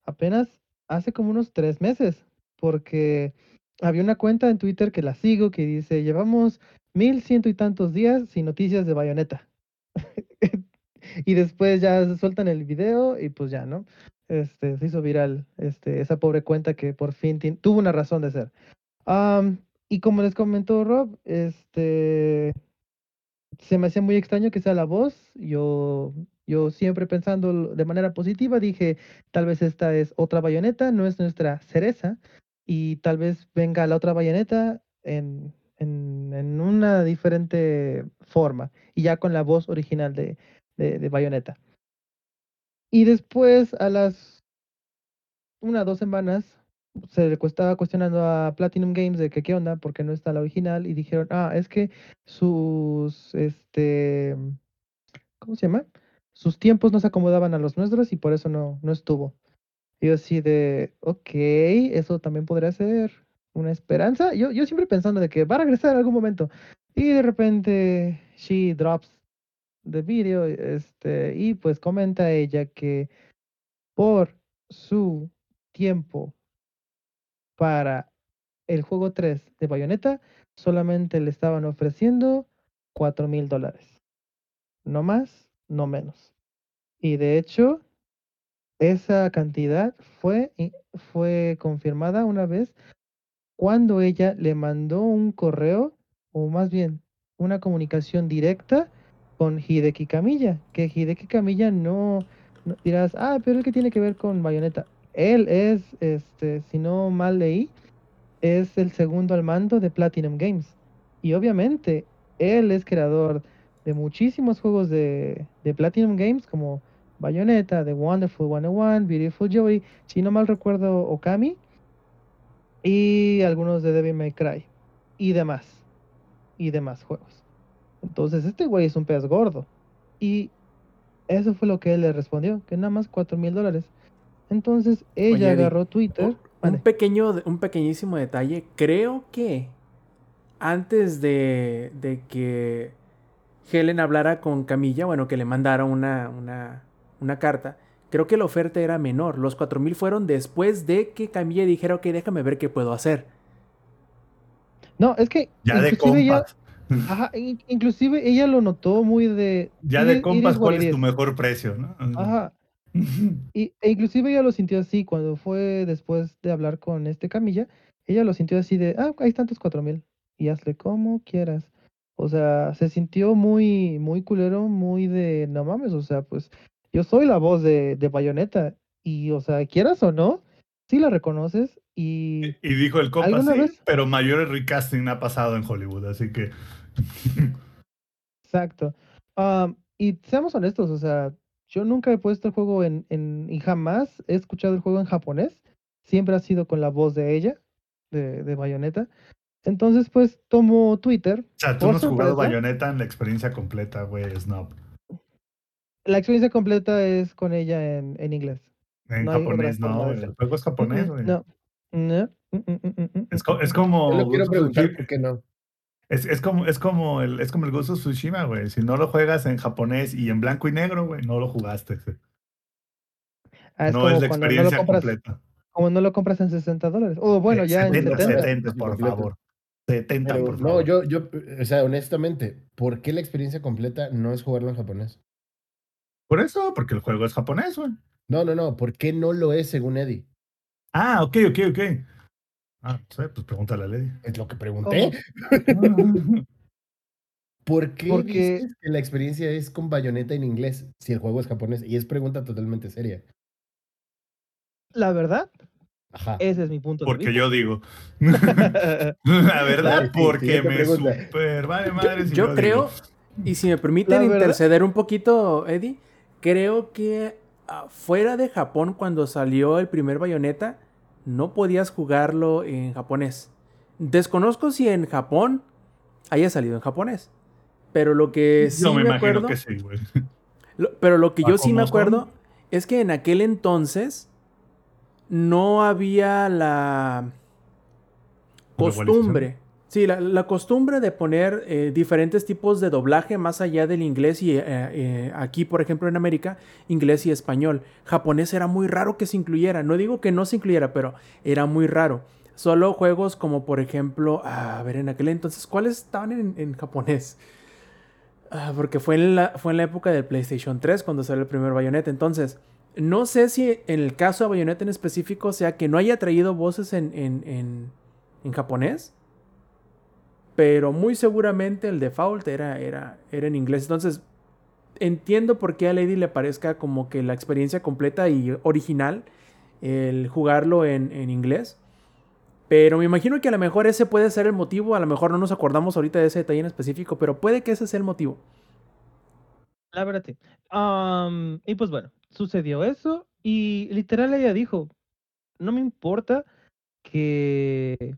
apenas hace como unos tres meses porque había una cuenta en Twitter que la sigo que dice llevamos mil ciento y tantos días sin noticias de Bayonetta. [LAUGHS] y después ya sueltan el video y pues ya, ¿no? Este, se hizo viral este, esa pobre cuenta que por fin tuvo una razón de ser. Am, y como les comentó Rob, este, se me hacía muy extraño que sea la voz. Yo, yo siempre pensando de manera positiva dije, tal vez esta es otra bayoneta, no es nuestra cereza, y tal vez venga la otra bayoneta en, en, en una diferente forma, y ya con la voz original de, de, de Bayonetta. Y después, a las una dos semanas, se le estaba cuestionando a Platinum Games de que qué onda, porque no está la original, y dijeron, ah, es que sus, este, ¿cómo se llama? Sus tiempos no se acomodaban a los nuestros y por eso no, no estuvo. Y yo así de, ok, eso también podría ser una esperanza. Yo, yo siempre pensando de que va a regresar en algún momento. Y de repente, she drops the video, este, y pues comenta ella que por su tiempo para el juego 3 de Bayonetta, solamente le estaban ofreciendo 4 mil dólares. No más, no menos. Y de hecho, esa cantidad fue, fue confirmada una vez cuando ella le mandó un correo, o más bien una comunicación directa con Hideki Kamiya, que Hideki Kamiya no, dirás, ah, pero el que tiene que ver con Bayonetta. Él es, este, si no mal leí, es el segundo al mando de Platinum Games. Y obviamente, él es creador de muchísimos juegos de, de Platinum Games, como Bayonetta, The Wonderful 101, Beautiful Joy, si no mal recuerdo, Okami, y algunos de Devil May Cry, y demás, y demás juegos. Entonces, este güey es un pez gordo. Y eso fue lo que él le respondió, que nada más 4 mil dólares. Entonces, ella Oye, agarró Twitter. Un pequeño, un pequeñísimo detalle. Creo que antes de, de que Helen hablara con Camilla, bueno, que le mandara una, una, una carta, creo que la oferta era menor. Los 4000 fueron después de que Camilla dijera, ok, déjame ver qué puedo hacer. No, es que Ya de compas. Ajá, in- inclusive ella lo notó muy de Ya "It de compas, ¿cuál es tu is". mejor precio? ¿no? Ajá. Y, e inclusive ella lo sintió así cuando fue después de hablar con este Camilla, ella lo sintió así de, ah, ahí están tus cuatro mil y hazle como quieras. O sea, se sintió muy, muy culero, muy de, no mames, o sea, pues yo soy la voz de, de Bayonetta y, o sea, quieras o no, sí la reconoces y Y dijo el compa, ¿Alguna sí, vez? pero mayor recasting ha pasado en Hollywood, así que Exacto. Am, y seamos honestos, o sea, yo nunca he puesto el juego en, en, y jamás he escuchado el juego en japonés. Siempre ha sido con la voz de ella, de, de Bayonetta. Entonces, pues, tomo Twitter. O sea, tú no has jugado. Bayonetta en la experiencia completa, güey, Snob. La experiencia completa es con ella en, en inglés. En No japonés, no, el juego es japonés, güey. No. No. Es, co- es como Yo lo quiero preguntar por qué no. es, es como es como el es como el Ghost of Tsushima, güey. Si no lo juegas en japonés y en blanco y negro, güey, no lo jugaste. Ah, es no como es la no experiencia compras, completa. como no lo compras en 60 dólares. O bueno, Eh, ya en 70, 70. 70, por favor. 70, Pero, por no, favor. yo, yo, o sea, honestamente, ¿por qué la experiencia completa no es jugarlo en japonés? Por eso, porque el juego es japonés, güey. No, no, no, ¿por qué no lo es según Eddie? Ah, ok, ok, ok. Ah, sí, pues pregúntale a Lady. Es lo que pregunté. [LAUGHS] ¿Por qué Porque- dices que la experiencia es con bayoneta en inglés si el juego es japonés? Y es pregunta totalmente seria. La verdad, Ajá. ese es mi punto de Porque vista. yo digo. [LAUGHS] La verdad, Sí, sí, porque me pregunta. super vale madre. si Yo digo. creo, y si me permiten La verdad- interceder un poquito, Eddie, creo que fuera de Japón, cuando salió el primer Bayonetta, no podías jugarlo en japonés. Desconozco si en Japón haya salido en japonés. Pero lo que sí Yo me, me, imagino acuerdo, que sí, güey. [LAUGHS] lo- pero lo que ¿A yo sí me son? acuerdo es que en aquel entonces no había la costumbre. Sí, la, costumbre de poner eh, diferentes tipos de doblaje más allá del inglés y eh, eh, aquí, por ejemplo, en América, inglés y español. Japonés era muy raro que se incluyera. No digo que no se incluyera, pero era muy raro. Solo juegos como, por ejemplo, a ver, en aquel entonces, ¿cuáles estaban en, en japonés? Ah, porque fue en, la, fue en la época del PlayStation 3 cuando salió el primer Bayonetta. Entonces, no sé si en el caso de Bayonetta en específico sea que no haya traído voces en, en, en japonés. Pero muy seguramente el default era, era, era en inglés. Entonces, entiendo por qué a Lady le parezca como que la experiencia completa y original el jugarlo en, en inglés. Pero me imagino que a lo mejor ese puede ser el motivo. A lo mejor no nos acordamos ahorita de ese detalle en específico, pero puede que ese sea el motivo. La verdad, sí. Y pues bueno, sucedió eso y literal ella dijo, no me importa que,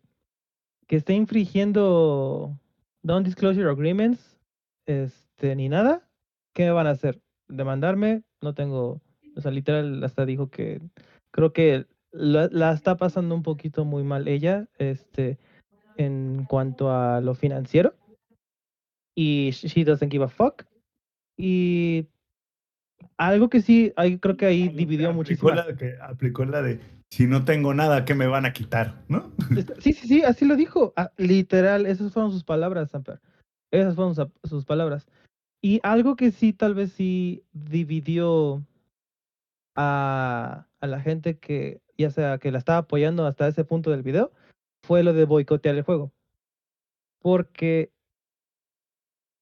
que esté infringiendo non-disclosure agreements, este, ni nada. ¿Qué me van a hacer? ¿Demandarme? No tengo, o sea, literal hasta dijo que creo que la, la está pasando un poquito muy mal ella, este, en cuanto a lo financiero. Y she doesn't give a fuck. Y algo que sí, ahí creo que ahí dividió aplicó muchísimo. la, que aplicó la de si no tengo nada, ¿qué me van a quitar? ¿No? Sí, sí, sí, así lo dijo. Ah, literal, esas fueron sus palabras, Samper. Esas fueron sus palabras. Y algo que sí, tal vez sí dividió a, a la gente que, ya sea que la estaba apoyando hasta ese punto del video, fue lo de boicotear el juego. Porque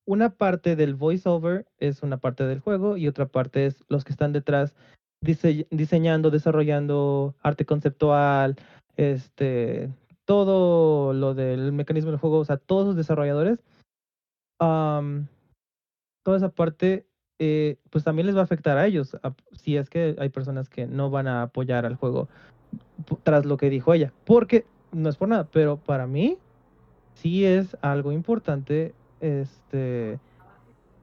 una parte del voiceover es una parte del juego y otra parte es los que están detrás dise- diseñando, desarrollando arte conceptual, este, todo lo del mecanismo del juego, o sea, todos los desarrolladores, am, toda esa parte, eh, pues también les va a afectar a ellos, a- si es que hay personas que no van a apoyar al juego tras lo que dijo ella, porque no es por nada, pero para mí sí es algo importante, este,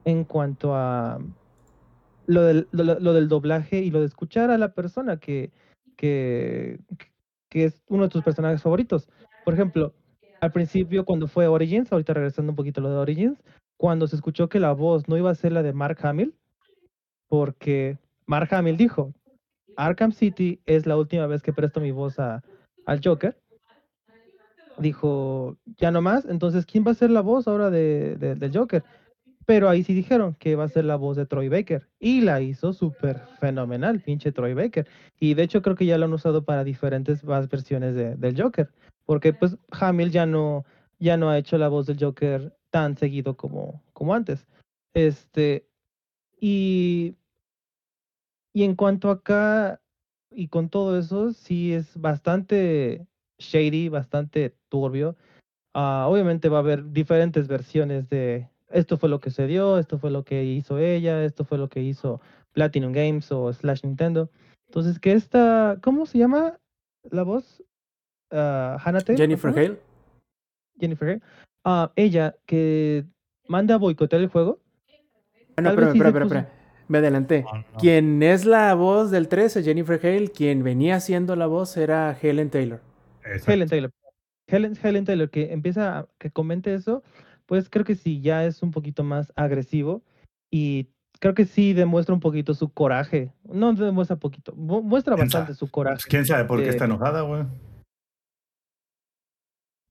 en cuanto a lo del, lo, del doblaje y lo de escuchar a la persona que, que, que es uno de tus personajes favoritos. Por ejemplo, al principio cuando fue Origins, ahorita regresando un poquito a lo de Origins, cuando se escuchó que la voz no iba a ser la de Mark Hamill, porque Mark Hamill dijo, Arkham City es la última vez que presto mi voz al Joker. Dijo, ya no más, entonces, ¿quién va a ser la voz ahora de, de- del Joker? Pero ahí sí dijeron que va a ser la voz de Troy Baker. Y la hizo súper fenomenal, pinche Troy Baker. Y de hecho creo que ya lo han usado para diferentes más versiones de- del Joker. Porque pues Hamill ya no, ya no ha hecho la voz del Joker tan seguido como, como antes. Este, y, y en cuanto acá, y con todo eso, sí es bastante shady, bastante turbio. Ah, obviamente va a haber diferentes versiones de esto fue lo que se dio, esto fue lo que hizo ella, esto fue lo que hizo Platinum Games o Slash Nintendo. Entonces, que esta, ¿cómo se llama la voz? Ah, Hannah Taylor, Jennifer ¿cómo? Hale. Jennifer Hale. Ah, ella que manda a boicotear el juego. Ah, no, vez espera, espera, espera. Me adelanté. No. Quien es la voz del 13, Jennifer Hale, quien venía siendo la voz era Helen Taylor. Exacto. Helen Taylor. Helen, Helen Taylor, que empieza a que comente eso, pues creo que sí, ya es un poquito más agresivo y creo que sí demuestra un poquito su coraje. No demuestra poquito, mu- muestra ¿Quién bastante sabe? su coraje. Pues, ¿Quién sabe por qué de- está enojada, güey?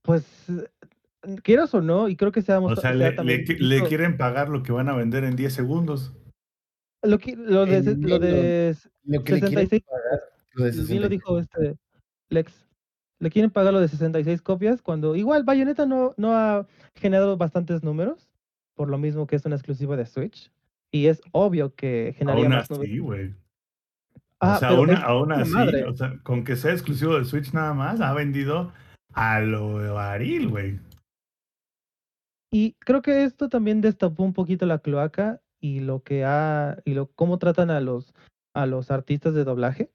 Pues, eh, quieras o no, y creo que se ha O sea, le, quieren pagar lo que van a vender en 10 segundos. Lo, que- lo de, lo de Lo que le quieren 66 pagar, lo de Bien lo 66. dijo este Lex. Le quieren pagar lo de 66 copias cuando igual Bayonetta no, no ha generado bastantes números, por lo mismo que es una exclusiva de Switch. Y es obvio que generaría Aún más así, güey. Ah, o sea, pero aún, aún así, madre. o sea, con que sea exclusivo del Switch nada más, ha vendido a lo baril, güey. Y creo que esto también destapó un poquito la cloaca y lo que ha y lo cómo tratan a los a los artistas de doblaje,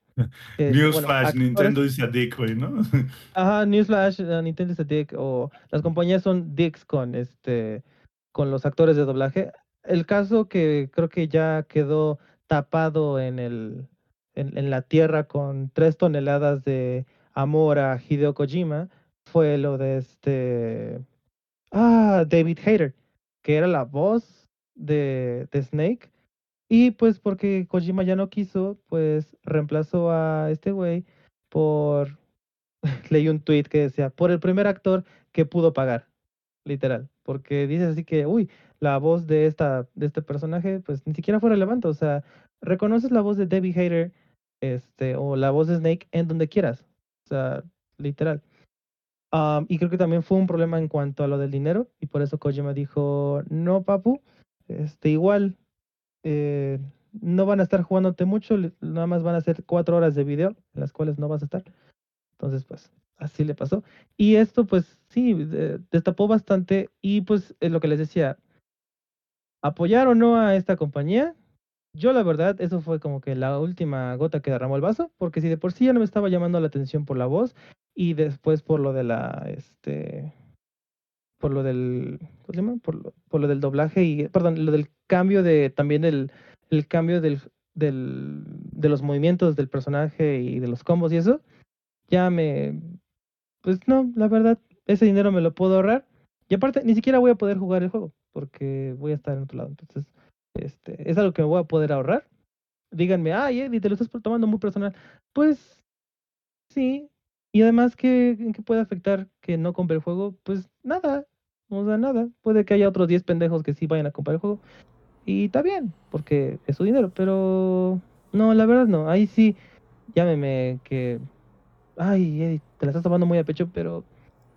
Eh, Newsflash, Nintendo is a dick, güey, ¿no? [LAUGHS] Ajá, Newsflash, uh, Nintendo is a dick, o las compañías son dicks con este con los actores de doblaje. El caso que creo que ya quedó tapado en el en, en la tierra con tres toneladas de amor a Hideo Kojima fue lo de este ah David Hayter, que era la voz de, de Snake. Y pues porque Kojima ya no quiso, pues reemplazó a este güey por [LAUGHS] leí un tweet que decía, por el primer actor que pudo pagar, literal, porque dice así que, uy, la voz de esta de este personaje pues ni siquiera fue relevante, o sea, reconoces la voz de Debbie Hater este o la voz de Snake en donde quieras. O sea, literal. Am, y creo que también fue un problema en cuanto a lo del dinero y por eso Kojima dijo, "No, papu, este igual eh, no van a estar jugándote mucho, nada más van a ser cuatro horas de video en las cuales no vas a estar. Entonces, pues, así le pasó. Y esto, pues, sí, de- destapó bastante. Y pues, es lo que les decía, apoyar o no a esta compañía, yo la verdad, eso fue como que la última gota que derramó el vaso, porque si de por sí ya no me estaba llamando la atención por la voz y después por lo de la, este, por lo del, ¿cómo se llama? Por lo, del doblaje y, perdón, lo del cambio de, también el, el cambio del, del, de los movimientos del personaje y de los combos y eso, ya me, pues no, la verdad, ese dinero me lo puedo ahorrar. Y aparte, ni siquiera voy a poder jugar el juego, porque voy a estar en otro lado. Entonces, este, es algo que me voy a poder ahorrar. Díganme, ay, Eddie, te lo estás tomando muy personal. Pues, sí. Y además, ¿qué, ¿en qué puede afectar que no compre el juego? Pues nada. O sea, nada. Puede que haya otros 10 pendejos que sí vayan a comprar el juego. Y está bien, porque es su dinero. Pero, no, la verdad no. Ahí sí, llámeme que ay, Eddie, te la estás tomando muy a pecho, pero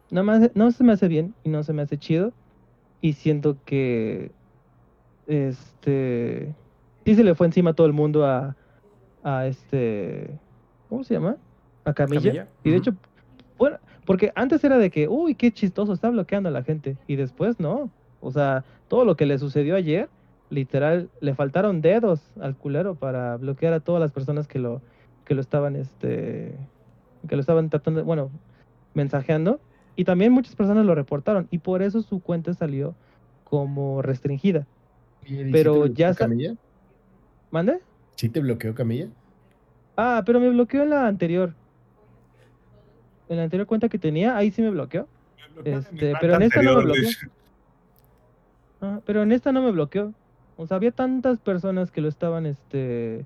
nada más no se me hace bien y no se me hace chido. Y siento que este sí se le fue encima a todo el mundo a, a este ¿cómo se llama? A Camilla. Camilla, Y de hecho, bueno, porque antes era de que, uy, qué chistoso, está bloqueando a la gente. Y después no. O sea, todo lo que le sucedió ayer, literal, le faltaron dedos al culero para bloquear a todas las personas que lo, que lo estaban, este, que lo estaban tratando, bueno, mensajeando. Y también muchas personas lo reportaron. Y por eso su cuenta salió como restringida. ¿Y Eddie, sí Pero ya Camilla? ¿Mande? ¿Sí te bloqueó Camilla? Ah, pero me bloqueó en la anterior. En la anterior cuenta que tenía, ahí sí me bloqueó. Este, pero en esta no me bloqueó. Ah, pero en esta no me bloqueó. O sea, había tantas personas que lo estaban este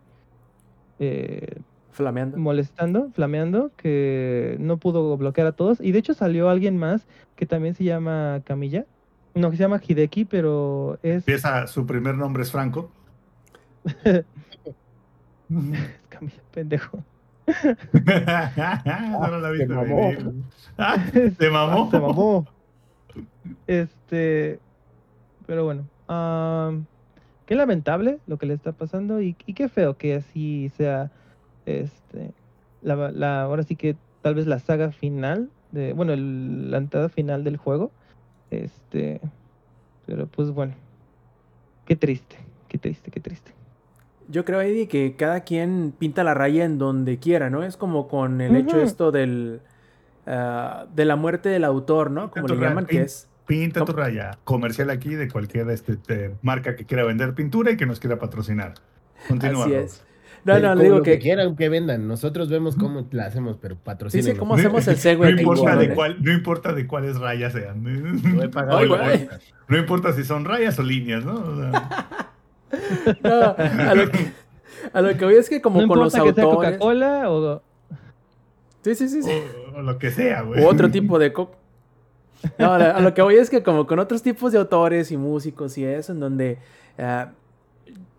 eh, Flameando. molestando, flameando, que no pudo bloquear a todos. Y de hecho salió alguien más que también se llama Camilla. No, que se llama Hideki, pero es Empieza, su primer nombre es Franco. [LAUGHS] Camilla, pendejo. No la viste te mamó. venir. Ah, ¿Te mamó? Se mamó. Este, pero bueno, am, qué lamentable lo que le está pasando y, y qué feo que así sea, este, la, la, ahora sí que tal vez la saga final de, bueno, el- la entrada final del juego, este, pero pues bueno, qué triste, qué triste, qué triste. Yo creo, Eddie, que cada quien pinta la raya en donde quiera, ¿no? Es como con el hecho esto del... ah, de la muerte del autor, ¿no? Como le llaman, que es... Pinta tu raya. Comercial aquí de cualquier este, te- marca que quiera vender pintura y que nos quiera patrocinar. Continúa. Así es. No, no, como le digo lo que, que... quieran que vendan. Nosotros vemos cómo la hacemos, pero patrocinen. Dice cómo hacemos el segue. No importa, igual, de ¿eh? cuál, no importa de cuáles rayas sean. Lo he pagado Ay. No importa si son rayas o líneas, ¿no? O sea, [LAUGHS] [LAUGHS] No, a lo que, a lo que voy es que como no con los importa que sea autores... Coca-Cola o... Sí, sí, sí. sí. o, o lo que sea, güey. U otro tipo de co- No, a, a lo que voy es que como con otros tipos de autores y músicos y eso, en donde ah,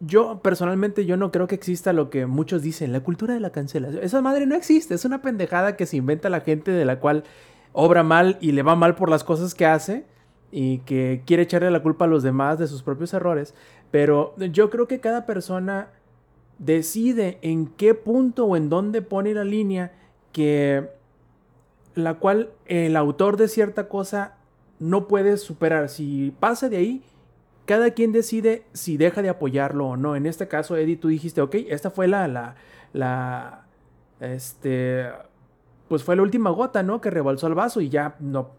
yo personalmente yo no creo que exista lo que muchos dicen, la cultura de la cancelación. Esa madre no existe, es una pendejada que se inventa la gente de la cual obra mal y le va mal por las cosas que hace y que quiere echarle la culpa a los demás de sus propios errores. Pero yo creo que cada persona decide en qué punto o en dónde pone la línea que la cual el autor de cierta cosa no puede superar. Si pasa de ahí, cada quien decide si deja de apoyarlo o no. En este caso, Eddie, tú dijiste, ok, esta fue la, la, la, este, pues fue la última gota, ¿no? Que rebalsó el vaso y ya no,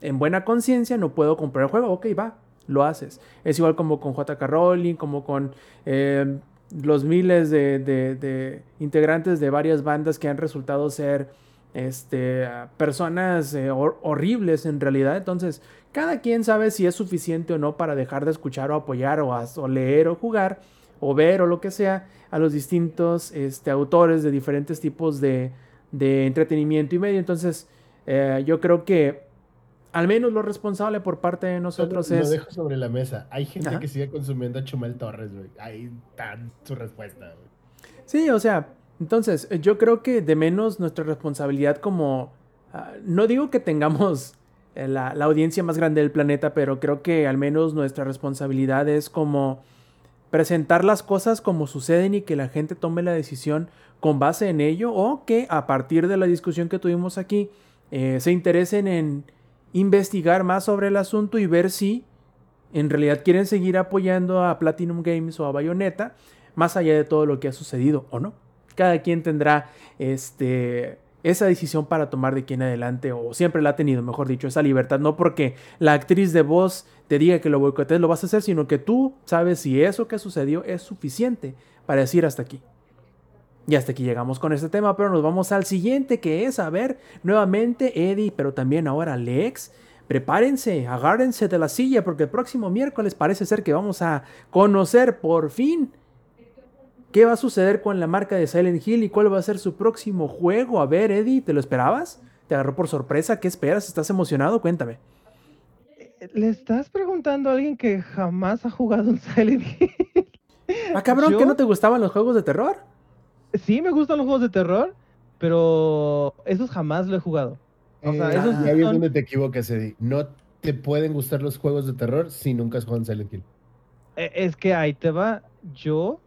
en buena conciencia no puedo comprar el juego, ok, va, lo haces. Es igual como con JK Rowling, como con eh, los miles de, de, integrantes de varias bandas que han resultado ser este, personas eh, horribles en realidad. Entonces, cada quien sabe si es suficiente o no para dejar de escuchar o apoyar o, o leer o jugar o ver o lo que sea a los distintos este, autores de diferentes tipos de, de entretenimiento y medio. Entonces, eh, yo creo que al menos lo responsable por parte de nosotros es. Lo dejo sobre la mesa. Hay gente que sigue consumiendo a Chumel Torres, güey. Ahí está su respuesta, güey. Sí, o sea, entonces, yo creo que de menos nuestra responsabilidad como. Ah, no digo que tengamos eh, la, la, audiencia más grande del planeta, pero creo que al menos nuestra responsabilidad es como presentar las cosas como suceden y que la gente tome la decisión con base en ello o que a partir de la discusión que tuvimos aquí eh, se interesen en investigar más sobre el asunto y ver si en realidad quieren seguir apoyando a Platinum Games o a Bayonetta más allá de todo lo que ha sucedido o no. Cada quien tendrá este esa decisión para tomar de quién adelante, o siempre la ha tenido, mejor dicho, esa libertad, no porque la actriz de voz te diga que lo boicotees, lo vas a hacer, sino que tú sabes si eso que sucedió es suficiente para decir hasta aquí. Y hasta aquí llegamos con este tema, pero nos vamos al siguiente, que es, a ver, nuevamente Eddie, pero también ahora Lex. Prepárense, agárrense de la silla, porque el próximo miércoles parece ser que vamos a conocer por fin ¿Qué va a suceder con la marca de Silent Hill y cuál va a ser su próximo juego? A ver, Eddie, ¿te lo esperabas? ¿Te agarró por sorpresa? ¿Qué esperas? ¿Estás emocionado? Cuéntame. ¿Le estás preguntando a alguien que jamás ha jugado un Silent Hill? Ah, cabrón, ¿que no te gustaban los juegos de terror? Sí, me gustan los juegos de terror, pero esos jamás lo he jugado. O sea, eh, esos ya son... donde te equivocas, Eddie. No te pueden gustar los juegos de terror si nunca has jugado un Silent Hill. Eh, es que ahí te va. Yo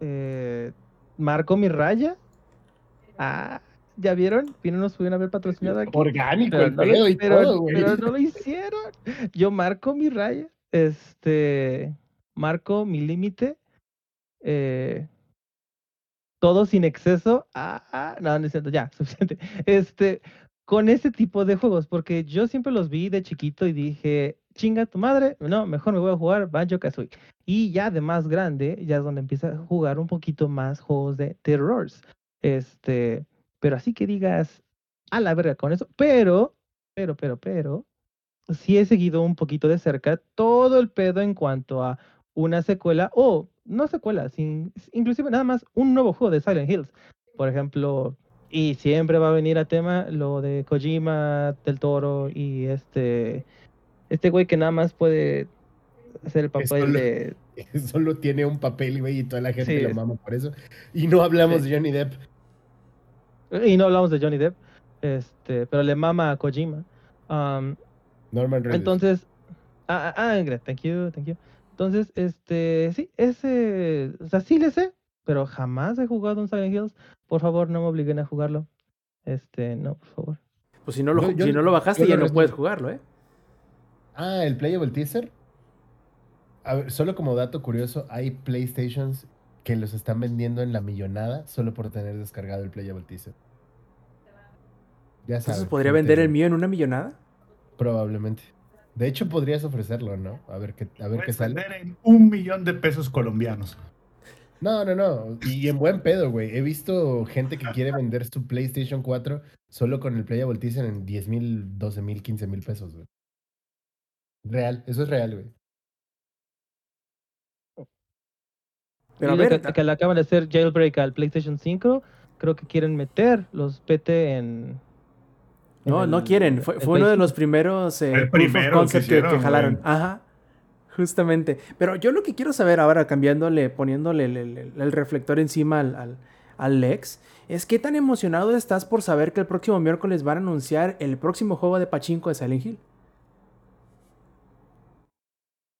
eh, marco mi raya. Ah, ¿ya vieron? Vino nos pudieron haber patrocinado aquí. Orgánico, pero, no lo, y todo, pero no lo hicieron. Yo marco mi raya. Este. Marco mi límite. Eh, todo sin exceso. Ah, ah, no, no es cierto, ya, [LAUGHS] suficiente. Este, con ese tipo de juegos, porque yo siempre los vi de chiquito y dije, chinga tu madre, no, mejor me voy a jugar Banjo Kazooie. Y ya de más grande, ya es donde empieza a jugar un poquito más juegos de terrors. Este, pero así que digas, a la verga con eso, pero, pero, pero, pero, sí he seguido un poquito de cerca todo el pedo en cuanto a una secuela, o no secuela, sin, inclusive nada más un nuevo juego de Silent Hills. Por ejemplo, y siempre va a venir a tema lo de Kojima, del Toro y este este güey que nada más puede hacer el papel de [LAUGHS] solo tiene un papel güey y toda la gente lo mama por eso y no hablamos de Johnny Depp. Y no hablamos de Johnny Depp, este, pero le mama a Kojima. Um, Norman Reedus. Entonces, ah, ah, ah thank you, thank you. Entonces, este, sí, ese, o sea, sí le sé, pero jamás he jugado un Silent Hills. Por favor, no me obliguen a jugarlo. Este, no, por favor. Pues si no lo, si no lo bajaste, ya no puedes jugarlo, ¿eh? Ah, el Playable Teaser. A ver, solo como dato curioso, hay PlayStations que los están vendiendo en la millonada solo por tener descargado el Playable Teaser. Ya sabes. ¿Entonces podría vender el mío en una millonada? Probablemente. De hecho, podrías ofrecerlo, ¿no? A ver qué, a ver qué sale. vender en un millón de pesos colombianos. No, no, no. Y en buen pedo, güey. He visto gente que quiere vender su PlayStation 4 solo con el Playable Teaser en 10 mil, 12 mil, 15 mil pesos, güey. Real, eso es real, güey. Pero a ver, que, le acaban de hacer jailbreak al PlayStation 5, creo que quieren meter los PT en. No, no quieren. Fue, fue uno de los primeros eh, concept que, jalaron. Ajá. Justamente. Pero yo lo que quiero saber ahora, cambiándole, poniéndole el, reflector encima al, al, Lex, es qué tan emocionado estás por saber que el próximo miércoles van a anunciar el próximo juego de Pachinko de Silent Hill.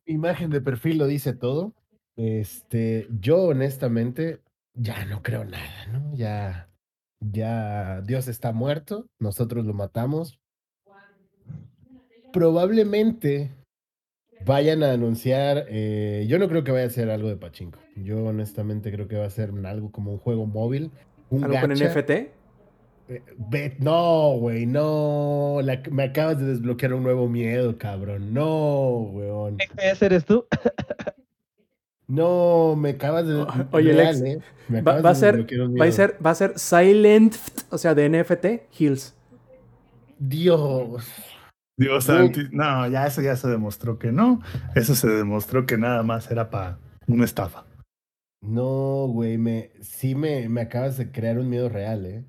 Imagen de perfil lo dice todo. Este, yo honestamente ya no creo nada, ¿no? Ya, ya Dios está muerto, nosotros lo matamos. Probablemente vayan a anunciar, eh, yo no creo que vaya a ser algo de Pachinko. Yo honestamente creo que va a ser algo como un juego móvil Un ¿Algo con gacha. NFT? Eh, no, güey, no. La- me acabas de desbloquear un nuevo miedo, cabrón. No, weón. ¿Ese eres tú? [LAUGHS] No, me acabas de. [LAUGHS] Oye, real, Lex, eh, me Va, acabas va a de ser, va a ser, va a ser Silent, o sea, de NFT, Hills. Dios. Dios No, ya eso ya se demostró que no. Eso se demostró que nada más era para una estafa. No, güey, me, sí me, me acabas de crear un miedo real, ¿eh?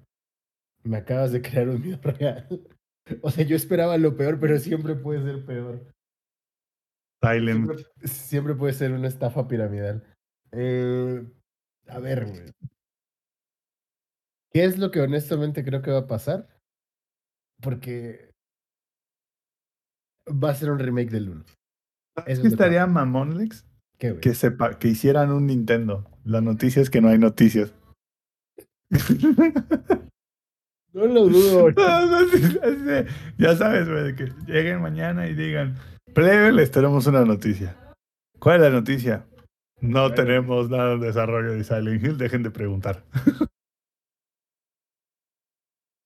Me acabas de [LAUGHS] crear un miedo real. O sea, yo esperaba lo peor, pero siempre puede ser peor. Silent. Siempre, siempre puede ser una estafa piramidal. Eh, a ver, güey. ¿Qué es lo que honestamente creo que va a pasar? Porque va a ser un remake del 1. ¿Sabes Eso qué es que estaría mamón, Lex? Que, sepa, que hicieran un Nintendo. La noticia es que no hay noticias. No lo dudo. [LAUGHS] ya sabes, güey, que lleguen mañana y digan, plebe, les tenemos una noticia. ¿Cuál es la noticia? No tenemos nada de desarrollo de Silent Hill, dejen de preguntar. [LAUGHS]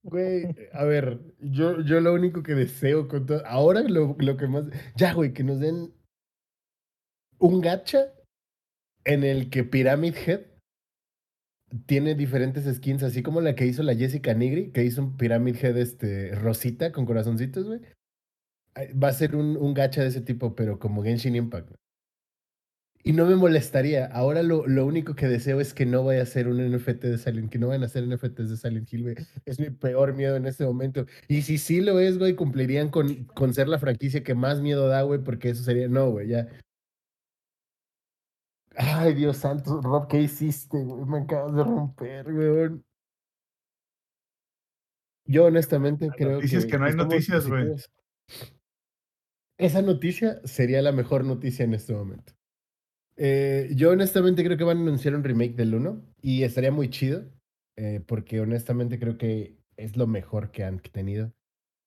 Güey, a ver, yo, yo lo único que deseo con todo. Ahora lo, lo que más. Ya, güey, que nos den un gacha en el que Pyramid Head tiene diferentes skins, así como la que hizo la Jessica Nigri, que hizo un Pyramid Head este, rosita con corazoncitos, güey. Va a ser un, un gacha de ese tipo, pero como Genshin Impact. Y no me molestaría. Ahora lo, lo único que deseo es que no vaya a ser un NFT de Silent que no vayan a ser NFTs de Silent Hill, güey. Es mi peor miedo en este momento. Y si sí lo es, güey, cumplirían con, con ser la franquicia que más miedo da, güey, porque eso sería. No, güey, ya. Ay, Dios santo, Rob, ¿qué hiciste, güey? Me acabas de romper, güey. Yo honestamente creo que. es que no hay noticias, güey. Esa noticia sería la mejor noticia en este momento. Eh, yo honestamente creo que van a anunciar un remake del 1 y estaría muy chido, eh, porque honestamente creo que es lo mejor que han tenido.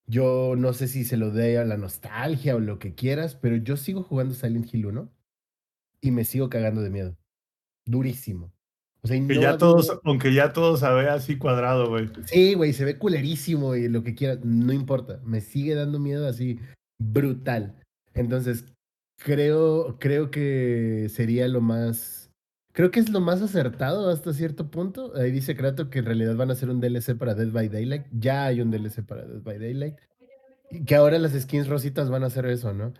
Yo no sé si se lo dé a la nostalgia o lo que quieras, pero yo sigo jugando Silent Hill 1 y me sigo cagando de miedo. Durísimo. O sea, y Que no ya todos, aunque ya todo se ve así cuadrado, güey. Sí, güey, se ve culerísimo y lo que quieras, no importa. Me sigue dando miedo así brutal. Entonces, creo, creo que sería lo más. Creo que es lo más acertado hasta cierto punto. Ahí dice Kratos que en realidad van a hacer un DLC para Dead by Daylight. Ya hay un DLC para Dead by Daylight. Y que ahora las skins rositas van a hacer eso, ¿no?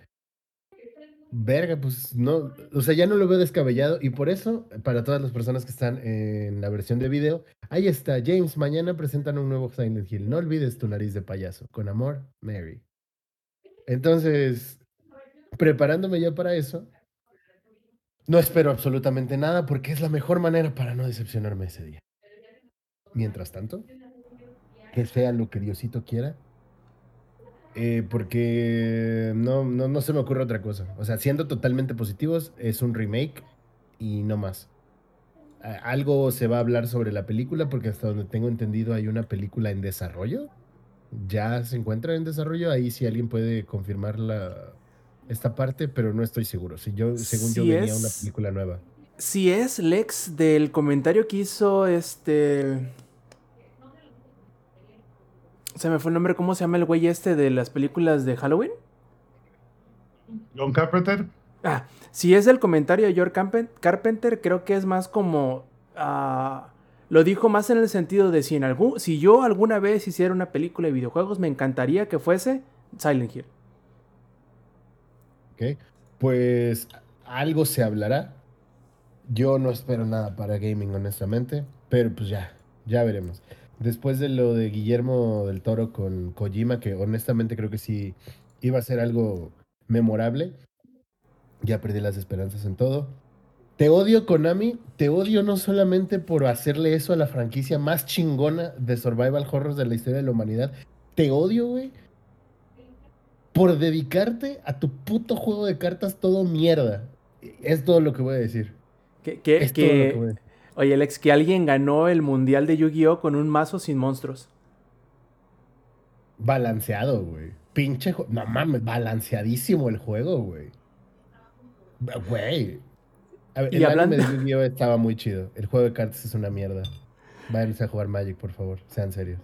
Verga, pues no, o sea, ya no lo veo descabellado y por eso, para todas las personas que están en la versión de video, ahí está, James, mañana presentan un nuevo Silent Hill. No olvides tu nariz de payaso. Con amor, Mary. Entonces, preparándome ya para eso, no espero absolutamente nada porque es la mejor manera para no decepcionarme ese día. Mientras tanto, que sea lo que Diosito quiera, eh, porque no, no, no se me ocurre otra cosa. O sea, siendo totalmente positivos, es un remake y no más. Algo se va a hablar sobre la película, porque hasta donde tengo entendido hay una película en desarrollo. Ya se encuentra en desarrollo. Ahí si alguien puede confirmar la, esta parte, pero no estoy seguro. Si yo, según yo, Sí venía una película nueva. Si es Lex del comentario que hizo este. Se me fue el nombre, ¿cómo se llama el güey este de las películas de Halloween? John Carpenter, Ah, si es el comentario de George Carpen- Carpenter, creo que es más como. ah, lo dijo más en el sentido de si, en algún, si yo alguna vez hiciera una película de videojuegos, me encantaría que fuese Silent Hill. ¿ok? Pues algo se hablará. Yo no espero nada para gaming, honestamente, pero pues ya, ya veremos. Después de lo de Guillermo del Toro con Kojima, que honestamente creo que sí iba a ser algo memorable, ya perdí las esperanzas en todo. Te odio, Konami. Te odio no solamente por hacerle eso a la franquicia más chingona de Survival Horrors de la historia de la humanidad. Te odio, güey. Por dedicarte a tu puto juego de cartas todo mierda. Es todo lo que voy a decir. Que, que- Es todo lo que- que voy a decir. oye, Lex, que alguien ganó el mundial de Yu-Gi-Oh! con un mazo sin monstruos. Balanceado, güey. Pinche. No mames, balanceadísimo el juego, güey. Güey. A ver, Y el hablando- anime de Yu-Gi-Oh! estaba muy chido. El juego de cartas es una mierda. váyanse a jugar Magic, por favor, sean serios.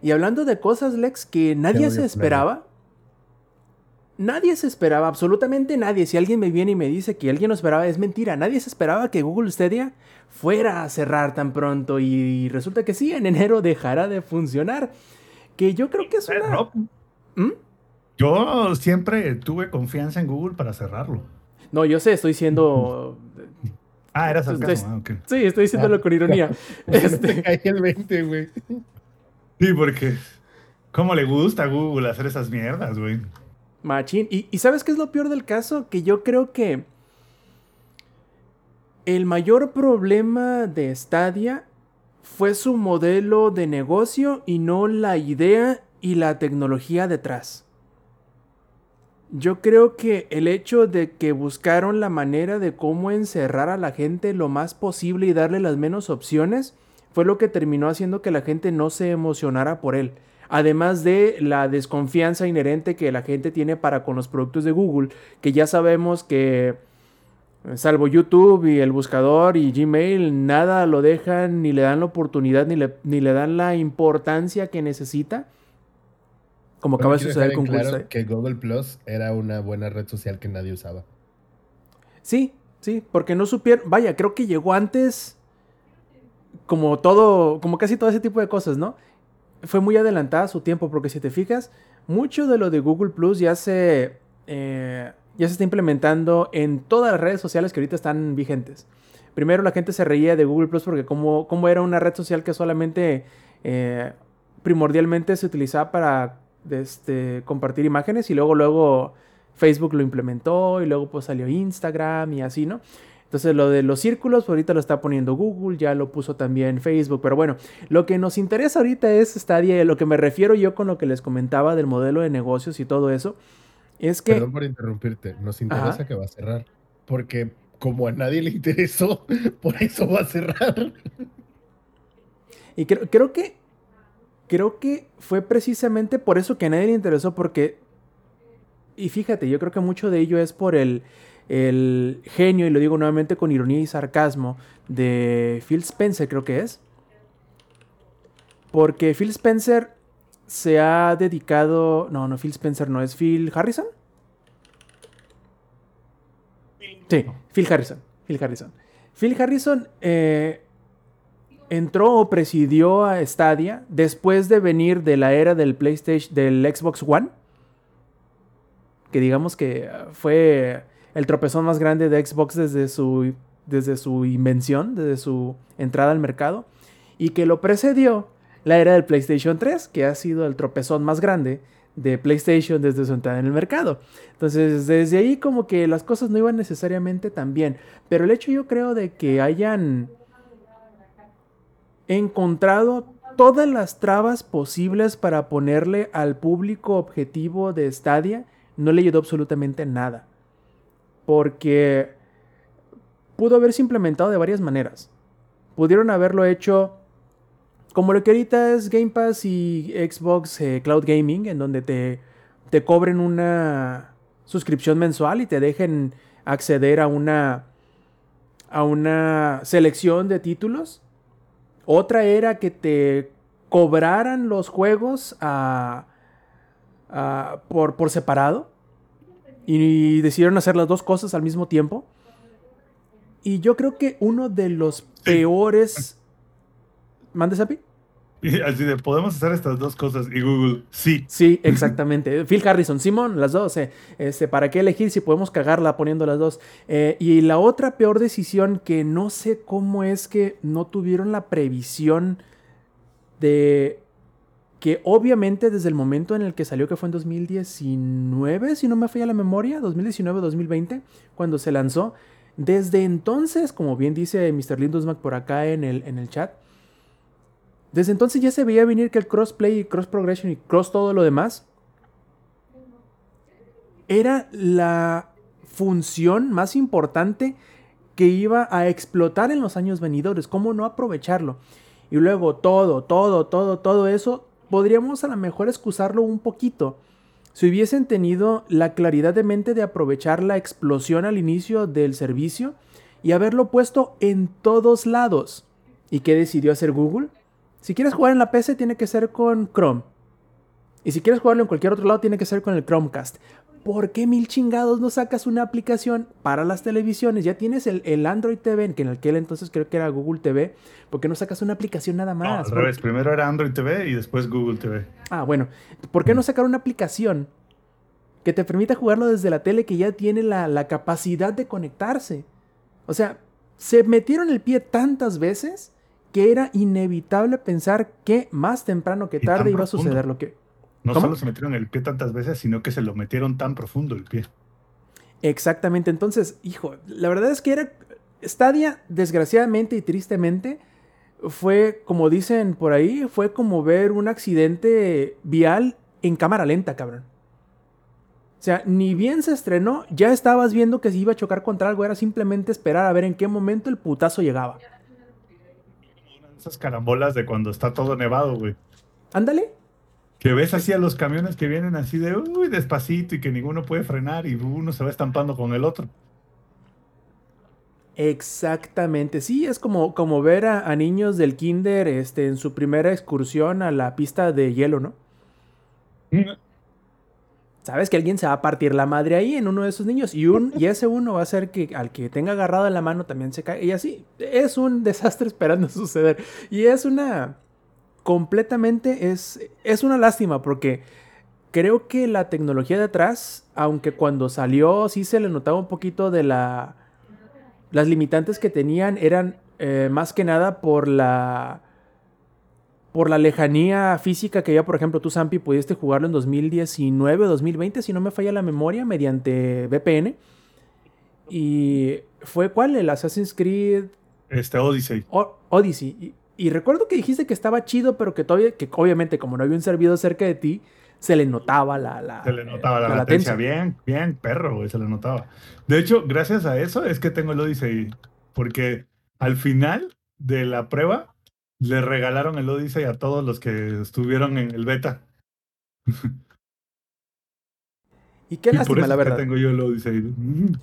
Y hablando de cosas, Lex, que nadie se esperaba. Nadie se esperaba, absolutamente nadie. Si alguien me viene y me dice que alguien lo esperaba, es mentira. Nadie se esperaba que Google Stadia fuera a cerrar tan pronto. Y resulta que sí, en enero dejará de funcionar. Que yo creo que es una. Rob, ¿Mm? Yo siempre tuve confianza en Google para cerrarlo. No, yo sé, estoy siendo. [LAUGHS] Ah, era sarcasmo. ah, ok. Sí, estoy diciéndolo con ironía. [LAUGHS] Este, Caí el 20, güey. Sí, porque. ¿Cómo le gusta a Google hacer esas mierdas, güey? Machín. ¿Y, y sabes qué es lo peor del caso? Que yo creo que el mayor problema de Stadia fue su modelo de negocio y no la idea y la tecnología detrás. Yo creo que el hecho de que buscaron la manera de cómo encerrar a la gente lo más posible y darle las menos opciones fue lo que terminó haciendo que la gente no se emocionara por él. Además de la desconfianza inherente que la gente tiene para con los productos de Google, que ya sabemos que salvo YouTube y el buscador y Gmail, nada lo dejan ni le dan la oportunidad ni le, ni le dan la importancia que necesita. Como acaba de suceder con Google. Stadia. que Google Plus era una buena red social que nadie usaba. Sí, sí, porque no supieron. Vaya, creo que llegó antes. Como todo, como casi todo ese tipo de cosas, ¿no? Fue muy adelantada su tiempo, porque si te fijas, mucho de lo de Google Plus ya se. eh, ya se está implementando en todas las redes sociales que ahorita están vigentes. Primero la gente se reía de Google Plus porque como, como era una red social que solamente eh, primordialmente se utilizaba para este, compartir imágenes y luego luego Facebook lo implementó y luego pues salió Instagram y así, ¿no? Entonces lo de los círculos, pues, ahorita lo está poniendo Google, ya lo puso también Facebook, pero bueno, lo que nos interesa ahorita es Stadia, lo que me refiero yo con lo que les comentaba del modelo de negocios y todo eso, es que... Perdón por interrumpirte, nos interesa Ajá. que va a cerrar. Porque como a nadie le interesó, [LAUGHS] por eso va a cerrar. Y creo, creo que. Creo que fue precisamente por eso que a nadie le interesó. Porque. Y fíjate, yo creo que mucho de ello es por el, el genio, y lo digo nuevamente con ironía y sarcasmo, de Phil Spencer, creo que es. Porque Phil Spencer se ha dedicado. No, no, Phil Spencer no es Phil Harrison. Sí, Phil Harrison. Phil Harrison. Phil Harrison eh, entró o presidió a Stadia después de venir de la era del PlayStation, del Xbox One. Que digamos que ah, fue el tropezón más grande de Xbox desde su, desde su invención, desde su entrada al mercado. Y que lo precedió la era del PlayStation 3, que ha sido el tropezón más grande de PlayStation desde su entrada en el mercado. Entonces, desde ahí como que las cosas no iban necesariamente tan bien. Pero el hecho yo creo de que hayan encontrado todas las trabas posibles para ponerle al público objetivo de Stadia, no le ayudó absolutamente nada. Porque pudo haberse implementado de varias maneras. Pudieron haberlo hecho como lo que ahorita es Game Pass y Xbox eh, Cloud Gaming, en donde te, te cobren una suscripción mensual y te dejen acceder a una, a una selección de títulos. Otra era que te cobraran los juegos a- a- por, por separado. Y decidieron hacer las dos cosas al mismo tiempo. Y yo creo que uno de los peores... ¿Mandes a [LAUGHS] Así de, podemos hacer estas dos cosas. Y Google, sí. Sí, exactamente. [LAUGHS] Phil Harrison, Simón, las dos. eh, este, ¿Para qué elegir si podemos cagarla poniendo las dos? Eh, y la otra peor decisión que no sé cómo es que no tuvieron la previsión de que obviamente desde el momento en el que salió, que fue en 2019, si no me falla la memoria, 2019-2020, cuando se lanzó, desde entonces, como bien dice Mr. Lindusmack por acá en el, en el chat, desde entonces ya se veía venir que el crossplay y cross progression y cross todo lo demás era la función más importante que iba a explotar en los años venidores. ¿Cómo no aprovecharlo? Y luego todo, todo, todo, todo eso, podríamos a lo mejor excusarlo un poquito. Si hubiesen tenido la claridad de mente de aprovechar la explosión al inicio del servicio y haberlo puesto en todos lados. ¿Y qué decidió hacer Google? Si quieres jugar en la PC tiene que ser con Chrome. Y si quieres jugarlo en cualquier otro lado tiene que ser con el Chromecast. ¿Por qué mil chingados no sacas una aplicación para las televisiones? Ya tienes el, Android TV, que en aquel entonces creo que era Google TV. ¿Por qué no sacas una aplicación nada más? al revés, primero era Android TV y después Google TV. Ah, bueno. ¿Por qué no sacar una aplicación que te permita jugarlo desde la tele que ya tiene la, la capacidad de conectarse? O sea, se metieron el pie tantas veces que era inevitable pensar que más temprano que tarde iba a suceder lo que no solo se metieron el pie tantas veces, sino que se lo metieron tan profundo el pie. Exactamente. Entonces, hijo, la verdad es que era. Stadia, desgraciadamente y tristemente, fue, como dicen por ahí, fue como ver un accidente vial en cámara lenta, cabrón. O sea, ni bien se estrenó, ya estabas viendo que se iba a chocar contra algo, era simplemente esperar a ver en qué momento el putazo llegaba. Esas carambolas de cuando está todo nevado, güey. Ándale, que ves así a los camiones que vienen así de uy, despacito y que ninguno puede frenar y uno se va estampando con el otro. Exactamente, sí, es como, como ver a, niños del kinder este, en su primera excursión a la pista de hielo, ¿no? Mm. Sabes que alguien se va a partir la madre ahí en uno de esos niños y, un, y ese uno va a hacer que al que tenga agarrado en la mano también se cae. Y así, es un desastre esperando [LAUGHS] suceder. Y es una, completamente es, es una lástima porque creo que la tecnología de atrás, aunque cuando salió sí se le notaba un poquito de la... Las limitantes que tenían eran eh, más que nada por la... Por la lejanía física que ya, por ejemplo, tú, Zampi, pudiste jugarlo en 2019 o 2020, si no me falla la memoria, mediante VPN. Y fue cuál, el Assassin's Creed. Este, Odyssey. Odyssey. Y recuerdo que dijiste que estaba chido, pero que todavía, que obviamente como no había un servidor cerca de ti, se le notaba la, la Se le notaba la, latencia. Bien, bien, perro, güey, se le notaba. De hecho, gracias a eso es que tengo el Odyssey. Porque al final de la prueba, le regalaron el Odyssey a todos los que estuvieron en el beta. Y qué [LAUGHS] lástima, la verdad. tengo yo el Odyssey. [LAUGHS]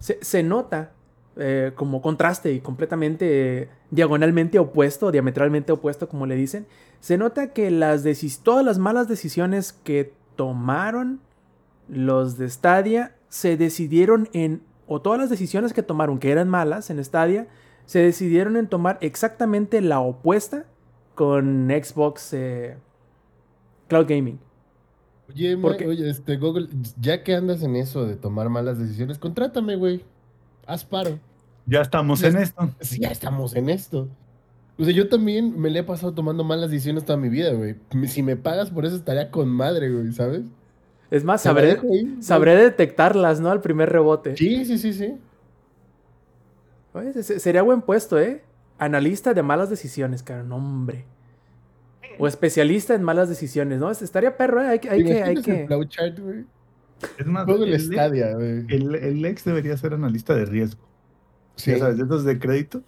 Se, se nota eh, como contraste y completamente diagonalmente opuesto, diametralmente opuesto, como le dicen, se nota que las todas las malas decisiones que tomaron los de Stadia se decidieron en, o todas las decisiones que tomaron que eran malas en Stadia, se decidieron en tomar exactamente la opuesta con Xbox eh, Cloud Gaming. Oye, oye, este Google, ya que andas en eso de tomar malas decisiones, contrátame, güey. Haz paro. Ya estamos en esto. Sí, ya estamos en esto. O sea, yo también me le he pasado tomando malas decisiones toda mi vida, güey. Si me pagas por eso estaría con madre, güey, ¿sabes? Es más, sabré, sabré detectarlas, ¿no? Al primer rebote. Sí, sí, sí, sí. Oye, sería buen puesto, ¿eh? Analista de malas decisiones, cara, hombre. O especialista en malas decisiones, ¿no? Estaría perro, ¿eh? Hay, hay que... Hay que... El güey? Es más, Todo el, estadio, güey. El, el ex debería ser analista de riesgo. Sí. Ya sabes, de esos de crédito,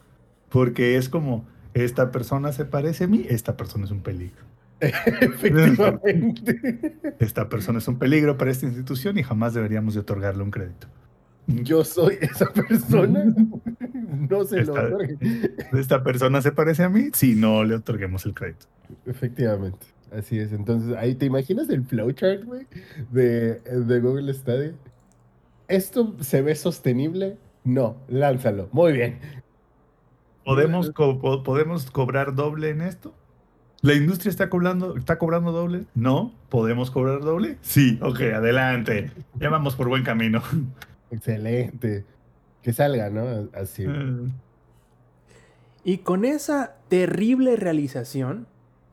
porque es como, esta persona se parece a mí, esta persona es un peligro. [LAUGHS] Efectivamente. Esta persona es un peligro para esta institución y jamás deberíamos de otorgarle un crédito. Yo soy esa persona. [LAUGHS] No se esta, lo otorgue. Esta persona se parece a mí, si no le otorguemos el crédito. Efectivamente. Así es. Entonces, ahí te imaginas el flowchart, güey, de, de Google Stadia. ¿Esto se ve sostenible? No, lánzalo. Muy bien. ¿Podemos, ¿Podemos cobrar doble en esto? ¿La industria está cobrando, está cobrando doble? No. ¿Podemos cobrar doble? Sí. Ok, adelante. Ya vamos por buen camino. Excelente. Que salga, ¿no? Así. Eh. Y con esa terrible realización,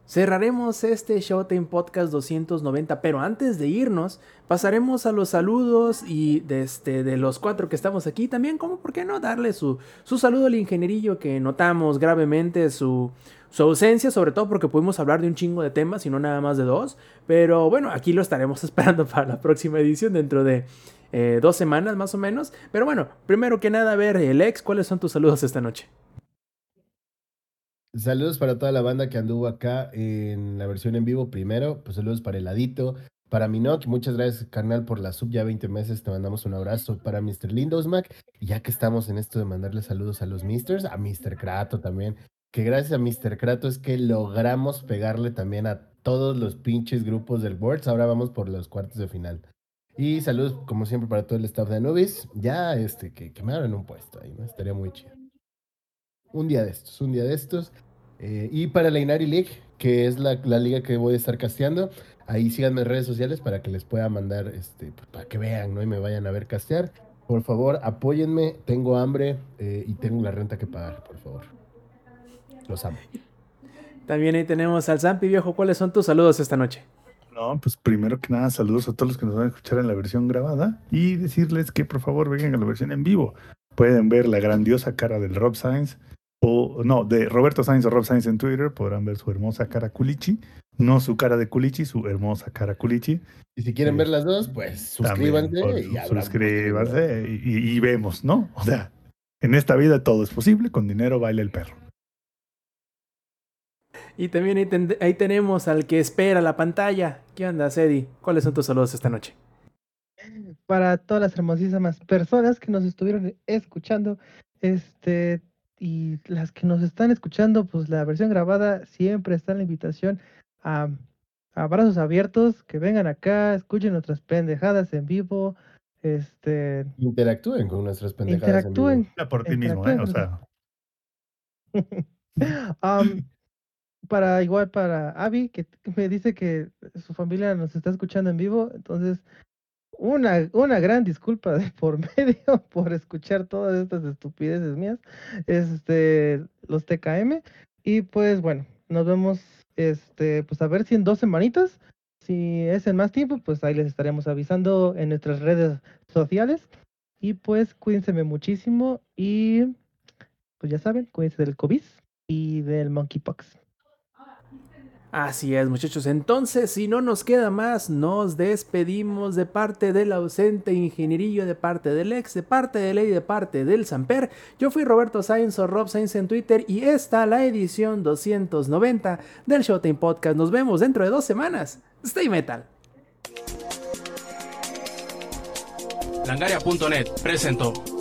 Cerraremos este Showtime Podcast 290, pero antes de irnos, pasaremos a los saludos y de, este, de los cuatro que estamos aquí también, como por qué no darle su, su saludo al ingenierillo que notamos gravemente su, su ausencia, sobre todo porque pudimos hablar de un chingo de temas y no nada más de dos, pero bueno, aquí lo estaremos [LAUGHS] esperando para la próxima edición dentro de eh, dos semanas más o menos, pero bueno, primero que nada, a ver, Lex, ¿cuáles son tus saludos esta noche? Saludos para toda la banda que anduvo acá en la versión en vivo primero. Pues saludos para Heladito, para Minok. Muchas gracias, carnal, por la sub ya 20 meses. Te mandamos un abrazo para Mr. Lindosmac. Y ya que estamos en esto de mandarle saludos a los Misters, a Mr. Krato también, que gracias a Mr. Kratos es que logramos pegarle también a todos los pinches grupos del Worlds. Ahora vamos por los cuartos de final. Y saludos, como siempre, para todo el staff de Anubis. Ya, este, que, me abran un puesto ahí, ¿no? Estaría muy chido. Un día de estos, un día de estos. Eh, y para la Inari League, que es la, la, liga que voy a estar casteando, ahí síganme en redes sociales para que les pueda mandar, este, pues, para que vean, ¿no? Y me vayan a ver castear. Por favor, apóyenme, tengo hambre eh, y tengo la renta que pagar, por favor. Los amo. También ahí tenemos al Zampi viejo. ¿Cuáles son tus saludos esta noche? No, pues primero que nada, saludos a todos los que nos van a escuchar en la versión grabada y decirles que por favor vengan a la versión en vivo. Pueden ver la grandiosa cara del Rob Sainz o no, de Roberto Sainz o Rob Sainz en Twitter, podrán ver su hermosa cara culichi, no su cara de culichi, su hermosa cara culichi. Y si quieren ver las dos, pues suscríbanse También, y suscríbanse y vemos, ¿no? O sea, en esta vida todo es posible, con dinero baila el perro. Y también ahí, ten- ahí tenemos al que espera la pantalla. ¿Qué onda, Cedi? ¿Cuáles son tus saludos esta noche? para todas las hermosísimas personas que nos estuvieron escuchando, este, y las que nos están escuchando, pues la versión grabada siempre está en la invitación a, a brazos abiertos, que vengan acá, escuchen nuestras pendejadas en vivo, este, Interactúen con nuestras pendejadas. en interactúen. vivo. Ya por ti mismo, ¿eh? O sea, Am, [LAUGHS] para igual para que que me dice que su familia nos está escuchando en vivo, entonces una, una gran disculpa de por [LAUGHS] medio por escuchar todas estas estupideces mías, este, los TKM, y pues bueno, nos vemos, este, pues a ver si en dos semanitas, si es en más tiempo, pues ahí les estaremos avisando en nuestras redes sociales, y pues cuídense muchísimo, y pues ya saben, cuídense del COVID y del monkeypox. Así es, muchachos. Entonces, si no nos queda más, nos despedimos de parte del ausente ingenierillo, de parte del ex, de parte de ley, de parte del Samper. Yo fui Roberto Sainz o Rob Sainz en Twitter y esta la edición 290 del Showtime Podcast. Nos vemos dentro de dos semanas. Stay metal. Langaria.net presentó.